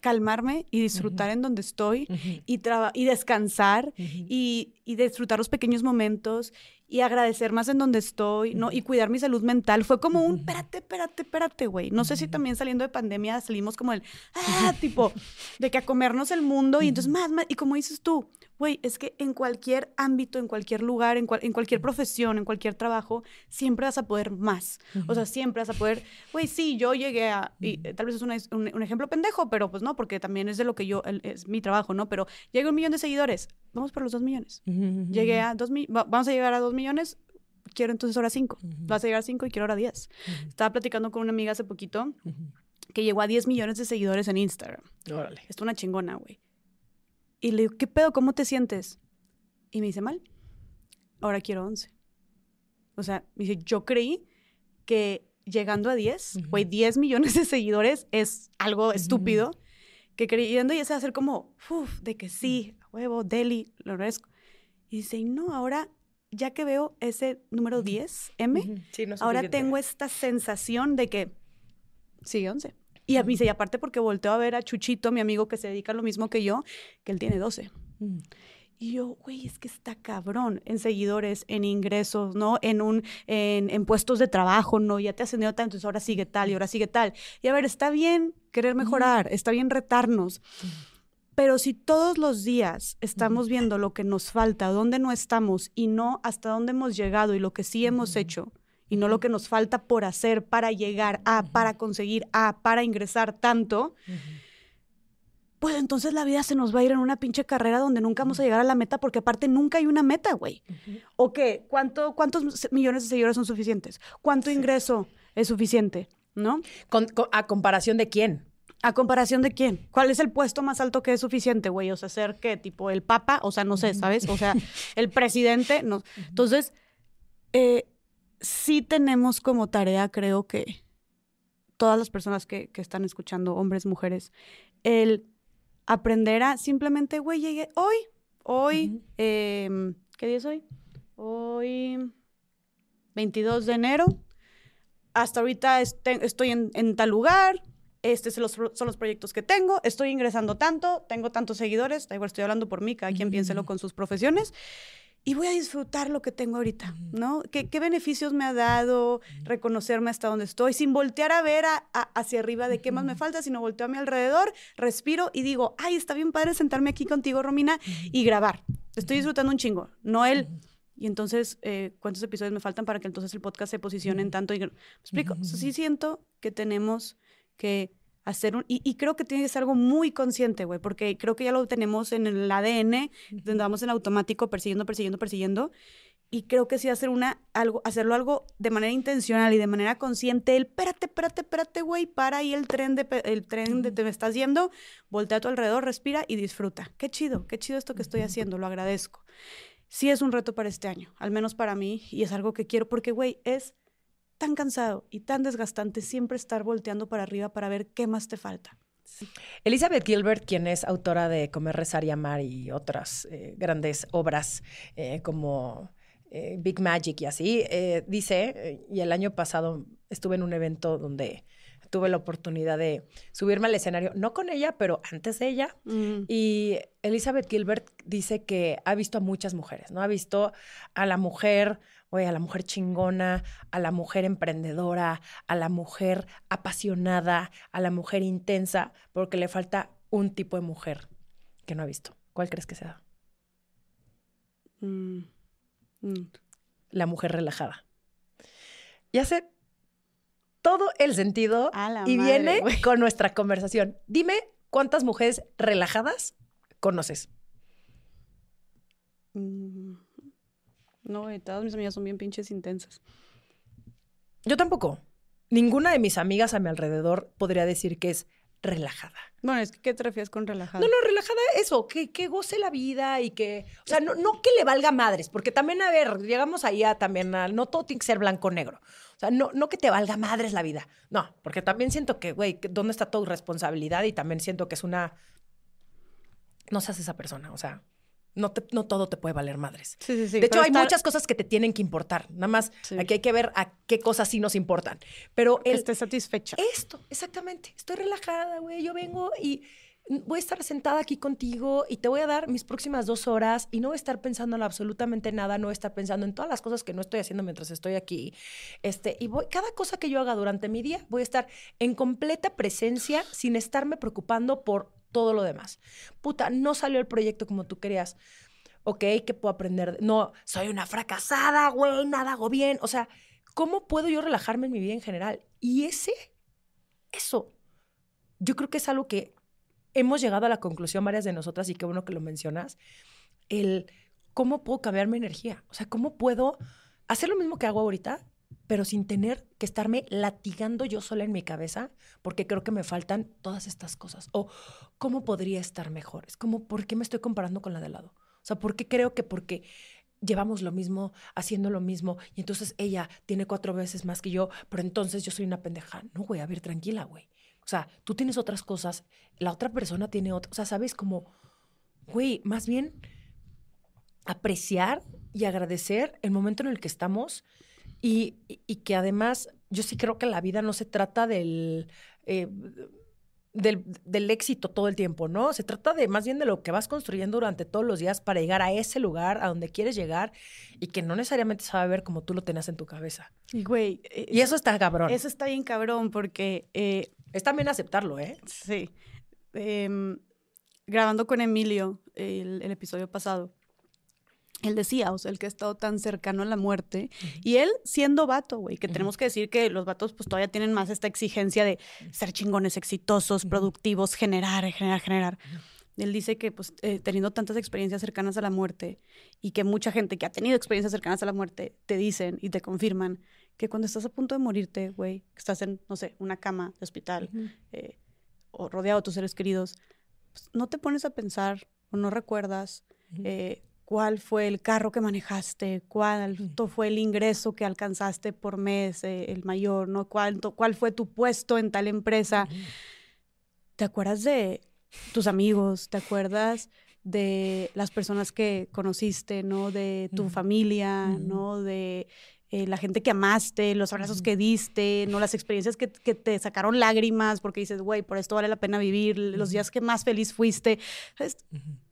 calmarme y disfrutar en donde estoy y, y descansar y, y disfrutar los pequeños momentos y agradecer más en donde estoy, ¿no? Y cuidar mi salud mental. Fue como un, espérate, espérate, espérate, güey. No sé si también saliendo de pandemia salimos como el, ah, tipo, de que a comernos el mundo y entonces más, más. Y como dices tú, güey, es que en cualquier ámbito, en cualquier lugar, en, cual- en cualquier profesión, en cualquier trabajo, siempre vas a poder más. O sea, siempre vas a poder, güey, sí, yo llegué a, y eh, tal vez es una- un, un ejemplo pendejo, pero pues no, porque también es de lo que yo, el- es mi trabajo, ¿no? Pero llegué a un millón de seguidores, vamos por los dos millones. Llegué a dos millones, vamos a llegar a dos millones, quiero entonces ahora cinco. Vas a llegar a cinco y quiero ahora diez. Estaba platicando con una amiga hace poquito que llegó a 10 millones de seguidores en Instagram. Órale. Esto es una chingona, güey. Y le digo, ¿qué pedo? ¿Cómo te sientes? Y me dice, mal. Ahora quiero 11. O sea, me dice, yo creí que llegando a 10, Ujú. güey, 10 millones de seguidores es algo estúpido. Que creyendo y ese va a ser como, uff, de que sí, a huevo, Deli, lo agradezco. Y dice, no, ahora ya que veo ese número 10, M. Sí, no ahora tengo esta sensación de que sigue 11. Y a mí, y aparte porque volteo a ver a Chuchito, mi amigo que se dedica a lo mismo que yo, que él tiene 12. Mm. Y yo, güey, es que está cabrón en seguidores, en ingresos, ¿no? En, un, en, en puestos de trabajo, ¿no? Ya te ascendió tanto, entonces ahora sigue tal y ahora sigue tal. Y a ver, está bien querer mejorar, está bien retarnos, Pero si todos los días estamos viendo lo que nos falta, dónde no estamos y no hasta dónde hemos llegado y lo que sí hemos hecho, y no lo que nos falta por hacer para llegar a, para conseguir a, para ingresar tanto, pues entonces la vida se nos va a ir en una pinche carrera donde nunca vamos a llegar a la meta porque aparte nunca hay una meta, güey. ¿O qué? ¿Cuánto, ¿Cuántos millones de seguidores son suficientes? ¿Cuánto ingreso es suficiente? ¿No? ¿A comparación de quién? ¿A comparación de quién? ¿Cuál es el puesto más alto que es suficiente, güey? O sea, ser qué, tipo el papa, o sea, no sé, ¿sabes? O sea, el presidente, no. Entonces, eh, sí tenemos como tarea, creo que todas las personas que, están escuchando, hombres, mujeres, el aprender a simplemente, güey, llegué hoy, hoy, em, ¿qué día es hoy? Hoy, 22 de enero. Hasta ahorita estoy en, en tal lugar, estos son los, proyectos que tengo, estoy ingresando tanto, tengo tantos seguidores, da igual estoy hablando por mí, cada quien piénselo con sus profesiones, y voy a disfrutar lo que tengo ahorita, ¿no? ¿Qué, beneficios me ha dado reconocerme hasta donde estoy, sin voltear a ver hacia arriba de qué más me falta, sino volteo a mi alrededor, respiro y digo, ay, está bien padre sentarme aquí contigo, Romina, y grabar. Estoy disfrutando un chingo, no él. Y entonces, eh, ¿cuántos episodios me faltan para que entonces el podcast se posicione en tanto? Y, ¿Me explico? sí siento que tenemos que hacer un... Y, creo que tiene que ser algo muy consciente, güey, porque creo que ya lo tenemos en el ADN, donde vamos en automático persiguiendo, persiguiendo, persiguiendo. Y creo que sí hacer una, algo, hacerlo algo de manera intencional y de manera consciente, el espérate, espérate, espérate, güey, para ahí el tren de el tren de te me estás yendo, voltea a tu alrededor, respira y disfruta. Qué chido, qué chido esto que estoy haciendo, lo agradezco. Sí es un reto para este año, al menos para mí, y es algo que quiero porque, güey, es tan cansado y tan desgastante siempre estar volteando para arriba para ver qué más te falta. Elizabeth Gilbert, quien es autora de Comer, Rezar y Amar y otras eh, grandes obras eh, como eh, Big Magic y así, dice, y el año pasado estuve en un evento donde tuve la oportunidad de subirme al escenario, no con ella, pero antes de ella. Mm. Y Elizabeth Gilbert dice que ha visto a muchas mujeres, ¿no? Ha visto a la mujer oye, a la mujer chingona, a la mujer emprendedora, a la mujer apasionada, a la mujer intensa, porque le falta un tipo de mujer que no ha visto. ¿Cuál crees que sea? Mm, mm. La mujer relajada. Y hace todo el sentido y viene con nuestra conversación. Dime cuántas mujeres relajadas conoces. Mm. No, todas mis amigas son bien pinches intensas. Yo tampoco. Ninguna de mis amigas a mi alrededor podría decir que es relajada. Bueno, es que ¿qué te refieres con relajada? No, no, relajada, eso, que, que goce la vida y que, o sea, no, no que le valga madres, porque también, a ver, llegamos ahí a también a, no todo tiene que ser blanco o negro. O sea, no, no que te valga madres la vida. No, porque también siento que, güey, ¿dónde está tu responsabilidad? Y también siento que es una, no seas esa persona, o sea, no, no todo te puede valer madres. Sí, sí, sí. De hecho, hay muchas cosas que te tienen que importar. Nada más aquí hay que ver a qué cosas sí nos importan. Pero el, esté satisfecha. Esto, exactamente. Estoy relajada, güey. Yo vengo y voy a estar sentada aquí contigo y te voy a dar mis próximas dos horas y no voy a estar pensando en absolutamente nada, no voy a estar pensando en todas las cosas que no estoy haciendo mientras estoy aquí. Este, y voy, cada cosa que yo haga durante mi día, voy a estar en completa presencia sin estarme preocupando por todo lo demás. Puta, no salió el proyecto como tú querías. Ok, ¿qué puedo aprender? No, soy una fracasada, güey, nada hago bien. O sea, ¿cómo puedo yo relajarme en mi vida en general? Y ese, eso, yo creo que es algo que hemos llegado a la conclusión varias de nosotras y qué bueno que lo mencionas, el cómo puedo cambiar mi energía. O sea, cómo puedo hacer lo mismo que hago ahorita, pero sin tener que estarme latigando yo sola en mi cabeza, porque creo que me faltan todas estas cosas. O cómo podría estar mejor. Es como, ¿por qué me estoy comparando con la de lado? O sea, ¿por qué creo que porque llevamos lo mismo, haciendo lo mismo, y entonces ella tiene cuatro veces más que yo, pero entonces yo soy una pendeja? No, güey, a ver, tranquila, güey. O sea, tú tienes otras cosas, la otra persona tiene otras. O sea, ¿sabes? Como, güey, más bien apreciar y agradecer el momento en el que estamos y, que además yo sí creo que la vida no se trata del, eh, del, del, éxito todo el tiempo, ¿no? Se trata de más bien de lo que vas construyendo durante todos los días para llegar a ese lugar a donde quieres llegar y que no necesariamente se va a ver como tú lo tenías en tu cabeza. Y güey. y eso está cabrón. Eso está bien cabrón porque... Eh, es también aceptarlo, ¿eh? Sí. Em, grabando con Emilio el, el episodio pasado, él decía, o sea, el que ha estado tan cercano a la muerte, y él siendo vato, güey, que tenemos que decir que los vatos pues todavía tienen más esta exigencia de ser chingones, exitosos, productivos, generar, generar, generar. Él dice que pues eh, teniendo tantas experiencias cercanas a la muerte y que mucha gente que ha tenido experiencias cercanas a la muerte te dicen y te confirman que cuando estás a punto de morirte, güey, que estás en, no sé, una cama de hospital eh, o rodeado de tus seres queridos, pues, no te pones a pensar o no recuerdas eh, cuál fue el carro que manejaste, cuál fue el ingreso que alcanzaste por mes, eh, el mayor, ¿no? ¿Cuál, cuál fue tu puesto en tal empresa. ¿Te acuerdas de tus amigos? ¿Te acuerdas de las personas que conociste, ¿no? De tu familia, ¿no? De eh, la gente que amaste, los abrazos que diste, ¿no? Las experiencias que, que te sacaron lágrimas porque dices, güey, por esto vale la pena vivir, los días que más feliz fuiste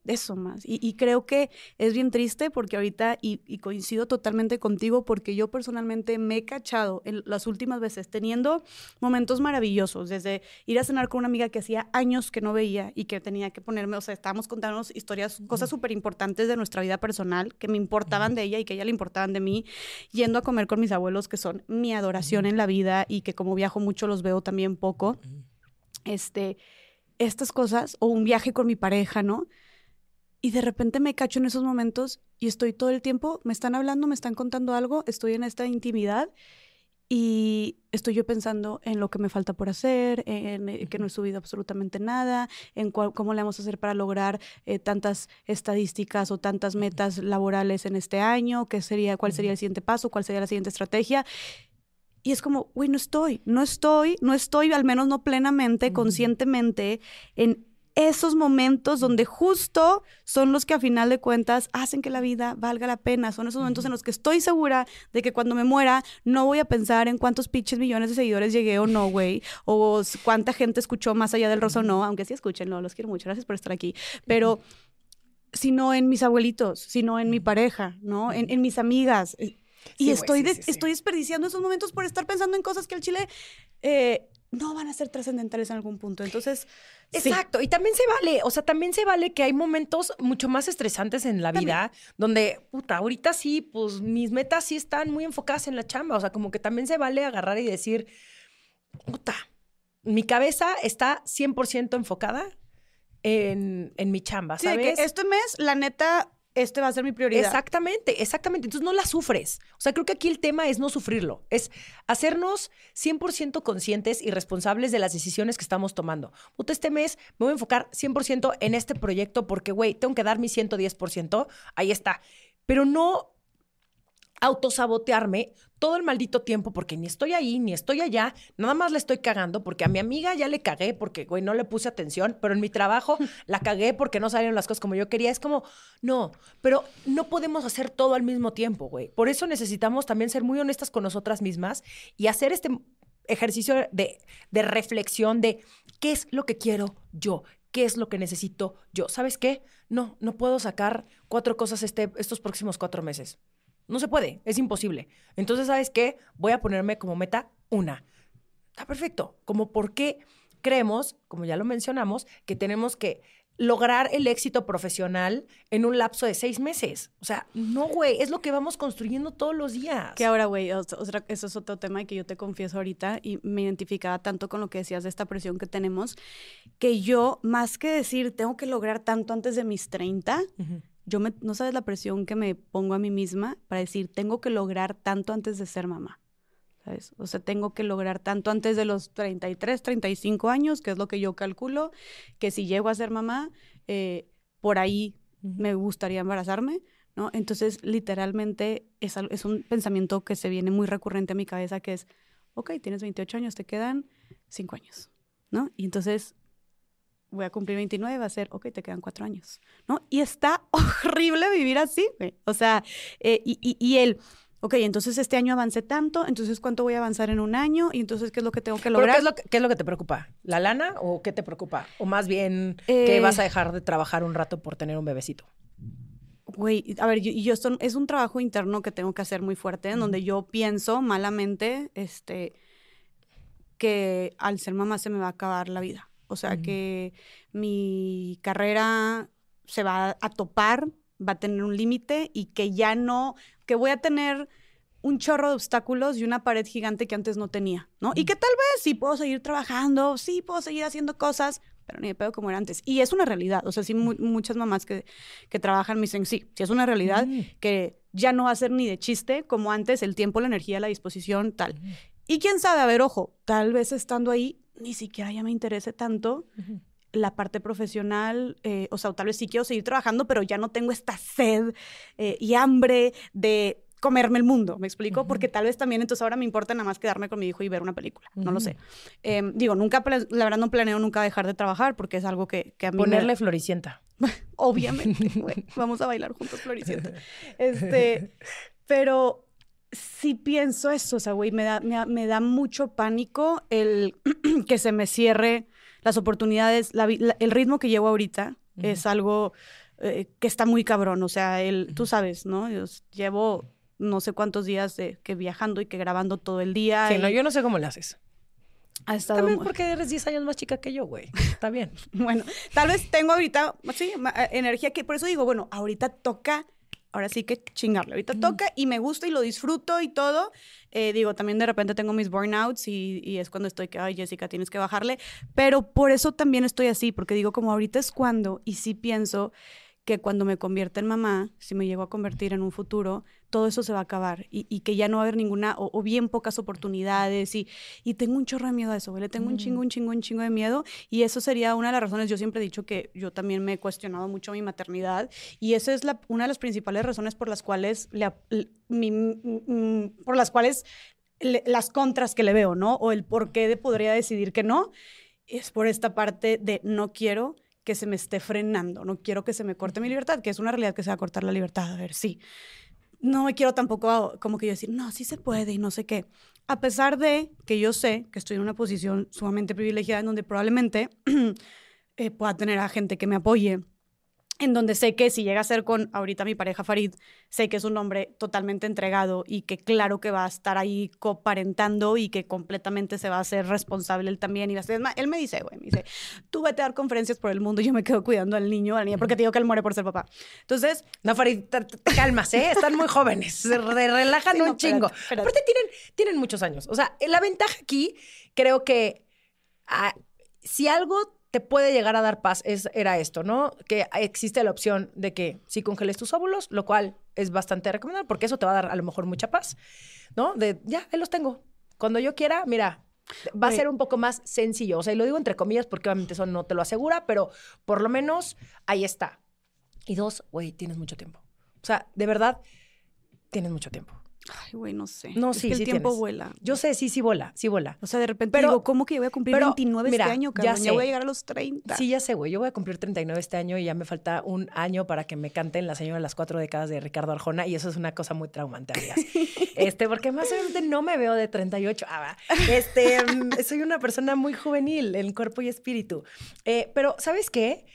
eso más. Y, creo que es bien triste porque ahorita, y, coincido totalmente contigo, porque yo personalmente me he cachado en las últimas veces teniendo momentos maravillosos, desde ir a cenar con una amiga que hacía años que no veía y que tenía que ponerme, o sea, estábamos contándonos historias, cosas súper importantes de nuestra vida personal, que me importaban de ella y que a ella le importaban de mí, yendo a comer con mis abuelos, que son mi adoración en la vida y que como viajo mucho los veo también poco. Este, estas cosas, o un viaje con mi pareja, ¿no? Y de repente me cacho en esos momentos y estoy todo el tiempo, me están hablando, me están contando algo, estoy en esta intimidad y estoy yo pensando en lo que me falta por hacer, en, eh, que no he subido absolutamente nada, en cómo le vamos a hacer para lograr eh, tantas estadísticas o tantas metas laborales en este año, qué sería, cuál sería el siguiente paso, cuál sería la siguiente estrategia. Y es como, güey, no estoy, no estoy, no estoy, al menos no plenamente, conscientemente, en esos momentos donde justo son los que a final de cuentas hacen que la vida valga la pena. Son esos momentos en los que estoy segura de que cuando me muera no voy a pensar en cuántos pinches millones de seguidores llegué o no, güey, o cuánta gente escuchó más allá del rosa o no, aunque sí escuchen, no, los quiero mucho, gracias por estar aquí. Pero sino en mis abuelitos, sino en mi pareja, ¿no? En, mis amigas. Y estoy, estoy desperdiciando esos momentos por estar pensando en cosas que el Chile eh, no van a ser trascendentales en algún punto. Entonces, exacto. Y también se vale, o sea, también se vale que hay momentos mucho más estresantes en la vida donde, puta, ahorita sí, pues mis metas sí están muy enfocadas en la chamba. O sea, como que también se vale agarrar y decir, puta, mi cabeza está 100% enfocada en, en, mi chamba, ¿sabes? que este mes, la neta, este va a ser mi prioridad. Exactamente, exactamente. Entonces no la sufres. O sea, creo que aquí el tema es no sufrirlo, es hacernos 100% conscientes y responsables de las decisiones que estamos tomando. Puta, este mes me voy a enfocar 100% en este proyecto porque, güey, tengo que dar mi 110%. Ahí está. Pero no autosabotearme todo el maldito tiempo porque ni estoy ahí, ni estoy allá, nada más le estoy cagando porque a mi amiga ya le cagué porque, güey, no le puse atención, pero en mi trabajo la cagué porque no salieron las cosas como yo quería. Es como, no, pero no podemos hacer todo al mismo tiempo, güey. Por eso necesitamos también ser muy honestas con nosotras mismas y hacer este ejercicio de, de reflexión de qué es lo que quiero yo, qué es lo que necesito yo. ¿Sabes qué? No, no puedo sacar cuatro cosas este, estos próximos cuatro meses. No se puede, es imposible. Entonces, ¿sabes qué? Voy a ponerme como meta una. Está perfecto. Como por qué creemos, como ya lo mencionamos, que tenemos que lograr el éxito profesional en un lapso de seis meses. O sea, no, güey, es lo que vamos construyendo todos los días. Que ahora, güey, eso es otro tema que yo te confieso ahorita y me identificaba tanto con lo que decías de esta presión que tenemos, que yo, más que decir, tengo que lograr tanto antes de mis 30, yo me, no sabes la presión que me pongo a mí misma para decir, tengo que lograr tanto antes de ser mamá. ¿Sabes? O sea, tengo que lograr tanto antes de los 33, 35 años, que es lo que yo calculo, que si llego a ser mamá, eh, por ahí me gustaría embarazarme, ¿no? Entonces, literalmente es, es un pensamiento que se viene muy recurrente a mi cabeza, que es, ok, tienes 28 años, te quedan 5 años, ¿no? Y entonces voy a cumplir 29, va a ser, ok, te quedan cuatro años, ¿no? Y está horrible vivir así, güey. O sea, eh, y, y, y, él, ok, entonces este año avancé tanto, entonces ¿cuánto voy a avanzar en un año? Y entonces, ¿qué es lo que tengo que lograr? qué, es lo que, qué es lo que te preocupa? ¿La lana o qué te preocupa? O más bien, eh, vas a dejar de trabajar un rato por tener un bebecito. Güey, a ver, yo, yo esto es un trabajo interno que tengo que hacer muy fuerte, en donde yo pienso malamente, este, que al ser mamá se me va a acabar la vida. O sea, que mi carrera se va a topar, va a tener un límite y que ya no, que voy a tener un chorro de obstáculos y una pared gigante que antes no tenía, ¿no? Y que tal vez sí puedo seguir trabajando, sí puedo seguir haciendo cosas, pero ni de pedo como era antes. Y es una realidad. O sea, sí, muchas mamás que, que, trabajan me dicen, sí, sí es una realidad que ya no va a ser ni de chiste como antes, el tiempo, la energía, la disposición, tal. Y quién sabe, a ver, ojo, tal vez estando ahí, ni siquiera ya me interese tanto la parte profesional, eh, o sea, tal vez sí quiero seguir trabajando, pero ya no tengo esta sed eh, y hambre de comerme el mundo, ¿me explico? Porque tal vez también entonces ahora me importa nada más quedarme con mi hijo y ver una película, no lo sé. Em, digo, nunca, la verdad no planeo nunca dejar de trabajar porque es algo que, que a mí Ponerle floricienta. Obviamente, güey, vamos a bailar juntos floricienta. Este, pero sí pienso eso, o sea, güey, me da, me, da mucho pánico el que se me cierre las oportunidades, el ritmo que llevo ahorita es algo eh, que está muy cabrón, o sea, el, tú sabes, ¿no? Yo llevo no sé cuántos días de que viajando y que grabando todo el día. Sí, no, yo no sé cómo le haces. Ha estado También porque eres 10 años más chica que yo, güey. Está bien. bueno, tal vez tengo ahorita, sí, eh, energía que por eso digo, bueno, ahorita toca, ahora sí que chingarle. Ahorita toca y me gusta y lo disfruto y todo. Eh, digo, también de repente tengo mis burnouts y, y, es cuando estoy que, ay, Jessica, tienes que bajarle. Pero por eso también estoy así, porque digo, como ahorita es cuando, y sí pienso que cuando me convierta en mamá, si me llego a convertir en un futuro, todo eso se va a acabar y, que ya no va a haber ninguna o, bien pocas oportunidades y, y, tengo un chorro de miedo a eso, Le tengo un chingo, un chingo, un chingo de miedo y eso sería una de las razones, yo siempre he dicho que yo también me he cuestionado mucho mi maternidad y esa es la, una de las principales razones por las cuales, por las cuales las contras que le veo, ¿no? O el por qué de podría decidir que no, es por esta parte de no quiero que se me esté frenando, no quiero que se me corte mi libertad, que es una realidad que se va a cortar la libertad, a ver, sí. No me quiero tampoco como que yo decir, no, sí se puede y no sé qué. A pesar de que yo sé que estoy en una posición sumamente privilegiada en donde probablemente eh, pueda tener a gente que me apoye, en donde sé que si llega a ser con ahorita mi pareja Farid, sé que es un hombre totalmente entregado y que claro que va a estar ahí coparentando y que completamente se va a hacer responsable él también. Y él me dice, güey, me dice, tú vete a dar conferencias por el mundo y yo me quedo cuidando al niño, a la niña, porque te digo que él muere por ser papá. Entonces... No, Farid, te, calmas, ¿eh? Están muy jóvenes, se relajan un chingo. Aparte tienen, tienen muchos años. O sea, la ventaja aquí, creo que ah, si algo te puede llegar a dar paz es, era esto, ¿no? Que existe la opción de que si congeles tus óvulos, lo cual es bastante recomendable porque eso te va a dar a lo mejor mucha paz, ¿no? De ya, ahí los tengo. Cuando yo quiera, mira, va a ser un poco más sencillo. O sea, y lo digo entre comillas porque obviamente eso no te lo asegura, pero por lo menos ahí está. Y dos, güey, tienes mucho tiempo. O sea, de verdad, tienes mucho tiempo. Ay, güey, no sé. No, sí, el tiempo vuela. Yo sé, sí, sí vuela, sí vuela. O sea, de repente pero, digo, ¿cómo que yo voy a cumplir 29 este año, cabrón? Ya, voy a llegar a los 30. Sí, ya sé, güey. Yo voy a cumplir 39 este año y ya me falta un año para que me canten La Señora de las Cuatro Décadas de Ricardo Arjona y eso es una cosa muy traumante, amigas. este, porque más o menos no me veo de 38. Ah, este, soy una persona muy juvenil en cuerpo y espíritu. Eh, pero, ¿sabes qué?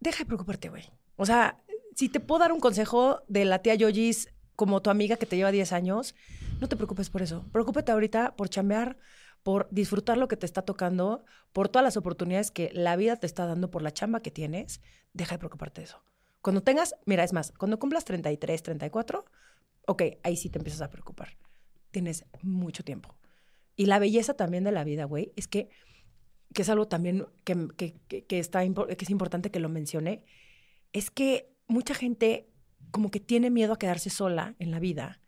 Deja de preocuparte, güey. O sea, si te puedo dar un consejo de la tía Yojis como tu amiga que te lleva 10 años, no te preocupes por eso. Preocúpate ahorita por chambear, por disfrutar lo que te está tocando, por todas las oportunidades que la vida te está dando por la chamba que tienes. Deja de preocuparte de eso. Cuando tengas, mira, es más, cuando cumplas 33, 34, ok, ahí sí te empiezas a preocupar. Tienes mucho tiempo. Y la belleza también de la vida, güey, es que, que es algo también que, que, está, que es importante que lo mencione, es que mucha gente como que tiene miedo a quedarse sola en la vida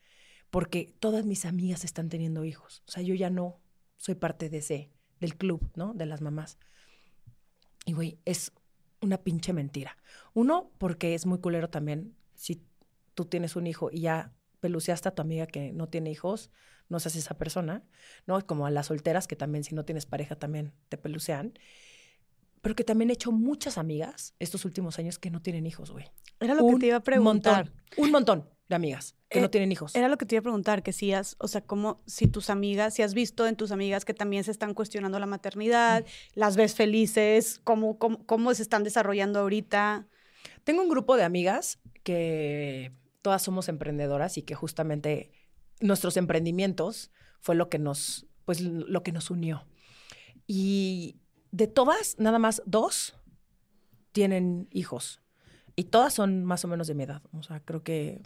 porque todas mis amigas están teniendo hijos. O sea, yo ya no soy parte de ese, del club, ¿no? De las mamás. Y, güey, es una pinche mentira. Uno, porque es muy culero también si tú tienes un hijo y ya peluceaste a tu amiga que no tiene hijos, no seas esa persona, ¿no? Como a las solteras que también si no tienes pareja también te pelucean pero que también he hecho muchas amigas estos últimos años que no tienen hijos, güey. Era lo que te iba a preguntar. Montón, un montón de amigas que no eh, tienen hijos. Era lo que te iba a preguntar, que si has, o sea, como si tus amigas, si has visto en tus amigas que también se están cuestionando la maternidad, las ves felices, cómo, cómo, cómo se están desarrollando ahorita. Tengo un grupo de amigas que todas somos emprendedoras y que justamente nuestros emprendimientos fue lo que nos, pues, lo que nos unió. Y de todas, nada más dos tienen hijos. Y todas son más o menos de mi edad. O sea, creo que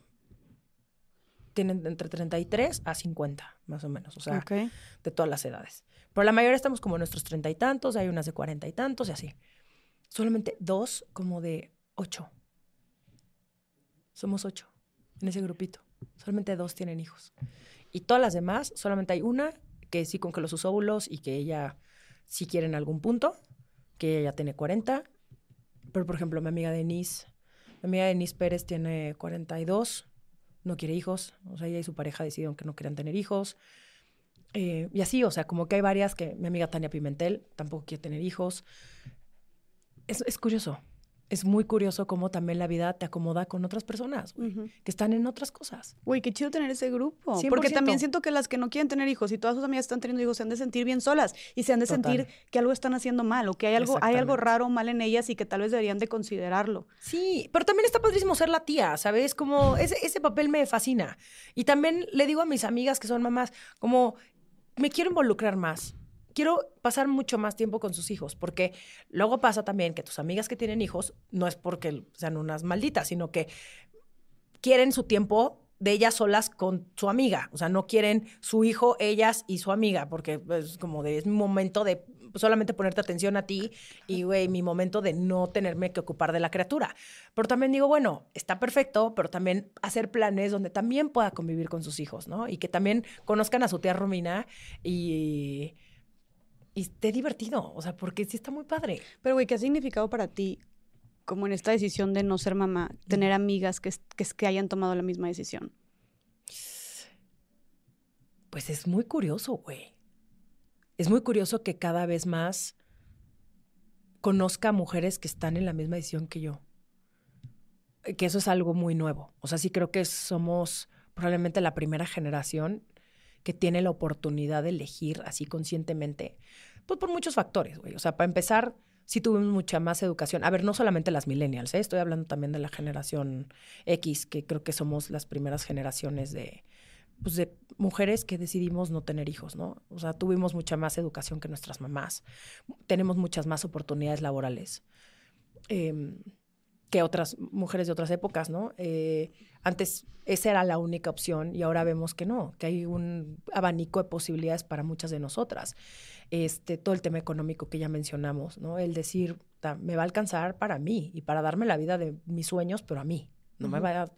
tienen entre 33 a 50, más o menos. O sea, de todas las edades. Pero la mayoría estamos como en nuestros treinta y tantos, hay unas de cuarenta y tantos y así. Solamente dos como de ocho. Somos ocho en ese grupito. Solamente dos tienen hijos. Y todas las demás, solamente hay una que sí con que los óvulos y que ella sí quiere en algún punto, que ella ya tiene 40. Pero, por ejemplo, mi amiga Denise, mi amiga Denise Pérez tiene 42, no quiere hijos. O sea, ella y su pareja decidieron que no querían tener hijos. Eh, y así, o sea, como que hay varias que mi amiga Tania Pimentel tampoco quiere tener hijos. Es, es curioso es muy curioso cómo también la vida te acomoda con otras personas, que están en otras cosas. Güey, qué chido tener ese grupo. Porque también siento que las que no quieren tener hijos y todas sus amigas están teniendo hijos se han de sentir bien solas y se han de sentir que algo están haciendo mal o que hay algo, hay algo raro o mal en ellas y que tal vez deberían de considerarlo. Sí, pero también está padrísimo ser la tía, ¿sabes? Como ese, ese papel me fascina. Y también le digo a mis amigas que son mamás, como me quiero involucrar más quiero pasar mucho más tiempo con sus hijos, porque luego pasa también que tus amigas que tienen hijos no es porque sean unas malditas, sino que quieren su tiempo de ellas solas con su amiga, o sea, no quieren su hijo, ellas y su amiga, porque es como de, mi momento de solamente ponerte atención a ti y, güey, mi momento de no tenerme que ocupar de la criatura. Pero también digo, bueno, está perfecto, pero también hacer planes donde también pueda convivir con sus hijos, ¿no? Y que también conozcan a su tía Romina y y esté divertido, o sea, porque sí está muy padre. Pero, güey, ¿qué ha significado para ti, como en esta decisión de no ser mamá, tener amigas que, que, que hayan tomado la misma decisión? Pues es muy curioso, güey. Es muy curioso que cada vez más conozca mujeres que están en la misma decisión que yo. Que eso es algo muy nuevo. O sea, sí creo que somos probablemente la primera generación que tiene la oportunidad de elegir así conscientemente, pues por muchos factores, güey. O sea, para empezar, sí tuvimos mucha más educación. A ver, no solamente las millennials, ¿eh? estoy hablando también de la generación X, que creo que somos las primeras generaciones de, pues de mujeres que decidimos no tener hijos, ¿no? O sea, tuvimos mucha más educación que nuestras mamás, tenemos muchas más oportunidades laborales. Eh, que otras mujeres de otras épocas, ¿no? Eh, antes esa era la única opción y ahora vemos que no, que hay un abanico de posibilidades para muchas de nosotras. Este, todo el tema económico que ya mencionamos, ¿no? El decir, me va a alcanzar para mí y para darme la vida de mis sueños, pero a mí. No me va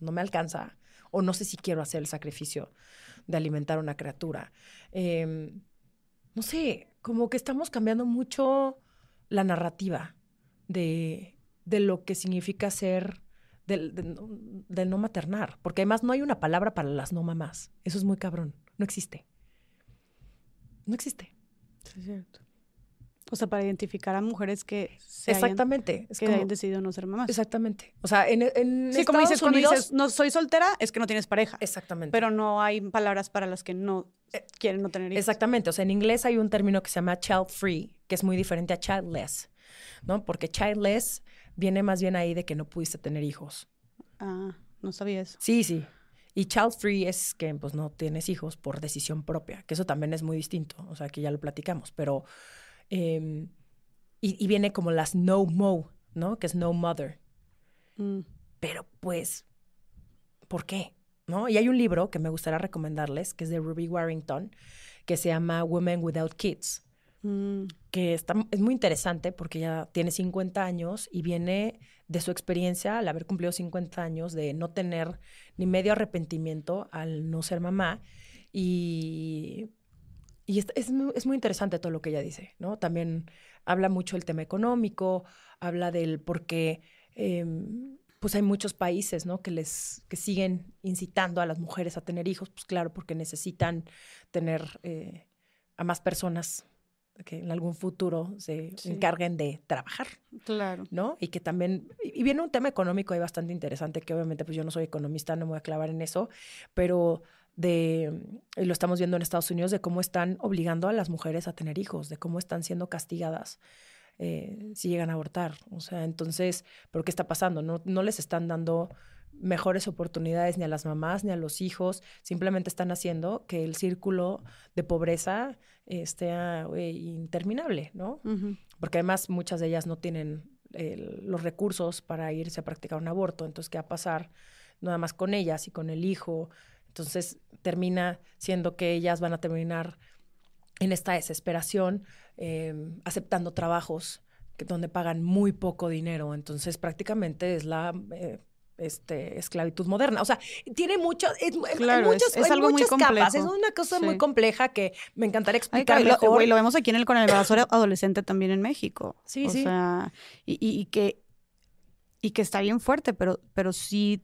no me alcanza o no sé si quiero hacer el sacrificio de alimentar a una criatura. Em, no sé, como que estamos cambiando mucho la narrativa de de lo que significa ser del, no maternar, porque además no hay una palabra para las no mamás. Eso es muy cabrón. No existe. No existe. Sí, es cierto. O sea, para identificar a mujeres que exactamente que hayan decidido no ser mamás. Exactamente. O sea, en, en sí, como dices, cuando dices no soy soltera es que no tienes pareja. Exactamente. Pero no hay palabras para las que no eh, quieren no tener hijos. Exactamente. O sea, en inglés hay un término que se llama child free, que es muy diferente a childless, ¿no? Porque childless viene más bien ahí de que no pudiste tener hijos. Ah, no sabía eso. Sí, sí. Y child free es que pues no tienes hijos por decisión propia, que eso también es muy distinto, o sea, que ya lo platicamos, pero... Em, y, viene como las no mo, ¿no? Que es no mother. Mm. Pero pues, ¿por qué? ¿No? Y hay un libro que me gustaría recomendarles, que es de Ruby Warrington, que se llama Women Without Kids. Mm. que está, es muy interesante porque ya tiene 50 años y viene de su experiencia al haber cumplido 50 años de no tener ni medio arrepentimiento al no ser mamá y, y es, es, muy, interesante todo lo que ella dice, ¿no? También habla mucho del tema económico, habla del por qué... Em, pues hay muchos países. Que les que siguen incitando a las mujeres a tener hijos, pues claro, porque necesitan tener eh, a más personas que en algún futuro se encarguen de trabajar. Claro. ¿No? Y que también, y viene un tema económico ahí bastante interesante, que obviamente pues yo no soy economista, no me voy a clavar en eso, pero de, lo estamos viendo en Estados Unidos, de cómo están obligando a las mujeres a tener hijos, de cómo están siendo castigadas. Eh, si llegan a abortar. O sea, entonces, ¿pero qué está pasando? No, no les están dando mejores oportunidades ni a las mamás ni a los hijos, simplemente están haciendo que el círculo de pobreza esté interminable, ¿no? Porque además muchas de ellas no tienen los recursos para irse a practicar un aborto, entonces, ¿qué va a pasar? Nada más con ellas y con el hijo. Entonces, termina siendo que ellas van a terminar en esta desesperación, em, aceptando trabajos que, donde pagan muy poco dinero. Entonces, prácticamente es la eh, este, esclavitud moderna. O sea, tiene mucho, es, muchos, es, algo muchas capas. Es una cosa muy compleja que me encantaría explicar mejor. Lo, lo, vemos aquí en el con el embarazo adolescente también en México. Sí, o sí. Sea, y, y, que, y que está bien fuerte, pero, pero sí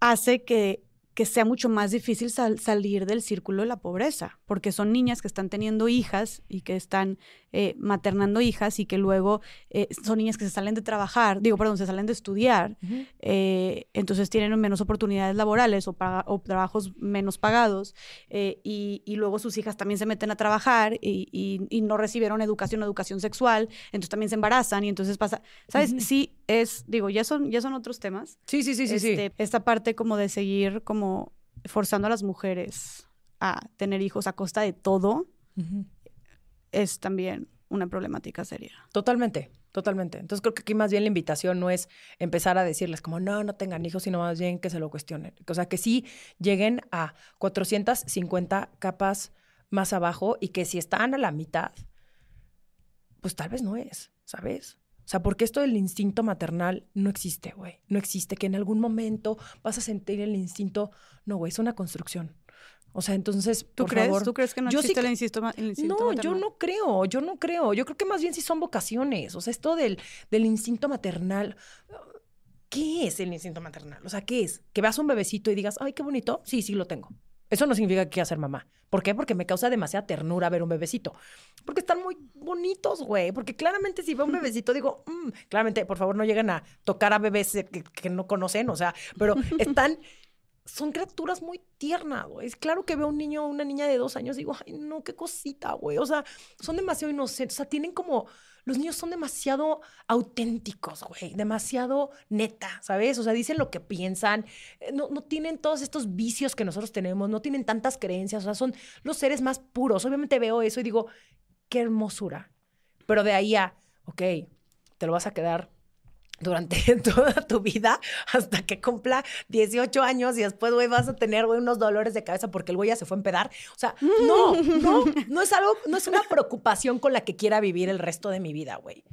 hace que que sea mucho más difícil salir del círculo de la pobreza, porque son niñas que están teniendo hijas y que están eh, maternando hijas y que luego eh, son niñas que se salen de trabajar, digo, perdón, se salen de estudiar, eh, entonces tienen menos oportunidades laborales o, trabajos menos pagados y, luego sus hijas también se meten a trabajar y, no recibieron educación educación sexual, entonces también se embarazan y entonces pasa, ¿sabes? Sí, es, digo, ya son, ya son otros temas. Sí, sí, sí, sí, sí. Este, esta parte como de seguir como forzando a las mujeres a tener hijos a costa de todo es también una problemática seria. Totalmente, totalmente. Entonces creo que aquí más bien la invitación no es empezar a decirles como no, no tengan hijos, sino más bien que se lo cuestionen. O sea, que sí lleguen a 450 capas más abajo y que si están a la mitad, pues tal vez no es, ¿sabes? O sea, porque esto del instinto maternal no existe, güey. No existe que en algún momento vas a sentir el instinto. No, güey, es una construcción. O sea, entonces, ¿tú crees? ¿Tú crees que no existe el, instinto, No, yo no creo, yo no creo. Yo creo que más bien sí son vocaciones. O sea, esto del, del instinto maternal. ¿Qué es el instinto maternal? O sea, ¿qué es? Que veas un bebecito y digas, ay, qué bonito. Sí, sí lo tengo. Eso no significa que quiera ser mamá. ¿Por qué? Porque me causa demasiada ternura ver un bebecito. Porque están muy bonitos, güey. Porque claramente si veo un bebecito digo, mm", claramente, por favor, no lleguen a tocar a bebés que, no conocen, o sea, pero están, son criaturas muy tiernas, güey. Es claro que veo un niño o una niña de dos años digo, ay, no, qué cosita, güey. O sea, son demasiado inocentes. O sea, tienen como los niños son demasiado auténticos, güey, demasiado neta, ¿sabes? O sea, dicen lo que piensan, eh, no, no tienen todos estos vicios que nosotros tenemos, no tienen tantas creencias, o sea, son los seres más puros. Obviamente veo eso y digo, qué hermosura. Pero de ahí a, ok, te lo vas a quedar durante toda tu vida hasta que cumpla 18 años y después, güey, vas a tener, güey, unos dolores de cabeza porque el güey ya se fue a empedar. O sea, no, no, no es algo, no es una preocupación con la que quiera vivir el resto de mi vida, güey.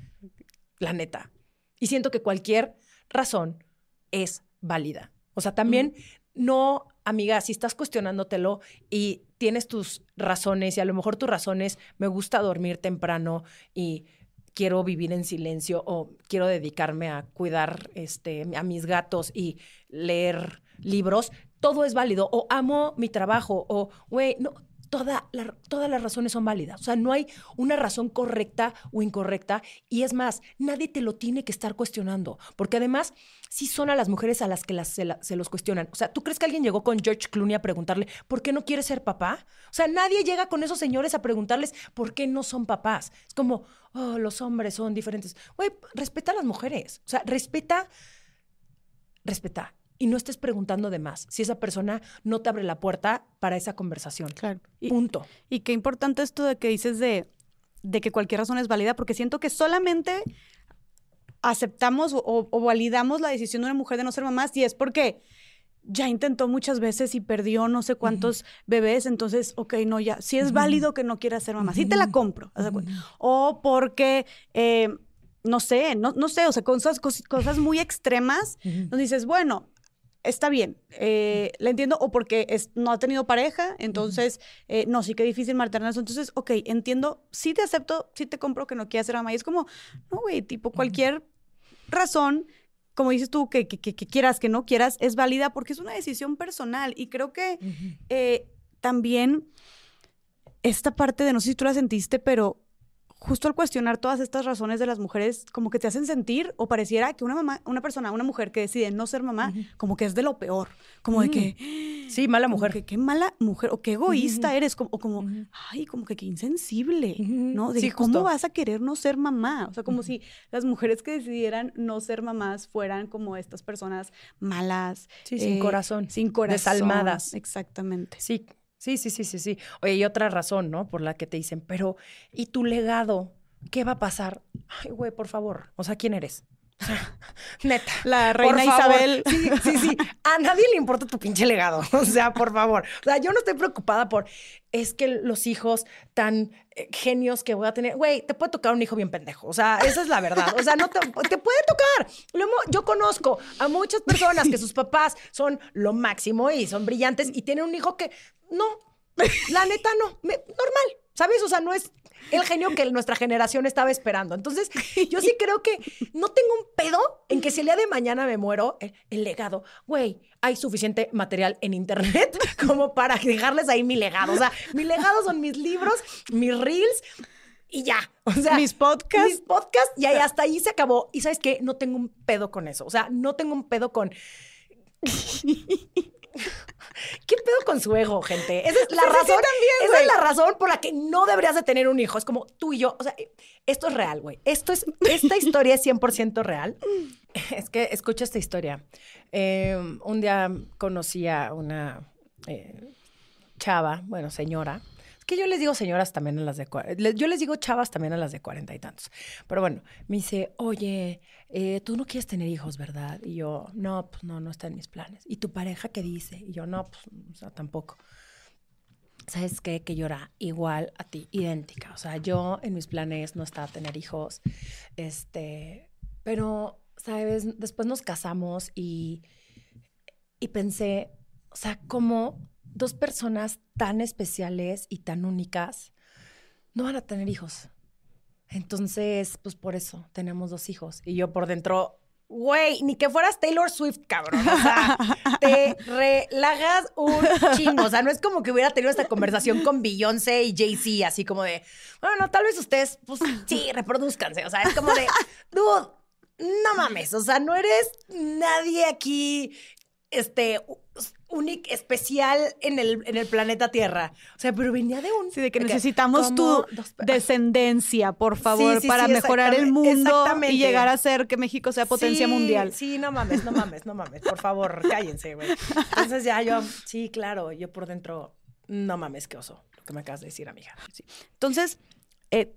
La neta. Y siento que cualquier razón es válida. O sea, también no, amiga, si estás cuestionándotelo y tienes tus razones y a lo mejor tus razones, me gusta dormir temprano y quiero vivir en silencio o quiero dedicarme a cuidar este, a mis gatos y leer libros, todo es válido. O amo mi trabajo, o, güey, no, toda todas las razones son válidas. O sea, no hay una razón correcta o incorrecta. Y es más, nadie te lo tiene que estar cuestionando. Porque además, sí son a las mujeres a las que se, los cuestionan. O sea, ¿tú crees que alguien llegó con George Clooney a preguntarle por qué no quiere ser papá? O sea, nadie llega con esos señores a preguntarles por qué no son papás. Es como, oh, los hombres son diferentes. Güey, respeta a las mujeres. O sea, respeta, respeta y no estés preguntando de más si esa persona no te abre la puerta para esa conversación. Claro. Punto. Y qué importante esto de que dices de, de que cualquier razón es válida, porque siento que solamente aceptamos o, validamos la decisión de una mujer de no ser mamá si es porque ya intentó muchas veces y perdió no sé cuántos bebés, entonces, ok, no, ya, si es válido que no quiera ser mamá, sí te la compro. O porque... Eh, no sé, no, no sé, o sea, cosas, cosas muy extremas, nos dices, bueno, está bien, eh, la entiendo, o porque es, no ha tenido pareja, entonces, eh, no, sí que difícil maternar eso. Entonces, ok, entiendo, sí te acepto, sí te compro que no quieras ser mamá. Y es como, no, güey, tipo, cualquier razón, como dices tú, que, que, quieras, que no quieras, es válida porque es una decisión personal. Y creo que eh, también esta parte de, no sé si tú la sentiste, pero justo al cuestionar todas estas razones de las mujeres, como que te hacen sentir o pareciera que una mamá, una persona, una mujer que decide no ser mamá, como que es de lo peor, como de que... Sí, mala mujer. que qué mala mujer, o qué egoísta eres, como, o como, ay, como que qué insensible, ¿no? De Sí, ¿cómo justo. vas a querer no ser mamá? O sea, como si las mujeres que decidieran no ser mamás fueran como estas personas malas. Sí, sin eh, corazón, Sin corazón. desalmadas. Exactamente. Sí, sí, sí, sí, sí, sí. Oye, y otra razón, ¿no? Por la que te dicen, pero, ¿y tu legado? ¿Qué va a pasar? Ay, güey, por favor. O sea, ¿quién eres? O sea, neta. La reina. Isabel. Sí, sí, sí. A nadie le importa tu pinche legado. O sea, por favor. O sea, yo no estoy preocupada por, es que los hijos tan eh, genios que voy a tener, güey, te puede tocar un hijo bien pendejo. O sea, esa es la verdad. O sea, no te, te puede tocar. Lo yo conozco a muchas personas que sus papás son lo máximo y son brillantes y tienen un hijo que no, la neta no, me- normal. ¿Sabes? O sea, no es el genio que nuestra generación estaba esperando. Entonces, yo sí creo que no tengo un pedo en que si el día de mañana me muero, el, el legado, güey, hay suficiente material en internet como para dejarles ahí mi legado. O sea, mi legado son mis libros, mis reels y ya. O sea, Mis podcasts. mis podcasts y ahí hasta ahí se acabó. Y sabes qué, no tengo un pedo con eso. O sea, no tengo un pedo con. ¿Qué pedo con su ego, gente? Esa es la sí, sí, razón. también, esa es la razón por la que no deberías de tener un hijo. Es como tú y yo. O sea, esto es real, güey. Esto es, esta historia es 100% real. Es que escucha esta historia. Eh, un día conocí a una eh, chava, bueno, señora. Que yo les digo señoras también a las de... Yo les digo chavas también a las de cuarenta y tantos. Pero bueno, me dice, oye, eh, tú no quieres tener hijos, ¿verdad? Y yo, no, pues no, no está en mis planes. ¿Y tu pareja qué dice? Y yo, no, pues o sea, tampoco. ¿Sabes qué? Que yo era igual a ti, idéntica. O sea, yo en mis planes no estaba tener hijos. Este, pero, ¿sabes? Después nos casamos y, y pensé, o sea, como dos personas tan especiales y tan únicas no van a tener hijos. Entonces, pues por eso tenemos dos hijos. Y yo por dentro, güey, ni que fueras Taylor Swift, cabrón. O sea, te relajas un chingo. O sea, no es como que hubiera tenido esta conversación con Beyoncé y Jay-Z, así como de, bueno, tal vez ustedes, pues sí, reproduzcanse. O sea, es como de, dude, no mames. O sea, no eres nadie aquí, este, único, especial en el, en el planeta Tierra. O sea, pero venía de un... Sí, de que necesitamos tu dos- descendencia, por favor, Sí, sí, para sí, mejorar el mundo y llegar a ser que México sea potencia mundial. Sí, no mames, no mames, no mames. Por favor, cállense, güey. Entonces ya yo, sí, claro, yo por dentro, no mames, qué oso, lo que me acabas de decir, amiga. Entonces, eh,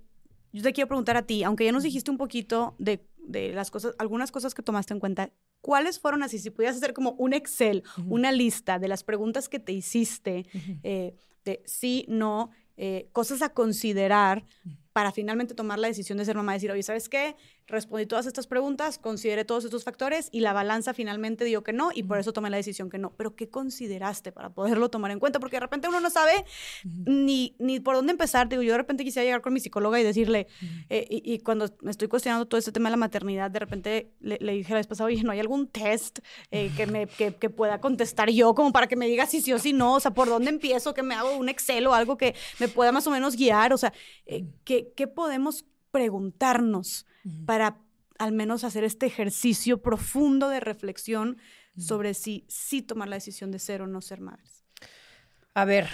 yo te quiero preguntar a ti, aunque ya nos dijiste un poquito de, de las cosas, algunas cosas que tomaste en cuenta, ¿cuáles fueron así? Si pudieras hacer como un Excel, una lista de las preguntas que te hiciste, eh, de sí, no, eh, cosas a considerar para finalmente tomar la decisión de ser mamá, decir, oye, ¿sabes qué? Respondí todas estas preguntas, consideré todos estos factores y la balanza finalmente dio que no y por eso tomé la decisión que no. Pero ¿qué consideraste para poderlo tomar en cuenta? Porque de repente uno no sabe ni, ni por dónde empezar. Digo, yo de repente quisiera llegar con mi psicóloga y decirle, eh, y, y cuando me estoy cuestionando todo este tema de la maternidad, de repente le, le dije la vez pasada, oye, ¿no hay algún test eh, que, me, que, que pueda contestar yo como para que me diga si sí o si no? O sea, ¿por dónde empiezo? Que me hago un Excel o algo que me pueda más o menos guiar. O sea, eh, ¿qué, ¿qué podemos preguntarnos para al menos hacer este ejercicio profundo de reflexión sobre si sí tomar la decisión de ser o no ser madres? A ver,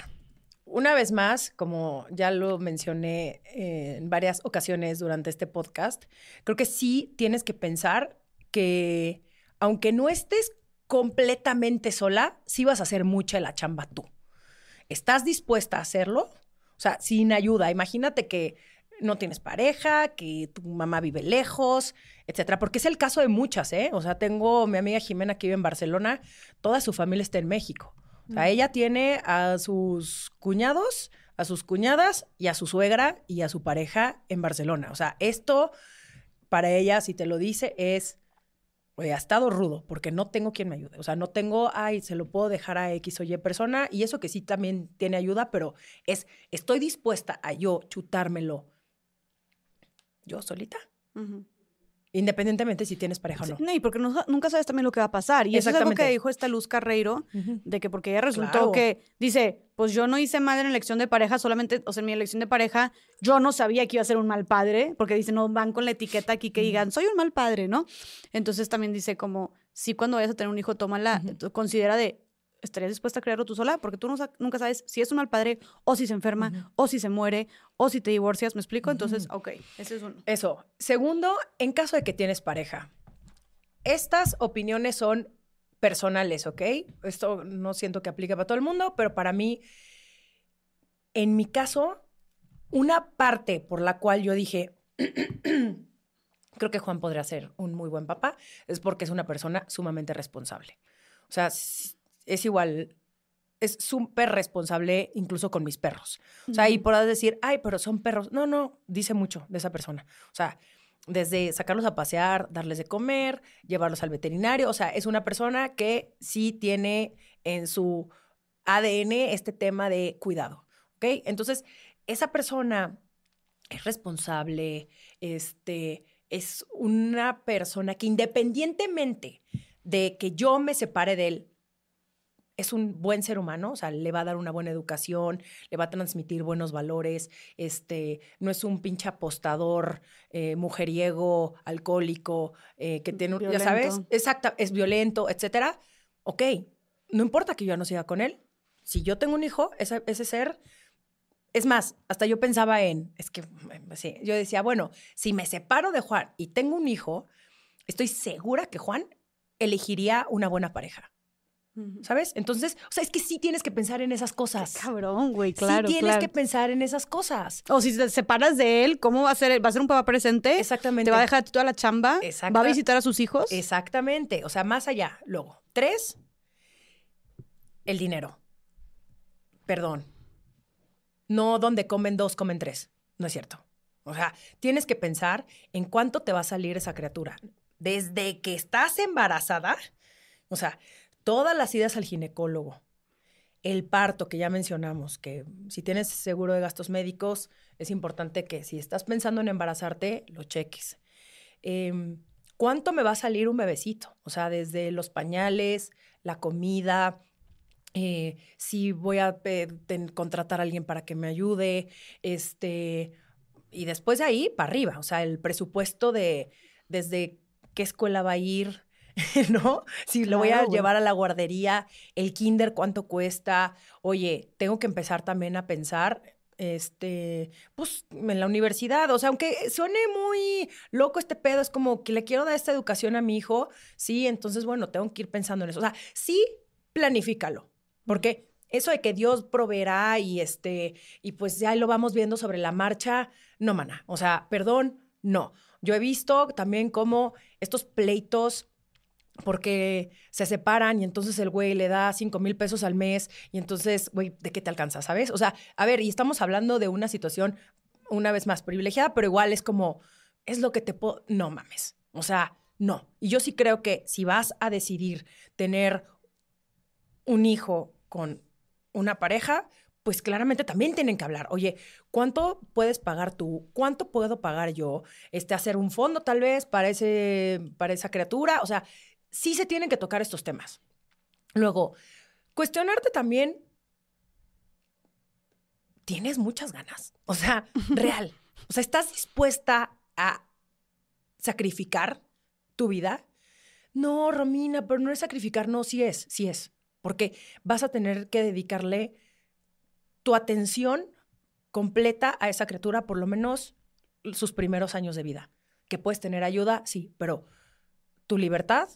una vez más, como ya lo mencioné eh, en varias ocasiones durante este podcast, creo que sí tienes que pensar que aunque no estés completamente sola, sí vas a hacer mucha de la chamba tú. ¿Estás dispuesta a hacerlo? O sea, sin ayuda. Imagínate que no tienes pareja, que tu mamá vive lejos, etcétera. Porque es el caso de muchas, ¿eh? O sea, tengo mi amiga Jimena que vive en Barcelona, toda su familia está en México. O sea, ella tiene a sus cuñados, a sus cuñadas y a su suegra y a su pareja en Barcelona. O sea, esto para ella, si te lo dice, es, oye, ha estado rudo porque no tengo quien me ayude. O sea, no tengo, ay, se lo puedo dejar a X o Y persona y eso que sí también tiene ayuda, pero es, estoy dispuesta a yo chutármelo yo solita. Independientemente si tienes pareja o no. No, y porque no- nunca sabes también lo que va a pasar. Y eso es algo que dijo esta Luz Carreiro, de que porque ella resultó Claro. que dice, pues yo no hice mal en elección de pareja, solamente, o sea, en mi elección de pareja, yo no sabía que iba a ser un mal padre, porque dice, no van con la etiqueta aquí que digan, soy un mal padre, ¿no? Entonces también dice como, sí, cuando vayas a tener un hijo, tómala, Ujú. considera de, ¿estarías dispuesta a crearlo tú sola? Porque tú no nunca sabes si es un mal padre, o si se enferma, Ujú. o si se muere, o si te divorcias, ¿me explico? Entonces, ok, ese es uno. Eso. Segundo, en caso de que tienes pareja. Estas opiniones son personales, ¿ok? Esto no siento que aplique para todo el mundo, pero para mí, en mi caso, una parte por la cual yo dije, creo que Juan podría ser un muy buen papá, es porque es una persona sumamente responsable. O sea, es igual, es súper responsable incluso con mis perros. O sea, y podrás decir, ay, pero son perros. No, no, dice mucho de esa persona. O sea, desde sacarlos a pasear, darles de comer, llevarlos al veterinario. O sea, es una persona que sí tiene en su ADN este tema de cuidado. ¿Ok? Entonces, esa persona es responsable, este, es una persona que independientemente de que yo me separe de él, es un buen ser humano, o sea, le va a dar una buena educación, le va a transmitir buenos valores, este, no es un pinche apostador, eh, mujeriego, alcohólico, eh, que tiene, un- ya sabes, Violento. exacta, es violento, etcétera. Ok, no importa que yo ya no siga con él. Si yo tengo un hijo, ese, ese ser, es más, hasta yo pensaba en, es que, eh, sí, yo decía, bueno, si me separo de Juan y tengo un hijo, estoy segura que Juan elegiría una buena pareja. ¿Sabes? Entonces, o sea, es que sí tienes que pensar en esas cosas. Cabrón, güey, claro, sí tienes claro. que pensar en esas cosas. O si te separas de él, ¿cómo va a ser? ¿Va a ser un papá presente? Exactamente. ¿Te va a dejar toda la chamba? Exacto. ¿Va a visitar a sus hijos? Exactamente. O sea, más allá. Luego, tres, el dinero. Perdón. No donde comen dos, comen tres. No es cierto. O sea, tienes que pensar en cuánto te va a salir esa criatura. Desde que estás embarazada, o sea, todas las idas al ginecólogo, el parto que ya mencionamos, que si tienes seguro de gastos médicos, es importante que si estás pensando en embarazarte, lo cheques. Em, ¿Cuánto me va a salir un bebecito? O sea, desde los pañales, la comida, eh, si voy a eh, contratar a alguien para que me ayude, este, y después de ahí para arriba, o sea, el presupuesto de desde qué escuela va a ir, ¿no? Si lo voy a llevar a la guardería, el kinder cuánto cuesta, oye, tengo que empezar también a pensar, este, pues en la universidad, o sea, aunque suene muy loco este pedo, es como que le quiero dar esta educación a mi hijo, sí, entonces, bueno, tengo que ir pensando en eso, o sea, sí, planifícalo, porque eso de que Dios proveerá y este, y pues ya lo vamos viendo sobre la marcha, no, mana, o sea, perdón, no. Yo he visto también cómo estos pleitos porque se separan y entonces el güey le da cinco mil pesos al mes y entonces, güey, ¿de qué te alcanza, sabes? O sea, a ver, y estamos hablando de una situación una vez más privilegiada, pero igual es como, es lo que te puedo, no mames, o sea, no. Y yo sí creo que si vas a decidir tener un hijo con una pareja, pues claramente también tienen que hablar. Oye, ¿cuánto puedes pagar tú? ¿Cuánto puedo pagar yo? Este, hacer un fondo tal vez para, ese, para esa criatura. O sea, sí se tienen que tocar estos temas. Luego, cuestionarte también, tienes muchas ganas. O sea, real. O sea, ¿estás dispuesta a sacrificar tu vida? No, Romina, pero no es sacrificar, no, sí es, sí es. Porque vas a tener que dedicarle tu atención completa a esa criatura, por lo menos sus primeros años de vida. Que puedes tener ayuda, sí, pero tu libertad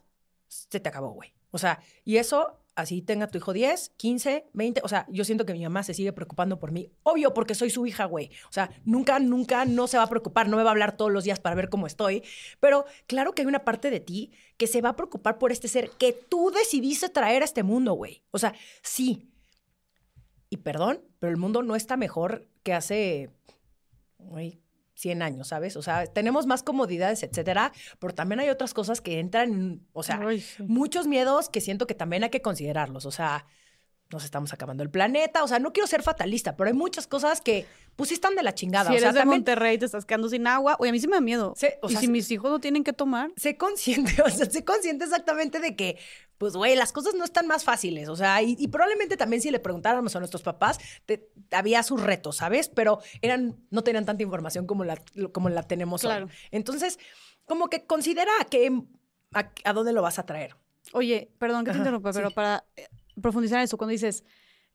se te acabó, güey. O sea, y eso, así tenga tu hijo 10, 15, 20, o sea, yo siento que mi mamá se sigue preocupando por mí. Obvio, porque soy su hija, güey. O sea, nunca, nunca no se va a preocupar, no me va a hablar todos los días para ver cómo estoy, pero claro que hay una parte de ti que se va a preocupar por este ser que tú decidiste traer a este mundo, güey. O sea, sí. Y perdón, pero el mundo no está mejor que hace, güey, 100 años, ¿sabes? O sea, tenemos más comodidades, etcétera, pero también hay otras cosas que entran, en- o sea, Ay, sí. muchos miedos que siento que también hay que considerarlos. O sea, nos estamos acabando el planeta. O sea, no quiero ser fatalista, pero hay muchas cosas que, pues, sí están de la chingada. Si o sea, de también Monterrey, te estás quedando sin agua. Oye, a mí sí me da miedo. Sé- o y sea, si sé- mis hijos no tienen que tomar. sé consciente, o sea, sé consciente exactamente de que, pues, güey, las cosas no están más fáciles. O sea, y, y probablemente también si le preguntáramos a nuestros papás, te- había sus retos, ¿sabes? Pero eran, no tenían tanta información como la, como la tenemos Claro. hoy. Entonces, como que considera a qué, a, a dónde lo vas a traer. Oye, perdón que te Ajá, interrumpa, pero sí. para profundizar en eso, cuando dices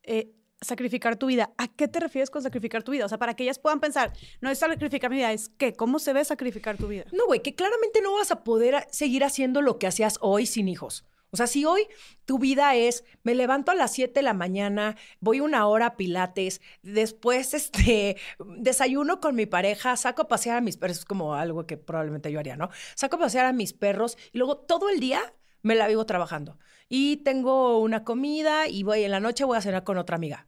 eh, sacrificar tu vida, ¿a qué te refieres con sacrificar tu vida? O sea, para que ellas puedan pensar, no es sacrificar mi vida, es que, ¿cómo se ve sacrificar tu vida? No, güey, que claramente no vas a poder seguir haciendo lo que hacías hoy sin hijos. O sea, si hoy tu vida es, me levanto a las 7 de la mañana, voy una hora a pilates, después este, desayuno con mi pareja, saco a pasear a mis perros, es como algo que probablemente yo haría, ¿no? Saco a pasear a mis perros y luego todo el día me la vivo trabajando. Y tengo una comida y voy en la noche voy a cenar con otra amiga.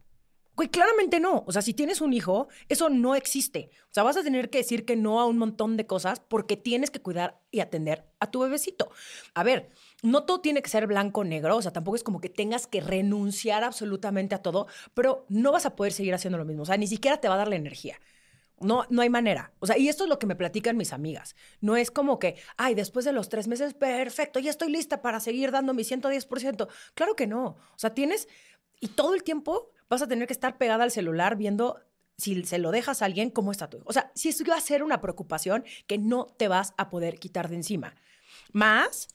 Claramente no. O sea, si tienes un hijo, eso no existe. O sea, vas a tener que decir que no a un montón de cosas porque tienes que cuidar y atender a tu bebecito. A ver, no todo tiene que ser blanco o negro. O sea, tampoco es como que tengas que renunciar absolutamente a todo, pero no vas a poder seguir haciendo lo mismo. O sea, ni siquiera te va a dar la energía. No, no hay manera. O sea, y esto es lo que me platican mis amigas. No es como que, ay, después de los tres meses, perfecto, ya estoy lista para seguir dando mi 110%. Claro que no. O sea, tienes, y todo el tiempo vas a tener que estar pegada al celular viendo si se lo dejas a alguien, cómo está tu hijo. O sea, si eso va a ser una preocupación que no te vas a poder quitar de encima. Más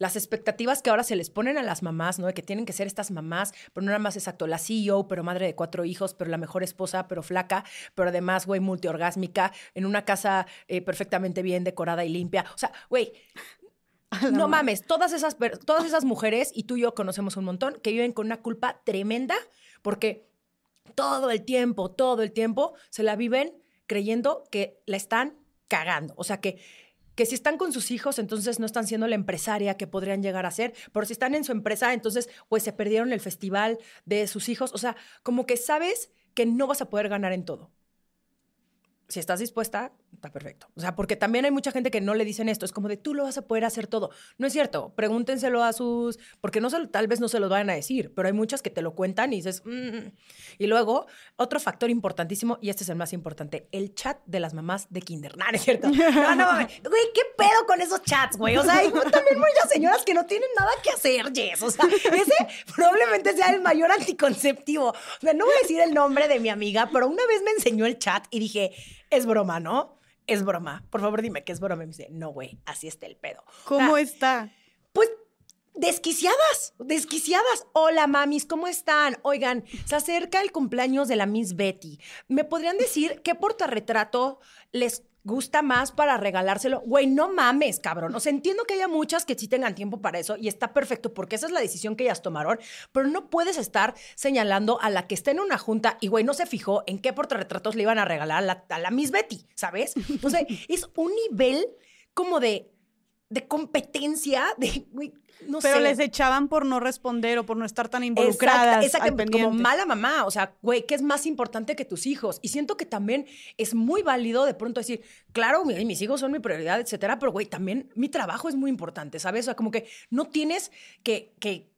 las expectativas que ahora se les ponen a las mamás, ¿no? De que tienen que ser estas mamás, pero no nada más exacto, la CEO, pero madre de cuatro hijos, pero la mejor esposa, pero flaca, pero además, güey, multiorgásmica, en una casa eh, perfectamente bien decorada y limpia. O sea, güey, no mames, todas esas, todas esas mujeres, y tú y yo conocemos un montón, que viven con una culpa tremenda porque todo el tiempo, todo el tiempo se la viven creyendo que la están cagando. O sea, que, que si están con sus hijos, entonces no están siendo la empresaria que podrían llegar a ser, pero si están en su empresa, entonces pues se perdieron el festival de sus hijos. O sea, como que sabes que no vas a poder ganar en todo. Si estás dispuesta, está perfecto. O sea, porque también hay mucha gente que no le dicen esto. Es como de tú lo vas a poder hacer todo. No es cierto. Pregúntenselo a sus. Porque no tal vez no se lo vayan a decir, pero hay muchas que te lo cuentan y dices. "Mm". Y luego, otro factor importantísimo, y este es el más importante: el chat de las mamás de Kinder. No, no es cierto. No, no, güey, ¿qué pedo con esos chats, güey? O sea, hay también muchas señoras que no tienen nada que hacer, Jess. O sea, ese probablemente sea el mayor anticonceptivo. O sea, no voy a decir el nombre de mi amiga, pero una vez me enseñó el chat y dije, es broma, ¿no? Es broma. Por favor, dime que es broma. Y me dice, no, güey, así está el pedo. ¿Cómo O sea, está? Pues desquiciadas, desquiciadas. Hola, mamis, ¿cómo están? Oigan, se acerca el cumpleaños de la Miss Betty. ¿Me podrían decir qué portarretrato les gusta más para regalárselo? Güey, no mames, cabrón. O sea, entiendo que haya muchas que sí tengan tiempo para eso y está perfecto porque esa es la decisión que ellas tomaron, pero no puedes estar señalando a la que está en una junta y, güey, no se fijó en qué portarretratos le iban a regalar a la, Miss Betty, ¿sabes? O sea, es un nivel como de de competencia, de, güey, no Pero sé. les echaban por no responder o por no estar tan involucradas al exacta- como mala mamá, o sea, güey, ¿qué es más importante que tus hijos? Y siento que también es muy válido de pronto decir, claro, mi- mis hijos son mi prioridad, etcétera, pero güey, también mi trabajo es muy importante, ¿sabes? O sea, como que no tienes que, que,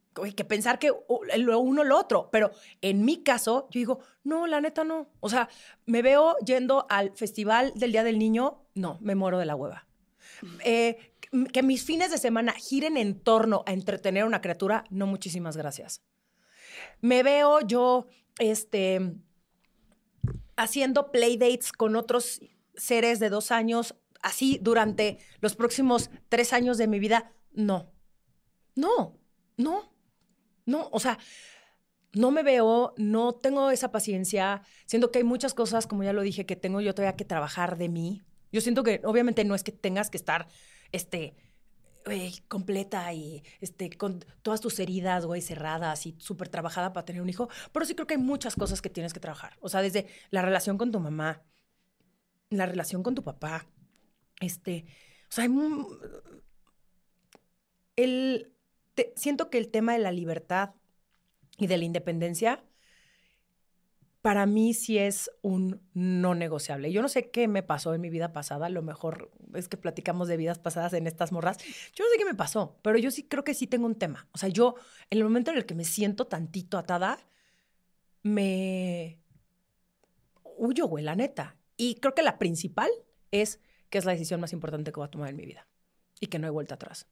pensar que lo uno o lo otro, pero en mi caso, yo digo, no, la neta no. O sea, me veo yendo al festival del Día del Niño, no, me muero de la hueva. Eh, que mis fines de semana giren en torno a entretener a una criatura, no, muchísimas gracias. Me veo yo, este, haciendo playdates con otros seres de dos años, así durante los próximos tres años de mi vida, no. No, no, no. O sea, no me veo, no tengo esa paciencia. Siento que hay muchas cosas, como ya lo dije, que tengo yo todavía que trabajar de mí. Yo siento que obviamente no es que tengas que estar, este, güey, completa y este, con todas tus heridas, güey, cerradas y súper trabajada para tener un hijo, pero sí creo que hay muchas cosas que tienes que trabajar. O sea, desde la relación con tu mamá, la relación con tu papá, este, o sea, hay el, te- siento que el tema de la libertad y de la independencia para mí sí es un no negociable. Yo no sé qué me pasó en mi vida pasada, lo mejor es que platicamos de vidas pasadas en estas morras. Yo no sé qué me pasó, pero yo sí creo que sí tengo un tema. O sea, yo en el momento en el que me siento tantito atada, me huyo, güey, la neta. Y creo que la principal es que es la decisión más importante que voy a tomar en mi vida y que no hay vuelta atrás.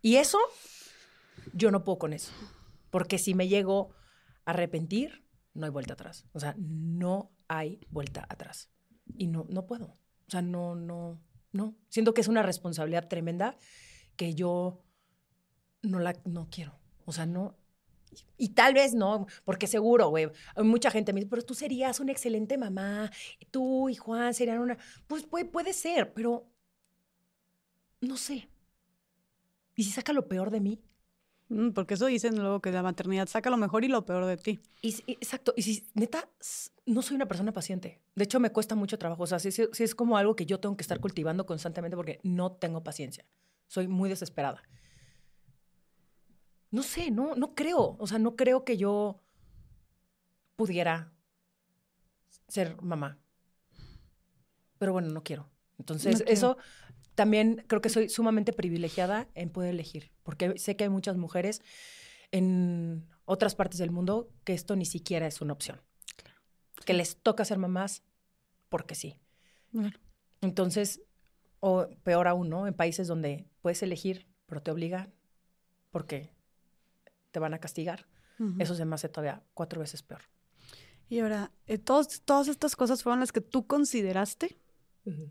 Y eso, yo no puedo con eso, porque si me llego a arrepentir, no hay vuelta atrás. O sea, no hay vuelta atrás. Y no, no puedo. O sea, no, no, no. Siento que es una responsabilidad tremenda que yo no la no quiero. O sea, no. Y tal vez no, porque seguro, güey, mucha gente me dice, pero tú serías una excelente mamá, tú y Juan serían una... Pues puede, puede ser, pero no sé. ¿Y si saca lo peor de mí? Mm, porque eso dicen luego que la maternidad saca lo mejor y lo peor de ti. Y, exacto. Y si, neta, no soy una persona paciente. De hecho, me cuesta mucho trabajo. O sea, sí, sí, es como algo que yo tengo que estar cultivando constantemente porque no tengo paciencia. Soy muy desesperada. No sé, no, no creo. O sea, no creo que yo pudiera ser mamá. Pero bueno, no quiero. Entonces, eso también creo que soy sumamente privilegiada en poder elegir, porque sé que hay muchas mujeres en otras partes del mundo que esto ni siquiera es una opción. Que les toca ser mamás porque sí. Entonces, o peor aún, ¿no? En países donde puedes elegir, pero te obligan porque te van a castigar. Eso se me hace todavía cuatro veces peor. Y ahora, eh, todas estas cosas fueron las que tú consideraste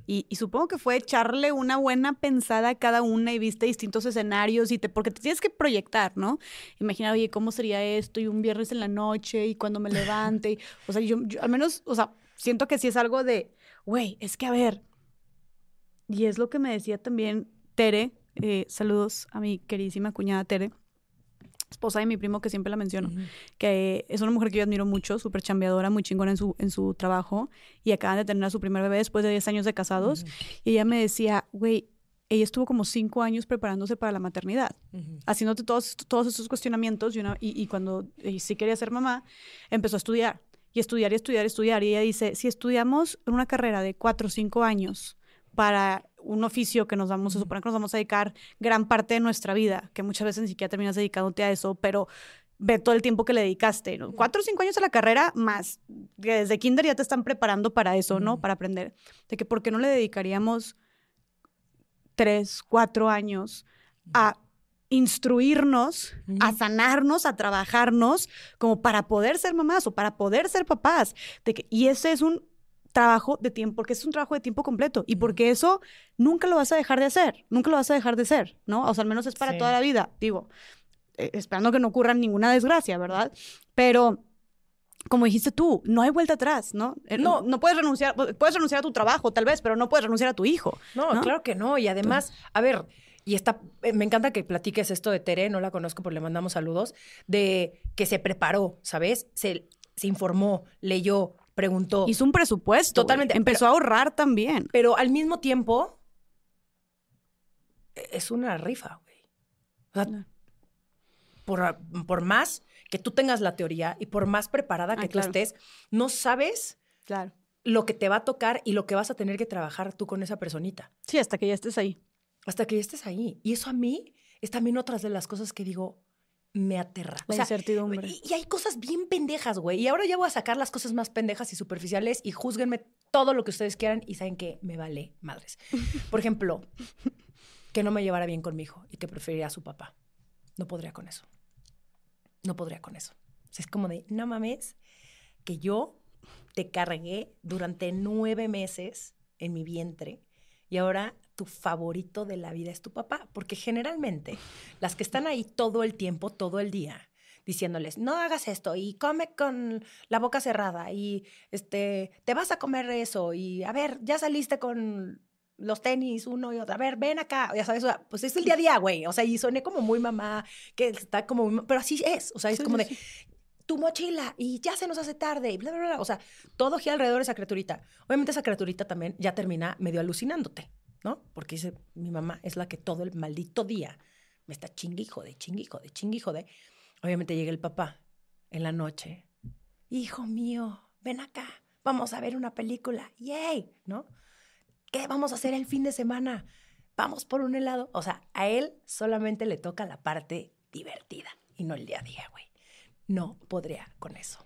y, supongo que fue echarle una buena pensada a cada una y viste distintos escenarios y te, porque te tienes que proyectar, ¿no? Imaginar, oye, ¿cómo sería esto? Y un viernes en la noche y cuando me levante. o sea, yo, al menos, o sea, siento que sí es algo de, güey, es que a ver. Y es lo que me decía también Tere, eh, saludos a mi queridísima cuñada Tere esposa de mi primo que siempre la menciono, que es una mujer que yo admiro mucho, súper chambeadora, muy chingona en su, en su trabajo, y acaban de tener a su primer bebé después de 10 años de casados, y ella me decía, güey, ella estuvo como 5 años preparándose para la maternidad, haciéndote todos, todos esos cuestionamientos, y, una, y, cuando sí quería ser mamá, empezó a estudiar, y estudiar y estudiar y estudiar, y ella dice, si estudiamos una carrera de 4 o 5 años, para un oficio que nos vamos, a suponer que nos vamos a dedicar gran parte de nuestra vida, que muchas veces ni siquiera terminas dedicándote a eso, pero ve todo el tiempo que le dedicaste, ¿no? Cuatro o cinco años a la carrera, más que desde kinder ya te están preparando para eso, ¿no? Para aprender. De que, ¿por qué no le dedicaríamos tres, cuatro años a instruirnos, a sanarnos, a trabajarnos, como para poder ser mamás o para poder ser papás? De que, y ese es un trabajo de tiempo, porque es un trabajo de tiempo completo y porque eso nunca lo vas a dejar de hacer, nunca lo vas a dejar de ser, ¿no? O sea, al menos es para toda la vida, digo, eh, esperando que no ocurra ninguna desgracia, ¿verdad? Pero como dijiste tú, no hay vuelta atrás, ¿no? Eh, no, no puedes renunciar, puedes renunciar a tu trabajo, tal vez, pero no puedes renunciar a tu hijo. No, claro que no. Y además, a ver, y está, eh, me encanta que platiques esto de Tere, no la conozco, pero le mandamos saludos, de que se preparó, ¿sabes? Se, se informó, leyó, preguntó. Hizo un presupuesto. Totalmente. Empezó a ahorrar también. Pero al mismo tiempo, e, es una rifa, güey. O sea, por, por, más que tú tengas la teoría y por más preparada que ah, tú estés, no sabes claro. lo que te va a tocar y lo que vas a tener que trabajar tú con esa personita. Sí, hasta que ya estés ahí. Hasta que ya estés ahí. Y eso a mí es también otra de las cosas que digo, me aterra. La incertidumbre. Y, hay cosas bien pendejas, güey. Y ahora ya voy a sacar las cosas más pendejas y superficiales y juzguenme todo lo que ustedes quieran y saben que me vale madres. Por ejemplo, que no me llevara bien con mi hijo y que preferiría a su papá. No podría con eso. No podría con eso. es como de, no mames, que yo te cargué durante nueve meses en mi vientre y ahora tu favorito de la vida es tu papá, porque generalmente las que están ahí todo el tiempo, todo el día, diciéndoles, no hagas esto y come con la boca cerrada y este, te vas a comer eso y a ver, ya saliste con los tenis uno y otro, a ver, ven acá, ya sabes, pues es el día a día, güey, o sea, y soné como muy mamá, que está como, pero así es, o sea, es como de, tu mochila y ya se nos hace tarde y bla, bla, bla. O sea, todo gira alrededor de esa criaturita. Obviamente esa criaturita también ya termina medio alucinándote. ¿no? Porque dice, mi mamá es la que todo el maldito día me está chinguijo de chinguijo de chinguijo de. Obviamente llega el papá en la noche hijo mío, ven acá, vamos a ver una película, yay, ¿no? ¿Qué vamos a hacer el fin de semana? Vamos por un helado. O sea, a él solamente le toca la parte divertida y no el día a día, güey. No podría con eso.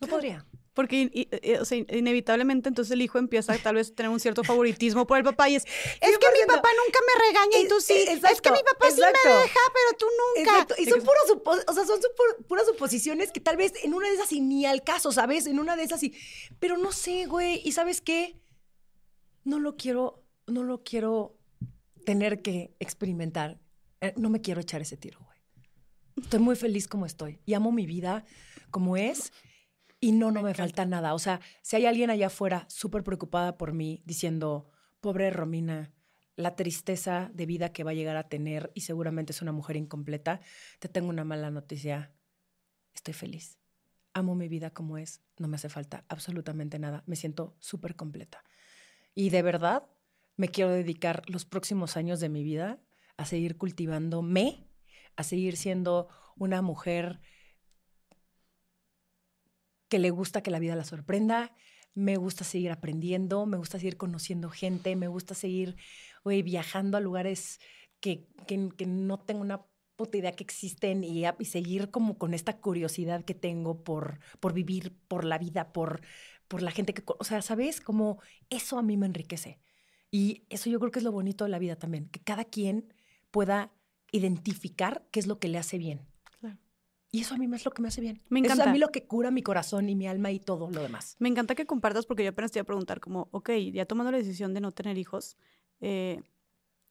No podría. Porque eh, o sea, inevitablemente entonces el hijo empieza a tal vez tener un cierto favoritismo por el papá y es, es que mi papá nunca me regaña y tú sí, es que mi papá sí me deja, pero tú nunca. Y son, puras, o sea, son puras suposiciones que tal vez en una de esas y ni al caso, ¿sabes? En una de esas y... Pero no sé, güey, ¿y sabes qué? No lo quiero, no lo quiero tener que experimentar. Eh, no me quiero echar ese tiro, güey. Estoy muy feliz como estoy y amo mi vida como es y no, no me, falta nada. O sea, si hay alguien allá afuera súper preocupada por mí, diciendo, pobre Romina, la tristeza de vida que va a llegar a tener y seguramente es una mujer incompleta, te tengo una mala noticia. Estoy feliz. Amo mi vida como es. No me hace falta absolutamente nada. Me siento súper completa. Y de verdad, me quiero dedicar los próximos años de mi vida a seguir cultivándome, a seguir siendo una mujer que le gusta que la vida la sorprenda, me gusta seguir aprendiendo, me gusta seguir conociendo gente, me gusta seguir viajando a lugares que, que, no tengo una puta idea que existen y, y, seguir como con esta curiosidad que tengo por, por vivir, por la vida, por, por la gente que... O sea, ¿sabes? Como eso a mí me enriquece. Y eso yo creo que es lo bonito de la vida también, que cada quien pueda identificar qué es lo que le hace bien. Y eso a mí es lo que me hace bien. Me encanta. Eso a mí lo que cura mi corazón y mi alma y todo lo demás. Me encanta que compartas porque yo apenas te iba a preguntar como, ok, ya tomando la decisión de no tener hijos, eh,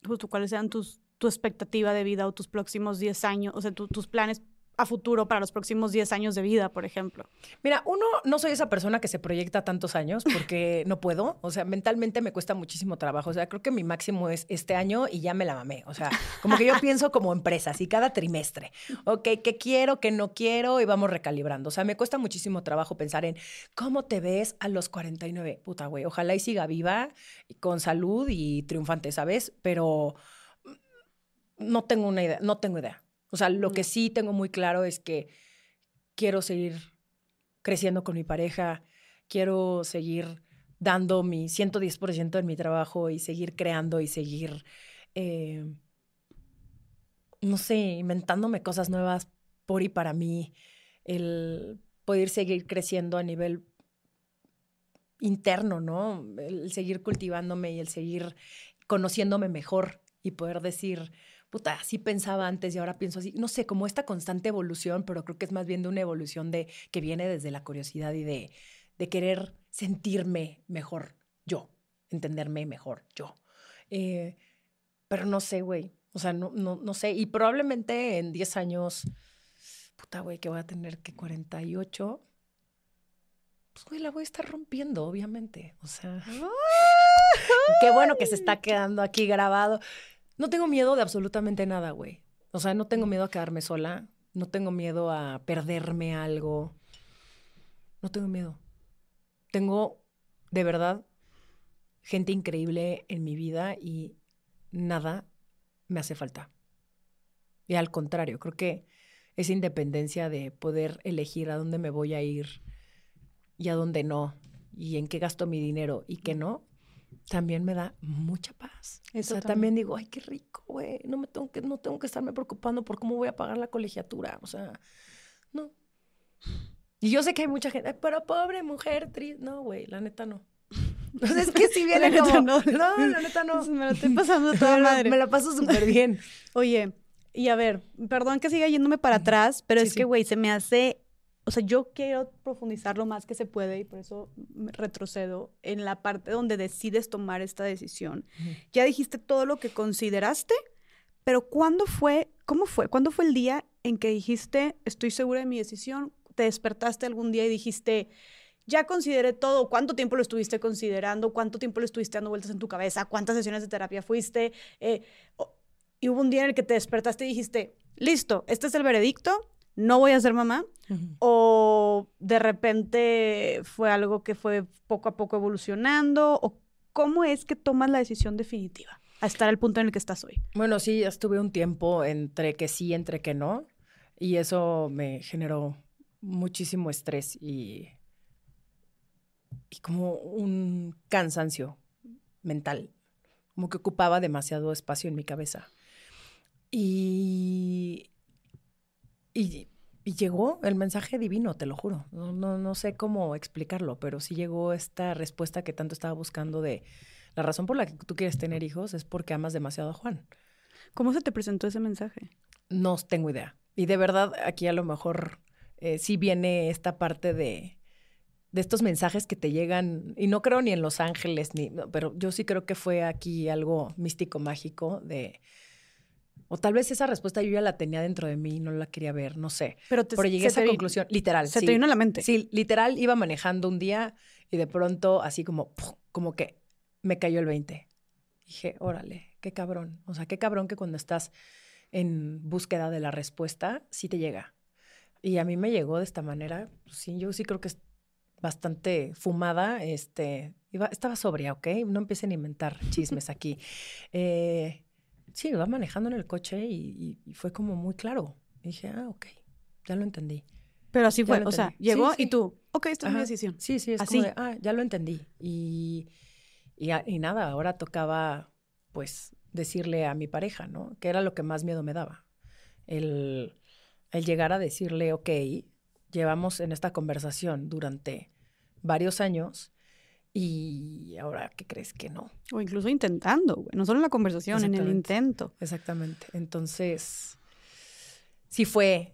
justo cuáles sean tus, tu expectativa de vida o tus próximos 10 años, o sea, tus planes a futuro para los próximos 10 años de vida, por ejemplo? Mira, uno, no soy esa persona que se proyecta tantos años porque no puedo. O sea, mentalmente me cuesta muchísimo trabajo. O sea, creo que mi máximo es este año y ya me la mamé. O sea, como que yo pienso como empresa, así cada trimestre. Ok, ¿qué quiero, qué no quiero? Y vamos recalibrando. O sea, me cuesta muchísimo trabajo pensar en cómo te ves a los 49. Puta, güey, ojalá y siga viva, con salud y triunfante, ¿sabes? Pero no tengo una idea, no tengo idea. O sea, lo que sí tengo muy claro es que quiero seguir creciendo con mi pareja, quiero seguir dando mi 110% en mi trabajo y seguir creando y seguir, eh, no sé, inventándome cosas nuevas por y para mí, el poder seguir creciendo a nivel interno, ¿no? El seguir cultivándome y el seguir conociéndome mejor y poder decir, puta, así pensaba antes y ahora pienso así. No sé, como esta constante evolución, pero creo que es más bien de una evolución de, que viene desde la curiosidad y de, de querer sentirme mejor yo, entenderme mejor yo. Eh, pero no sé, güey. O sea, no, no, no sé. Y probablemente en 10 años, puta, güey, que voy a tener que 48 pues, güey, la voy a estar rompiendo, obviamente. O sea, qué bueno que se está quedando aquí grabado. No tengo miedo de absolutamente nada, güey. O sea, no tengo miedo a quedarme sola. No tengo miedo a perderme algo. No tengo miedo. Tengo, de verdad, gente increíble en mi vida y nada me hace falta. Y al contrario, creo que esa independencia de poder elegir a dónde me voy a ir y a dónde no, y en qué gasto mi dinero y qué no, también me da mucha paz. Eso o sea, también. digo, ay, qué rico, güey. No me tengo que, no tengo que estarme preocupando por cómo voy a pagar la colegiatura. O sea, no. Y yo sé que hay mucha gente, pero pobre mujer, triste. No, güey, la neta no. Entonces, es que si viene la como, no. no, la neta no. Me lo estoy pasando toda madre. Me la paso súper bien. Oye, y a ver, perdón que siga yéndome para atrás, pero es que, güey, se me hace o sea, yo quiero profundizar lo más que se puede y por eso retrocedo en la parte donde decides tomar esta decisión. Ya dijiste todo lo que consideraste, pero ¿cuándo fue, cómo fue? ¿Cuándo fue el día en que dijiste, estoy segura de mi decisión? ¿Te despertaste algún día y dijiste, ya consideré todo? ¿Cuánto tiempo lo estuviste considerando? ¿Cuánto tiempo lo estuviste dando vueltas en tu cabeza? ¿Cuántas sesiones de terapia fuiste? Eh, y hubo un día en el que te despertaste y dijiste, listo, este es el veredicto, no voy a ser mamá, o de repente fue algo que fue poco a poco evolucionando, o cómo es que tomas la decisión definitiva a estar al punto en el que estás hoy. Bueno, sí, estuve un tiempo entre que sí, entre que no, y eso me generó muchísimo estrés y, y como un cansancio mental, como que ocupaba demasiado espacio en mi cabeza. Y, y, y llegó el mensaje divino, te lo juro. No, no, no sé cómo explicarlo, pero sí llegó esta respuesta que tanto estaba buscando de la razón por la que tú quieres tener hijos es porque amas demasiado a Juan. ¿Cómo se te presentó ese mensaje? No tengo idea. Y de verdad, aquí a lo mejor eh, sí viene esta parte de, de estos mensajes que te llegan, y no creo ni en Los Ángeles, ni, pero yo sí creo que fue aquí algo místico, mágico, de... O tal vez esa respuesta yo ya la tenía dentro de mí y no la quería ver, no sé. Pero, te, Pero llegué a esa conclusión, literal. Se sí. te vino a la mente. Sí, literal, iba manejando un día y de pronto así como, como que me cayó el 20. Dije, órale, qué cabrón. O sea, qué cabrón que cuando estás en búsqueda de la respuesta, sí te llega. Y a mí me llegó de esta manera. pues sí, yo sí creo que es bastante fumada. Este, iba, estaba sobria, ¿ok? No empiecen a inventar chismes aquí. Eh, sí, iba manejando en el coche y, y- y fue como muy claro. Y dije, ah, ok, ya lo entendí. Pero así Ya fue. O sea, entendí. llegó Sí, sí. y tú, ok, esta es mi decisión. Sí, sí, es Así. como de, ah, ya lo entendí. Y, y, y nada, ahora tocaba, pues, decirle a mi pareja, ¿no? Que era lo que más miedo me daba. El, el llegar a decirle, ok, llevamos en esta conversación durante varios años y ahora, ¿qué crees que no? O incluso intentando, güey. No solo en la conversación, en el intento. Exactamente. Entonces, sí fue,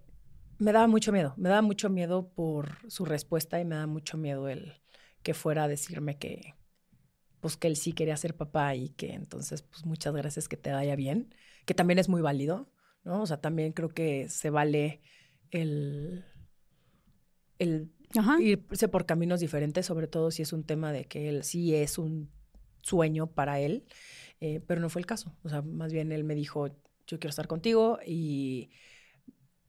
me daba mucho miedo, me daba mucho miedo por su respuesta y me daba mucho miedo el que fuera a decirme que, pues que él sí quería ser papá y que entonces, pues muchas gracias, que te vaya bien, que también es muy válido, ¿no? O sea, también creo que se vale el, el Ajá. irse por caminos diferentes, sobre todo si es un tema de que él sí es un sueño para él, eh, pero no fue el caso. O sea, más bien él me dijo, yo quiero estar contigo y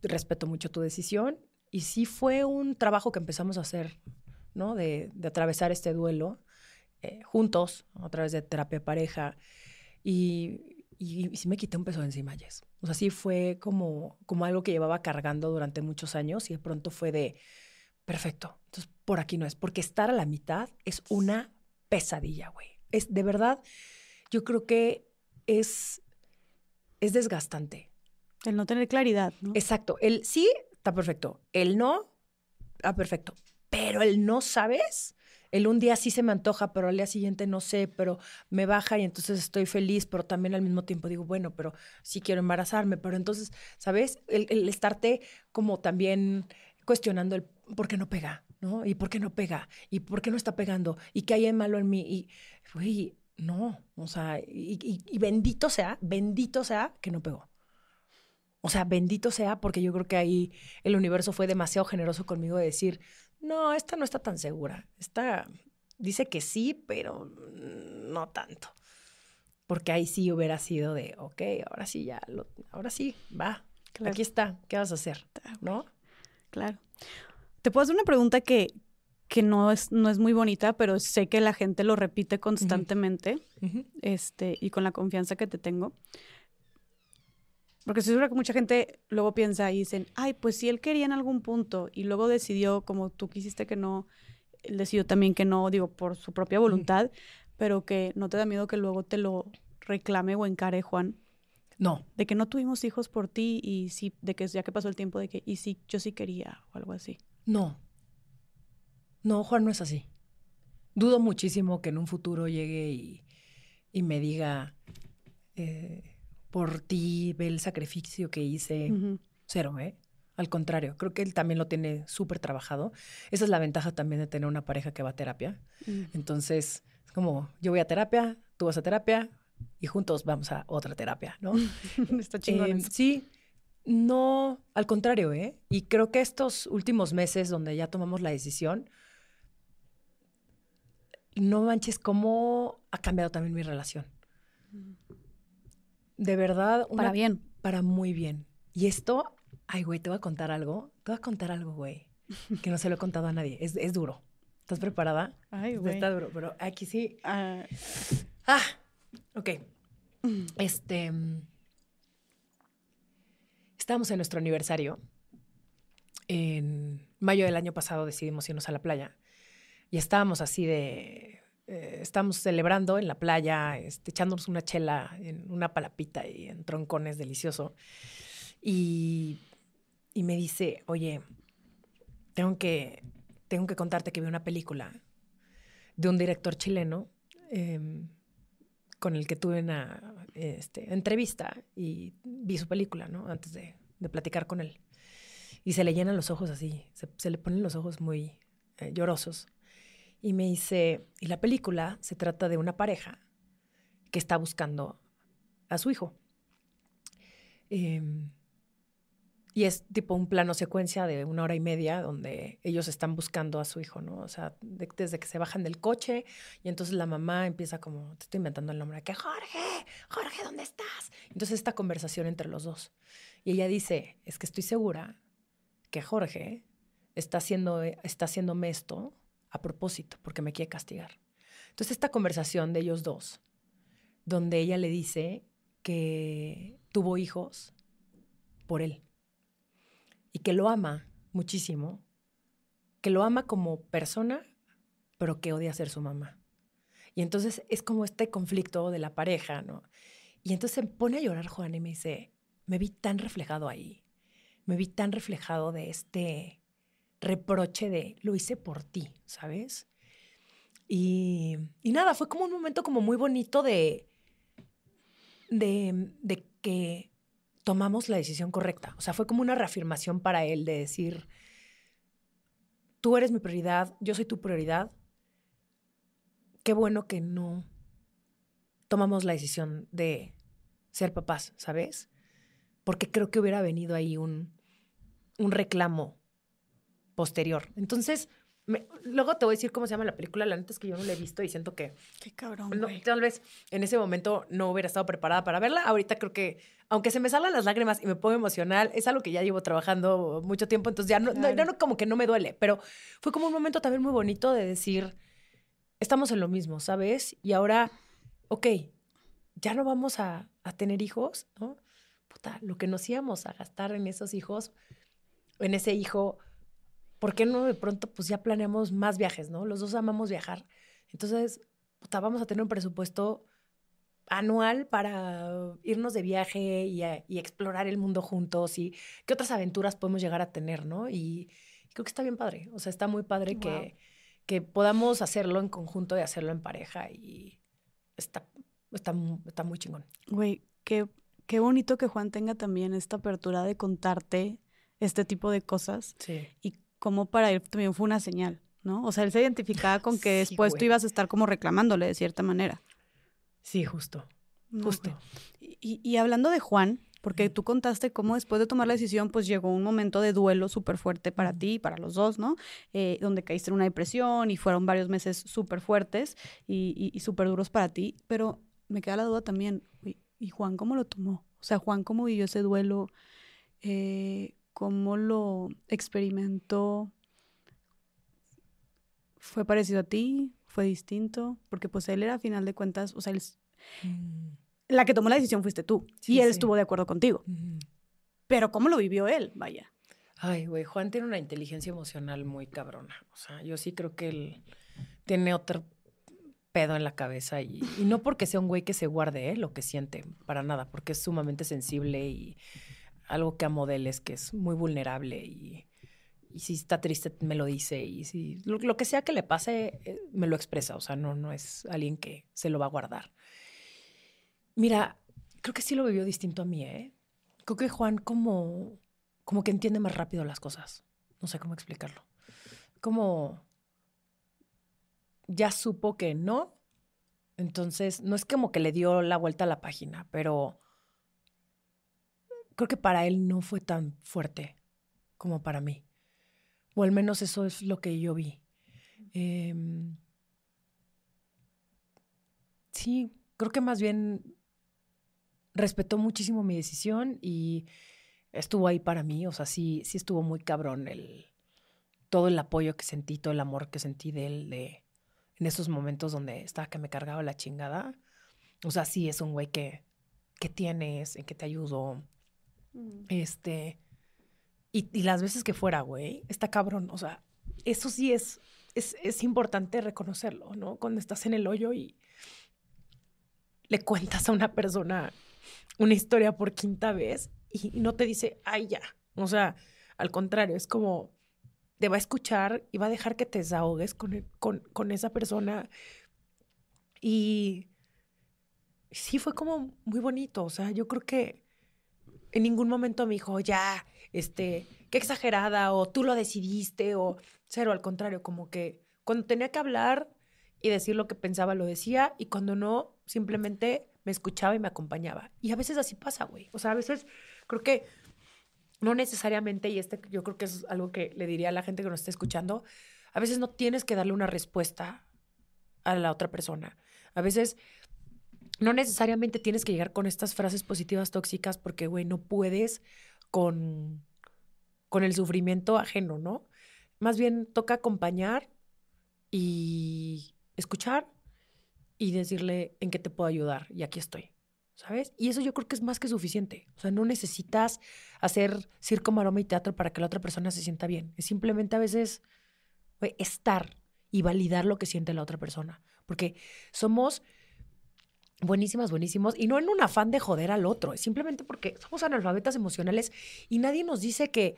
respeto mucho tu decisión. Y sí fue un trabajo que empezamos a hacer, ¿no? De, atravesar este duelo eh, juntos, a través de terapia pareja. Y sí me quité un peso de encima, Jess. O sea, sí fue como, como algo que llevaba cargando durante muchos años y de pronto fue de, perfecto, entonces por aquí no es, porque estar a la mitad es una pesadilla, güey. Es de verdad, yo creo que es, es desgastante. El no tener claridad, ¿no? Exacto, el sí está perfecto, el no está perfecto, pero el no sabes, el un día sí se me antoja, pero al día siguiente no sé, pero me baja y entonces estoy feliz, pero también al mismo tiempo digo, bueno, pero sí quiero embarazarme, pero entonces, ¿sabes? El, el estarte como también cuestionando el por qué no pega, ¿no? ¿Y por qué no pega? ¿Y por qué no está pegando? ¿Y qué hay de malo en mí? Y, güey, no, o sea, y, y- y bendito sea, bendito sea que no pegó. O sea, bendito sea, porque yo creo que ahí el universo fue demasiado generoso conmigo de decir, no, esta no está tan segura. Esta dice que sí, pero no tanto. Porque ahí sí hubiera sido de, ok, ahora sí ya, lo- ahora sí, va, Claro. aquí está, ¿qué vas a hacer? ¿No? Claro. Te puedo hacer una pregunta que, que no, es, no es muy bonita, pero sé que la gente lo repite constantemente este, y con la confianza que te tengo. Porque estoy segura que mucha gente luego piensa y dicen, ay, pues si él quería en algún punto y luego decidió, como tú quisiste que no, él decidió también que no, digo, por su propia voluntad, pero que no te da miedo que luego te lo reclame o encare Juan, No, de que no tuvimos hijos por ti y sí, de que ya que pasó el tiempo, de que, y sí, yo sí quería o algo así. no. No, Juan no es así. Dudo muchísimo que en un futuro llegue y, y me diga, eh, por ti, ve el sacrificio que hice. Ujú. Cero, ¿eh? Al contrario, creo que él también lo tiene súper trabajado. Esa es la ventaja también de tener una pareja que va a terapia. Entonces, es como, yo voy a terapia, tú vas a terapia y juntos vamos a otra terapia, ¿no? Está chingón. Eh, eso. sí, no, al contrario, ¿eh? Y creo que estos últimos meses donde ya tomamos la decisión, no manches cómo ha cambiado también mi relación. De verdad, una- Para bien. para muy bien. Y esto, ay, güey, te voy a contar algo. Te voy a contar algo, güey, que no se lo he contado a nadie. Es, es duro. ¿Estás preparada? Ay, güey. Está duro, pero aquí sí. Ah, Ah, ok. Este. Estábamos en nuestro aniversario en mayo del año pasado decidimos irnos a la playa y estábamos así de, eh, estábamos celebrando en la playa, este, echándonos una chela en una palapita y en troncones delicioso. Y, y me dice, oye, tengo que, tengo que contarte que vi una película de un director chileno em, con el que tuve una este, entrevista y vi su película, ¿no? Antes de, platicar con él. Y se le llenan los ojos así, se, se le ponen los ojos muy eh, llorosos. Y me dice, y la película se trata de una pareja que está buscando a su hijo. Eh, y es tipo un plano secuencia de una hora y media donde ellos están buscando a su hijo, ¿no? O sea, desde que se bajan del coche y entonces la mamá empieza como, te estoy inventando el nombre, que Jorge, Jorge, ¿dónde estás? Entonces esta conversación entre los dos. Y ella dice, es que estoy segura que Jorge está, haciendo, está haciéndome esto a propósito, porque me quiere castigar. Entonces esta conversación de ellos dos, donde ella le dice que tuvo hijos por él y que lo ama muchísimo, que lo ama como persona, pero que odia ser su mamá. Y entonces es como este conflicto de la pareja, ¿no? Y entonces se pone a llorar Juan y me dice, me vi tan reflejado ahí, me vi tan reflejado de este reproche de, lo hice por ti, ¿sabes? Y, y nada, fue como un momento como muy bonito de, de, de que tomamos la decisión correcta. O sea, fue como una reafirmación para él de decir, tú eres mi prioridad, yo soy tu prioridad. Qué bueno que no tomamos la decisión de ser papás, ¿sabes? Porque creo que hubiera venido ahí un, un reclamo posterior. Entonces, luego te voy a decir cómo se llama la película. La neta es que yo no la he visto y siento que. Qué cabrón. tal vez en ese momento no hubiera estado preparada para verla. Ahorita creo que, aunque se me salgan las lágrimas y me pongo emocional, es algo que ya llevo trabajando mucho tiempo. Entonces ya no, no, como que no me duele. Pero fue como un momento también muy bonito de decir: estamos en lo mismo, ¿sabes? Y ahora, ok, ya no vamos a, a tener hijos, ¿no? Puta, lo que nos íbamos a gastar en esos hijos, en ese hijo ¿por qué no de pronto pues ya planeamos más viajes, ¿no? Los dos amamos viajar. Entonces, puta, vamos a tener un presupuesto anual para irnos de viaje y, explorar el mundo juntos y qué otras aventuras podemos llegar a tener, ¿no? Y creo que está bien padre. O sea, está muy padre que, que podamos hacerlo en conjunto y hacerlo en pareja y está, está, está muy chingón. Güey, qué, qué bonito que Juan tenga también esta apertura de contarte este tipo de cosas. Sí. Y como para él también fue una señal, ¿no? O sea, él se identificaba con que después tú ibas a estar como reclamándole de cierta manera. Sí, justo. Justo. Y, y, hablando de Juan, porque tú contaste cómo después de tomar la decisión, pues llegó un momento de duelo súper fuerte para ti y para los dos, ¿no? Eh, donde caíste en una depresión y fueron varios meses súper fuertes y, y, súper duros para ti. Pero me queda la duda también, ¿y Juan cómo lo tomó? O sea, Juan, ¿cómo vivió ese duelo? Eh, cómo lo experimentó. ¿Fue parecido a ti? ¿Fue distinto? Porque pues él era a final de cuentas, o sea, mm. la que tomó la decisión fuiste tú y él estuvo de acuerdo contigo. Pero ¿cómo lo vivió él? Vaya. Ay, güey, Juan tiene una inteligencia emocional muy cabrona. O sea, yo sí creo que él tiene otro pedo en la cabeza y, no porque sea un güey que se guarde ¿eh? lo que siente, para nada, porque es sumamente sensible y algo que amo de él es que es muy vulnerable y, si está triste me lo dice y si lo, que sea que le pase eh, me lo expresa, o sea, no, no es alguien que se lo va a guardar. Mira, creo que sí lo vivió distinto a mí, ¿eh? Creo que Juan como, como que entiende más rápido las cosas, no sé cómo explicarlo. Como ya supo que no, entonces no es como que le dio la vuelta a la página, pero creo que para él no fue tan fuerte como para mí. O al menos eso es lo que yo vi. Em, sí, creo que más bien respetó muchísimo mi decisión y estuvo ahí para mí. O sea, sí, sí estuvo muy cabrón el, todo el apoyo que sentí, todo el amor que sentí de él de, en esos momentos donde estaba que me cargaba la chingada. O sea, sí es un güey que, que tienes, en que te ayudó, Este, Y, y las veces que fuera, güey, está cabrón. O sea, eso sí es, es, es importante reconocerlo, ¿no? Cuando estás en el hoyo y le cuentas a una persona una historia por quinta vez y no te dice, ay, ya. O sea, al contrario, es como te va a escuchar y va a dejar que te desahogues con, con, con esa persona. Y sí fue como muy bonito. O sea, yo creo que en ningún momento me dijo, ya, este, qué exagerada, o tú lo decidiste, o cero, al contrario, como que cuando tenía que hablar y decir lo que pensaba, lo decía, y cuando no, simplemente me escuchaba y me acompañaba. Y a veces así pasa, güey. O sea, a veces creo que no necesariamente, y este yo creo que es algo que le diría a la gente que nos está escuchando, a veces no tienes que darle una respuesta a la otra persona. A veces no necesariamente tienes que llegar con estas frases positivas tóxicas porque, güey, no puedes con, con el sufrimiento ajeno, ¿no? Más bien toca acompañar y escuchar y decirle en qué te puedo ayudar y aquí estoy. ¿sabes? Y eso yo creo que es más que suficiente. O sea, no necesitas hacer circo, maroma y teatro para que la otra persona se sienta bien. Es simplemente a veces estar y validar lo que siente la otra persona. Porque somos buenísimas, buenísimos, y no en un afán de joder al otro, es simplemente porque somos analfabetas emocionales y nadie nos dice que,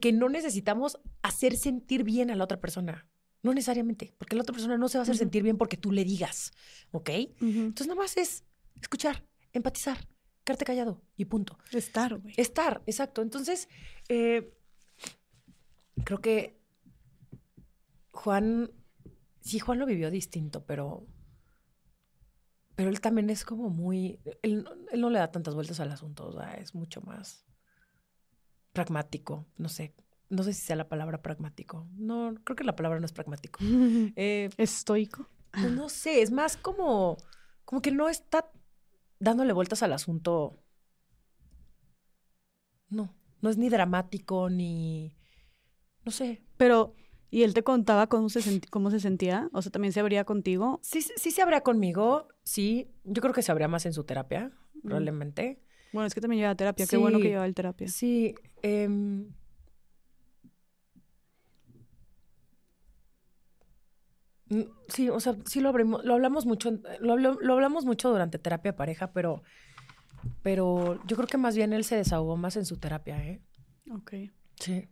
que no necesitamos hacer sentir bien a la otra persona. No necesariamente, porque la otra persona no se va a hacer sentir bien porque tú le digas, ¿ok? Entonces, nada más es escuchar, empatizar, quedarte callado y punto. Estar, güey. Estar, exacto. Entonces, eh, creo que Juan, sí, Juan lo vivió distinto, pero, pero él también es como muy, él, él no le da tantas vueltas al asunto, o sea, es mucho más pragmático, no sé, no sé si sea la palabra pragmático. No, creo que la palabra no es pragmático. Eh, ¿Estoico? Pues no sé, es más como, como que no está dándole vueltas al asunto. No, no es ni dramático ni. No sé. Pero, ¿y él te contaba cómo se, cómo se sentía? O sea, ¿también se abría contigo? Sí, sí se abría conmigo, sí. Yo creo que se abría más en su terapia, mm. probablemente. Bueno, es que también lleva terapia. Qué bueno que lleva el terapia. Sí. Eh, Mm, sí, o sea, sí lo, lo hablamos mucho, lo, hablamos mucho durante terapia pareja, pero, pero yo creo que más bien él se desahogó más en su terapia, ¿eh? Ok. Sí.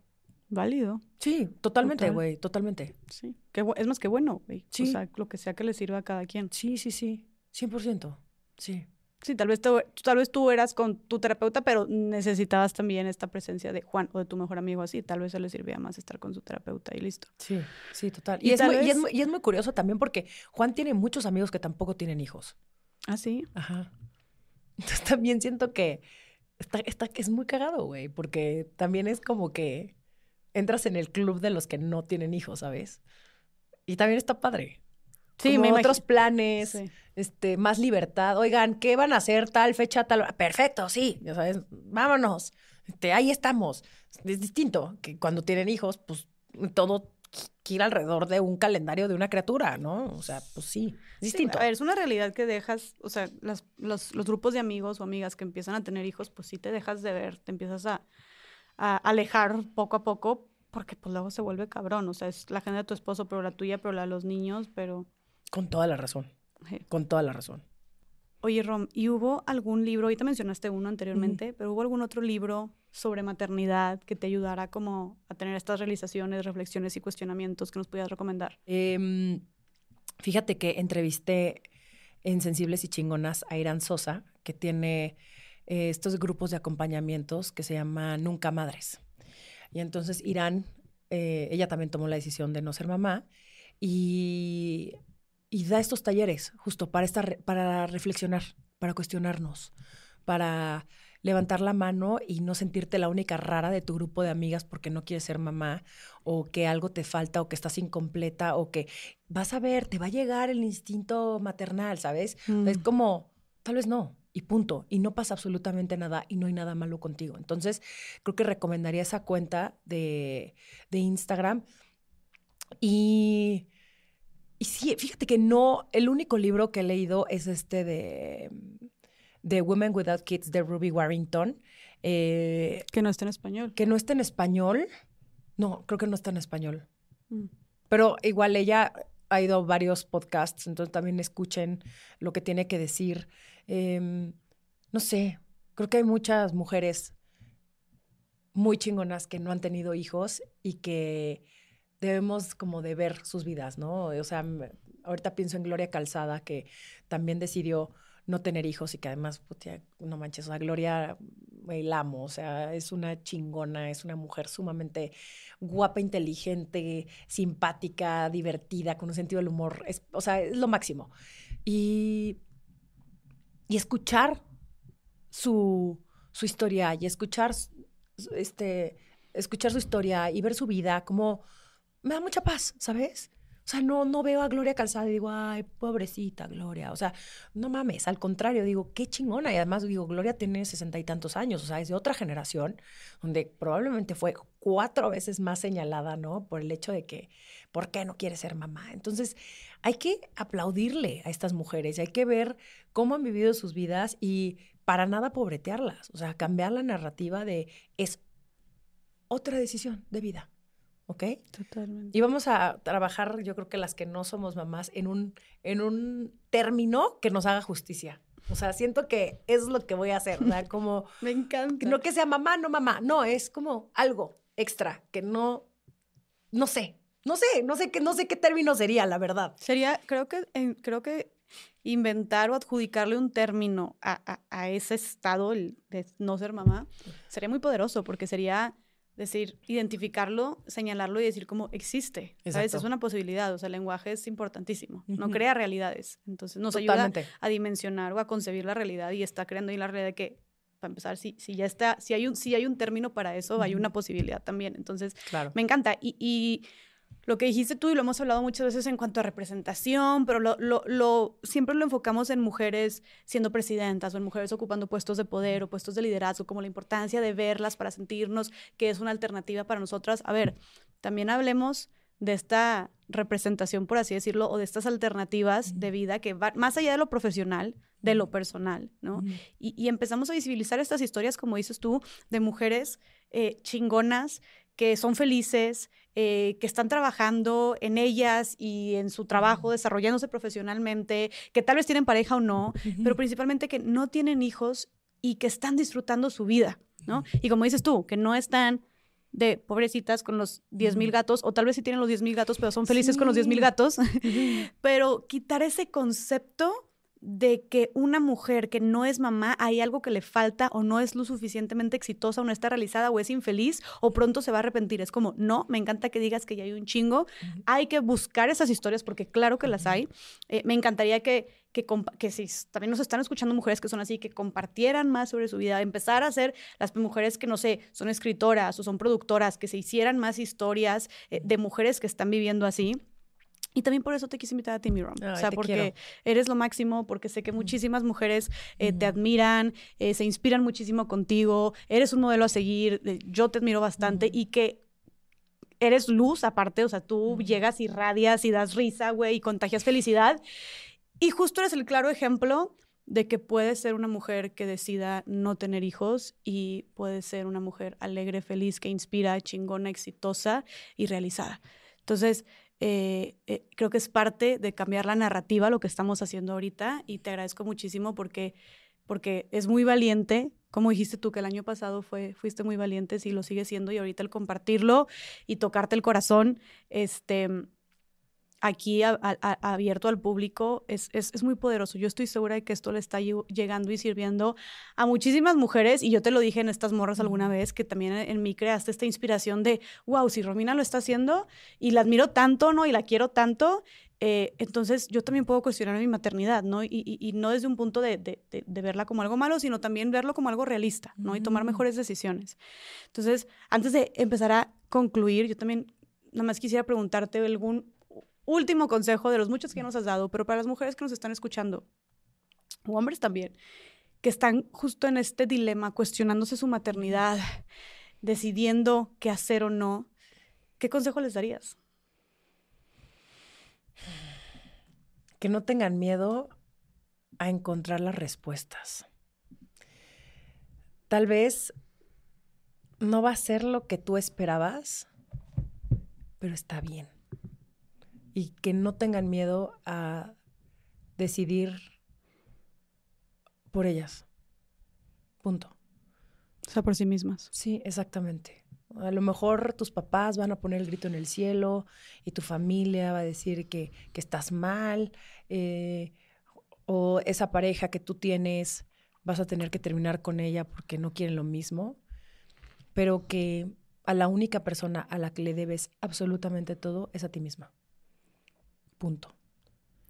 Válido. Sí, totalmente, güey, totalmente. Sí. es más que bueno, güey. Sí. O sea, lo que sea que le sirva a cada quien. Sí, sí, sí. 100%. Sí. Sí, tal vez, tú, tal vez tú eras con tu terapeuta, pero necesitabas también esta presencia de Juan o de tu mejor amigo así. Tal vez se le servía más estar con su terapeuta y listo. Sí, sí, total. Y, es, muy, y, es, muy, curioso también porque Juan tiene muchos amigos que tampoco tienen hijos. ¿Ah, sí? Ajá. Entonces también siento que está, está, es muy cagado, güey, porque también es como que entras en el club de los que no tienen hijos, ¿sabes? Y también está padre. Sí, me otros planes, este, más libertad. Oigan, ¿qué van a hacer tal fecha, tal? Perfecto, sí, ya sabes, vámonos. Este, ahí estamos. Es distinto que cuando tienen hijos, pues todo gira alrededor de un calendario de una criatura, ¿no? O sea, pues sí, es distinto. es una realidad que dejas, o sea, los, los, grupos de amigos o amigas que empiezan a tener hijos, pues sí te dejas de ver, te empiezas a, a alejar poco a poco, porque pues luego se vuelve cabrón, o sea, es la agenda de tu esposo, pero la tuya, pero la de los niños, pero con toda la razón. Con toda la razón. Oye, Rom, ¿y hubo algún libro, ahorita mencionaste uno anteriormente, pero hubo algún otro libro sobre maternidad que te ayudara como a tener estas realizaciones, reflexiones y cuestionamientos que nos pudieras recomendar? Em, fíjate que entrevisté en Sensibles y Chingonas a Irán Sosa, que tiene eh, estos grupos de acompañamientos que se llama Nunca Madres. Y entonces Irán, eh, ella también tomó la decisión de no ser mamá y y da estos talleres justo para, estar, para reflexionar, para cuestionarnos, para levantar la mano y no sentirte la única rara de tu grupo de amigas porque no quieres ser mamá o que algo te falta o que estás incompleta o que vas a ver, te va a llegar el instinto maternal, ¿sabes? Es mm. como, tal vez no, y punto. Y no pasa absolutamente nada y no hay nada malo contigo. Entonces, creo que recomendaría esa cuenta de, de Instagram y y sí, fíjate que no, el único libro que he leído es este de, de Women Without Kids de Ruby Warrington. Eh, que no está en español. Que no está en español. No, creo que no está en español. Mm. Pero igual ella ha ido a varios podcasts, entonces también escuchen lo que tiene que decir. Em, no sé, creo que hay muchas mujeres muy chingonas que no han tenido hijos y que debemos como de ver sus vidas, ¿no? O sea, ahorita pienso en Gloria Calzada, que también decidió no tener hijos y que además, no manches, o sea, Gloria la amo, o sea, es una chingona, es una mujer sumamente guapa, inteligente, simpática, divertida, con un sentido del humor, es, o sea, es lo máximo. Y, y escuchar su, su historia y escuchar, este, escuchar su historia y ver su vida, como me da mucha paz, ¿sabes? O sea, no, no veo a Gloria Calzada y digo, ay, pobrecita Gloria. O sea, no mames, al contrario, digo, qué chingona. Y además digo, Gloria tiene sesenta y tantos años, o sea, es de otra generación, donde probablemente fue cuatro veces más señalada, ¿no? Por el hecho de que, ¿por qué no quiere ser mamá? Entonces, hay que aplaudirle a estas mujeres y hay que ver cómo han vivido sus vidas y para nada pobretearlas. O sea, cambiar la narrativa de es otra decisión de vida. ¿ok? Totalmente. Y vamos a trabajar, yo creo que las que no somos mamás, en un, en un término que nos haga justicia. O sea, siento que es lo que voy a hacer, ¿verdad? Como... Me encanta. No que sea mamá, no mamá, no, es como algo extra, que no, no sé, no sé, no sé qué, no sé qué término sería, la verdad. Sería, creo que, creo que inventar o adjudicarle un término a, a, ese estado de no ser mamá sería muy poderoso porque sería decir, identificarlo, señalarlo y decir cómo existe. ¿Sabes? Es una posibilidad, o sea, el lenguaje es importantísimo, no crea realidades. Entonces nos ayuda a dimensionar o a concebir la realidad y está creando ahí la realidad de que para empezar, si, si ya está, si hay un, si hay un término para eso, hay una posibilidad también. Entonces, claro. me encanta. Y, y lo que dijiste tú y lo hemos hablado muchas veces en cuanto a representación, pero lo, lo, lo, siempre lo enfocamos en mujeres siendo presidentas o en mujeres ocupando puestos de poder o puestos de liderazgo, como la importancia de verlas para sentirnos que es una alternativa para nosotras. A ver, también hablemos de esta representación, por así decirlo, o de estas alternativas de vida que van más allá de lo profesional, de lo personal, ¿no? y, y, empezamos a visibilizar estas historias, como dices tú, de mujeres eh, chingonas que son felices, eh, que están trabajando en ellas y en su trabajo, desarrollándose profesionalmente, que tal vez tienen pareja o no, pero principalmente que no tienen hijos y que están disfrutando su vida, ¿no? Y como dices tú, que no están de pobrecitas con los 10 mil gatos, o tal vez sí tienen los 10 mil gatos, pero son felices con los 10 mil gatos, pero quitar ese concepto de que una mujer que no es mamá hay algo que le falta o no es lo suficientemente exitosa o no está realizada o es infeliz o pronto se va a arrepentir. Es como, no, me encanta que digas que ya hay un chingo. Hay que buscar esas historias porque claro que las hay. Eh, me encantaría que, que, que, si también nos están escuchando mujeres que son así, que compartieran más sobre su vida, empezar a ser las mujeres que, no sé, son escritoras o son productoras, que se hicieran más historias eh, de mujeres que están viviendo así. Y también por eso te quise invitar a Timmy Rom. o sea, porque eres lo máximo, porque sé que muchísimas mujeres eh, te admiran, eh, se inspiran muchísimo contigo, eres un modelo a seguir, eh, yo te admiro bastante y que eres luz aparte, o sea, tú llegas y radias y das risa, güey, y contagias felicidad. Y justo eres el claro ejemplo de que puedes ser una mujer que decida no tener hijos y puedes ser una mujer alegre, feliz, que inspira, chingona, exitosa y realizada. Entonces, eh, eh, creo que es parte de cambiar la narrativa, lo que estamos haciendo ahorita, y te agradezco muchísimo porque, porque es muy valiente. Como dijiste tú que el año pasado fue, fuiste muy valiente, sí lo sigue siendo, y ahorita el compartirlo y tocarte el corazón, este, aquí abierto al público es, es, muy poderoso. Yo estoy segura de que esto le está llegando y sirviendo a muchísimas mujeres y yo te lo dije en estas morras alguna vez que también en mí creaste esta inspiración de, wow, si Romina lo está haciendo y la admiro tanto, ¿no? Y la quiero tanto. Eh, entonces yo también puedo cuestionar mi maternidad, ¿no? Y, y, no desde un punto de, de, de, verla como algo malo, sino también verlo como algo realista, ¿no? Y tomar mejores decisiones. Entonces, antes de empezar a concluir, yo también nada más quisiera preguntarte algún último consejo de los muchos que nos has dado, pero para las mujeres que nos están escuchando, o hombres también, que están justo en este dilema, cuestionándose su maternidad, decidiendo qué hacer o no, ¿qué consejo les darías? Que no tengan miedo a encontrar las respuestas. Tal vez no va a ser lo que tú esperabas, pero está bien. Y que no tengan miedo a decidir por ellas. Punto. O sea, por sí mismas. Sí, exactamente. A lo mejor tus papás van a poner el grito en el cielo y tu familia va a decir que, que estás mal, eh, o esa pareja que tú tienes vas a tener que terminar con ella porque no quieren lo mismo, pero que a la única persona a la que le debes absolutamente todo es a ti misma.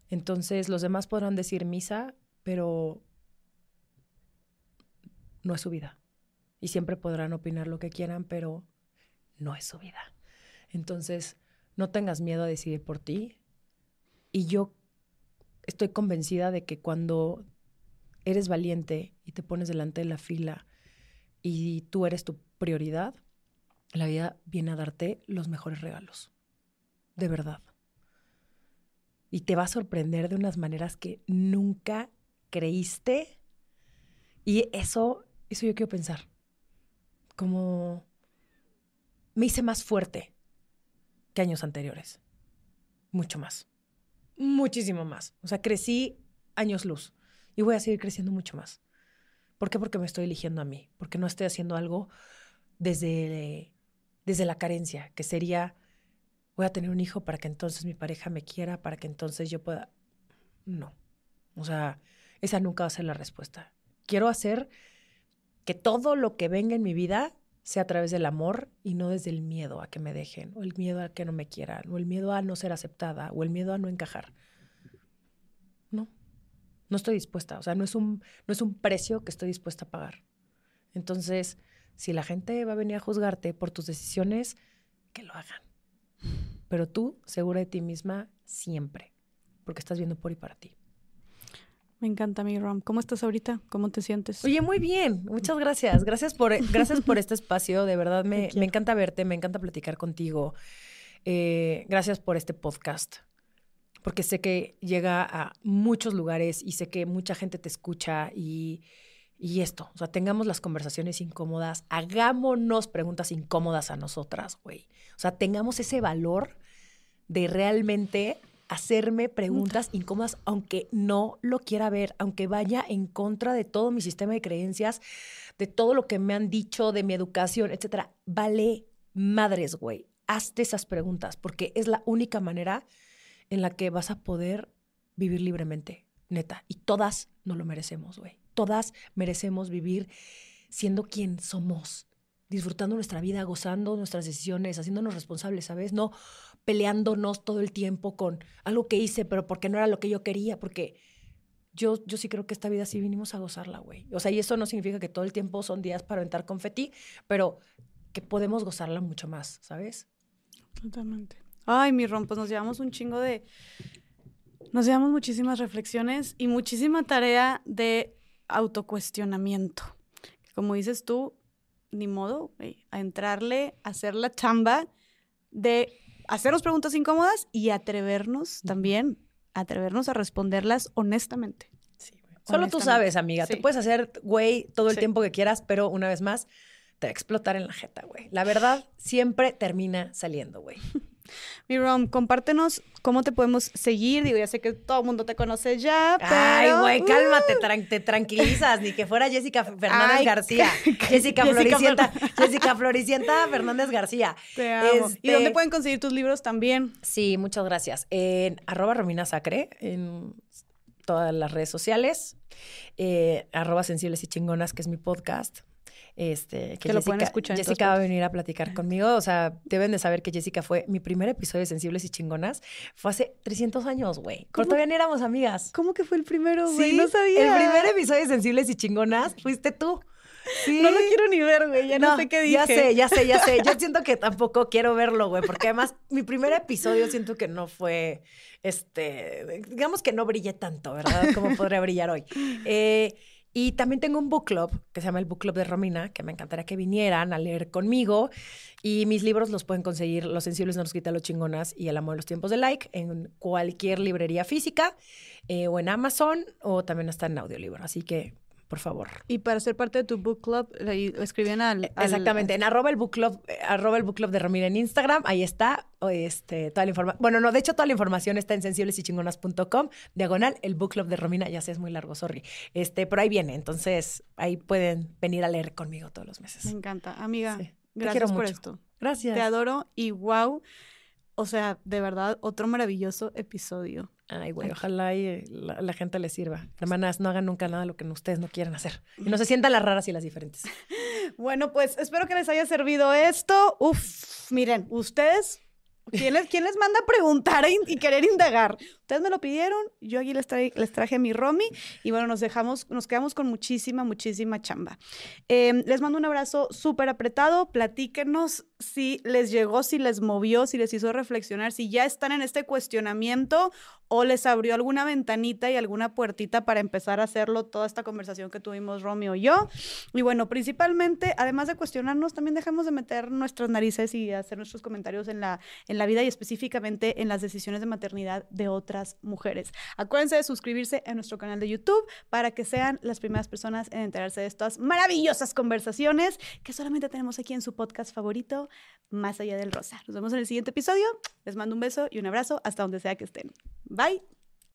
Entonces los demás podrán decir misa, pero no es su vida. Y siempre podrán opinar lo que quieran, pero no es su vida. Entonces, no tengas miedo a decidir por ti. Y yo estoy convencida de que cuando eres valiente y te pones delante de la fila y tú eres tu prioridad, la vida viene a darte los mejores regalos. De verdad. Y te va a sorprender de unas maneras que nunca creíste. Y eso, eso yo quiero pensar. Como me hice más fuerte que años anteriores. Mucho más. Muchísimo más. O sea, crecí años luz y voy a seguir creciendo mucho más. ¿Por qué? Porque me estoy eligiendo a mí, porque no estoy haciendo algo desde, desde la carencia, que sería, voy a tener un hijo para que entonces mi pareja me quiera, para que entonces yo pueda... No. O sea, esa nunca va a ser la respuesta. Quiero hacer que todo lo que venga en mi vida sea a través del amor y no desde el miedo a que me dejen, o el miedo a que no me quieran, o el miedo a no ser aceptada, o el miedo a no encajar. No, no estoy dispuesta. O sea, no es un, no es un precio que estoy dispuesta a pagar. Entonces, si la gente va a venir a juzgarte por tus decisiones, que lo hagan. Pero tú, segura de ti misma, siempre, porque estás viendo por y para ti. Me encanta mi Rom. ¿Cómo estás ahorita? ¿Cómo te sientes? Oye, muy bien. Muchas gracias. Gracias por, gracias por este espacio. De verdad, me, me encanta verte, me encanta platicar contigo. Eh, gracias por este podcast. Porque sé que llega a muchos lugares y sé que mucha gente te escucha y, y esto, o sea, tengamos las conversaciones incómodas, hagámonos preguntas incómodas a nosotras, güey. O sea, tengamos ese valor de realmente hacerme preguntas incómodas, aunque no lo quiera ver, aunque vaya en contra de todo mi sistema de creencias, de todo lo que me han dicho, de mi educación, etcétera. Vale madres, güey. Hazte esas preguntas, porque es la única manera en la que vas a poder vivir libremente, neta. Y todas no lo merecemos, güey. Todas merecemos vivir siendo quien somos, disfrutando nuestra vida, gozando nuestras decisiones, haciéndonos responsables, ¿sabes? No peleándonos todo el tiempo con algo que hice, pero porque no era lo que yo quería, porque yo, yo sí creo que esta vida sí vinimos a gozarla, güey. O sea, y eso no significa que todo el tiempo son días para aventar confeti, pero que podemos gozarla mucho más, ¿sabes? Totalmente. Ay, mi rom, pues nos llevamos un chingo de... Nos llevamos muchísimas reflexiones y muchísima tarea de autocuestionamiento. Como dices tú, ni modo, güey, a entrarle, a hacer la chamba de hacernos preguntas incómodas y atrevernos también, atrevernos a responderlas honestamente. Sí, Solo tú sabes, amiga. Te puedes hacer, güey, todo el tiempo que quieras, pero una vez más, te va a explotar en la jeta, güey. La verdad siempre termina saliendo, güey. Mi Rom, compártenos cómo te podemos seguir. Digo, ya sé que todo el mundo te conoce ya, pero... Ay, güey, cálmate, te tranquilizas. Ni que fuera Jessica Fernández García. Jessica, Floricienta. Jessica Floricienta Fernández García. Te amo. ¿Y dónde este pueden conseguir tus libros también? Sí, muchas gracias. En arroba Romina Sacre, en todas las redes sociales. Eh, arroba Sensibles y Chingonas, que es mi podcast. Este, que, lo pueden escuchar. Jessica va a venir a platicar conmigo. O sea, deben de saber que Jessica fue mi primer episodio de Sensibles y Chingonas. Fue hace 300 años, güey. Todavía no éramos amigas. ¿Cómo que fue el primero, güey? no sabía. El primer episodio de Sensibles y Chingonas fuiste tú. Sí. No lo quiero ni ver, güey. Ya no, sé qué dije. Ya sé, ya sé, ya sé. Yo siento que tampoco quiero verlo, güey. Porque además, mi primer episodio siento que no fue, este, digamos que no brillé tanto, ¿verdad? Como podría brillar hoy. Eh, y también tengo un book club que se llama el Book Club de Romina, que me encantaría que vinieran a leer conmigo. Y mis libros los pueden conseguir Los Sensibles no nos quita los chingonas y El amor de los tiempos de like en cualquier librería física eh, o en Amazon o también está en audiolibro. Así que por favor. Y para ser parte de tu book club, ahí escriben al, al- Exactamente, en arroba el book club, eh, arroba el book club de Romina en Instagram, ahí está este, toda la información. Bueno, no, de hecho toda la información está en sensiblesychingonas.com, diagonal, el book club de Romina, ya sé, es muy largo, sorry. Este, pero ahí viene, entonces ahí pueden venir a leer conmigo todos los meses. Me encanta. Amiga, Sí. Gracias por mucho. esto. Gracias. Te adoro y wow. O sea, de verdad, otro maravilloso episodio. Ay, güey, ojalá y la, la gente les sirva. Hermanas, no hagan nunca nada de lo que ustedes no quieran hacer. Y no se sientan las raras y las diferentes. Bueno, pues espero que les haya servido esto. Uf, miren, ustedes, ¿quién les, quién les manda a preguntar y, y querer indagar? Ustedes me lo pidieron, yo aquí les, trae- les traje mi Romy y bueno, nos dejamos, nos quedamos con muchísima, muchísima chamba. Eh, les mando un abrazo súper apretado, platíquenos si les llegó, si les movió, si les hizo reflexionar, si ya están en este cuestionamiento o les abrió alguna ventanita y alguna puertita para empezar a hacerlo, toda esta conversación que tuvimos Romeo y yo. Y bueno, principalmente, además de cuestionarnos, también dejemos de meter nuestras narices y hacer nuestros comentarios en la, en la vida y específicamente en las decisiones de maternidad de otras mujeres. Acuérdense de suscribirse a nuestro canal de YouTube para que sean las primeras personas en enterarse de estas maravillosas conversaciones que solamente tenemos aquí en su podcast favorito, Más allá del rosa. Nos vemos en el siguiente episodio. Les mando un beso y un abrazo hasta donde sea que estén. Bye.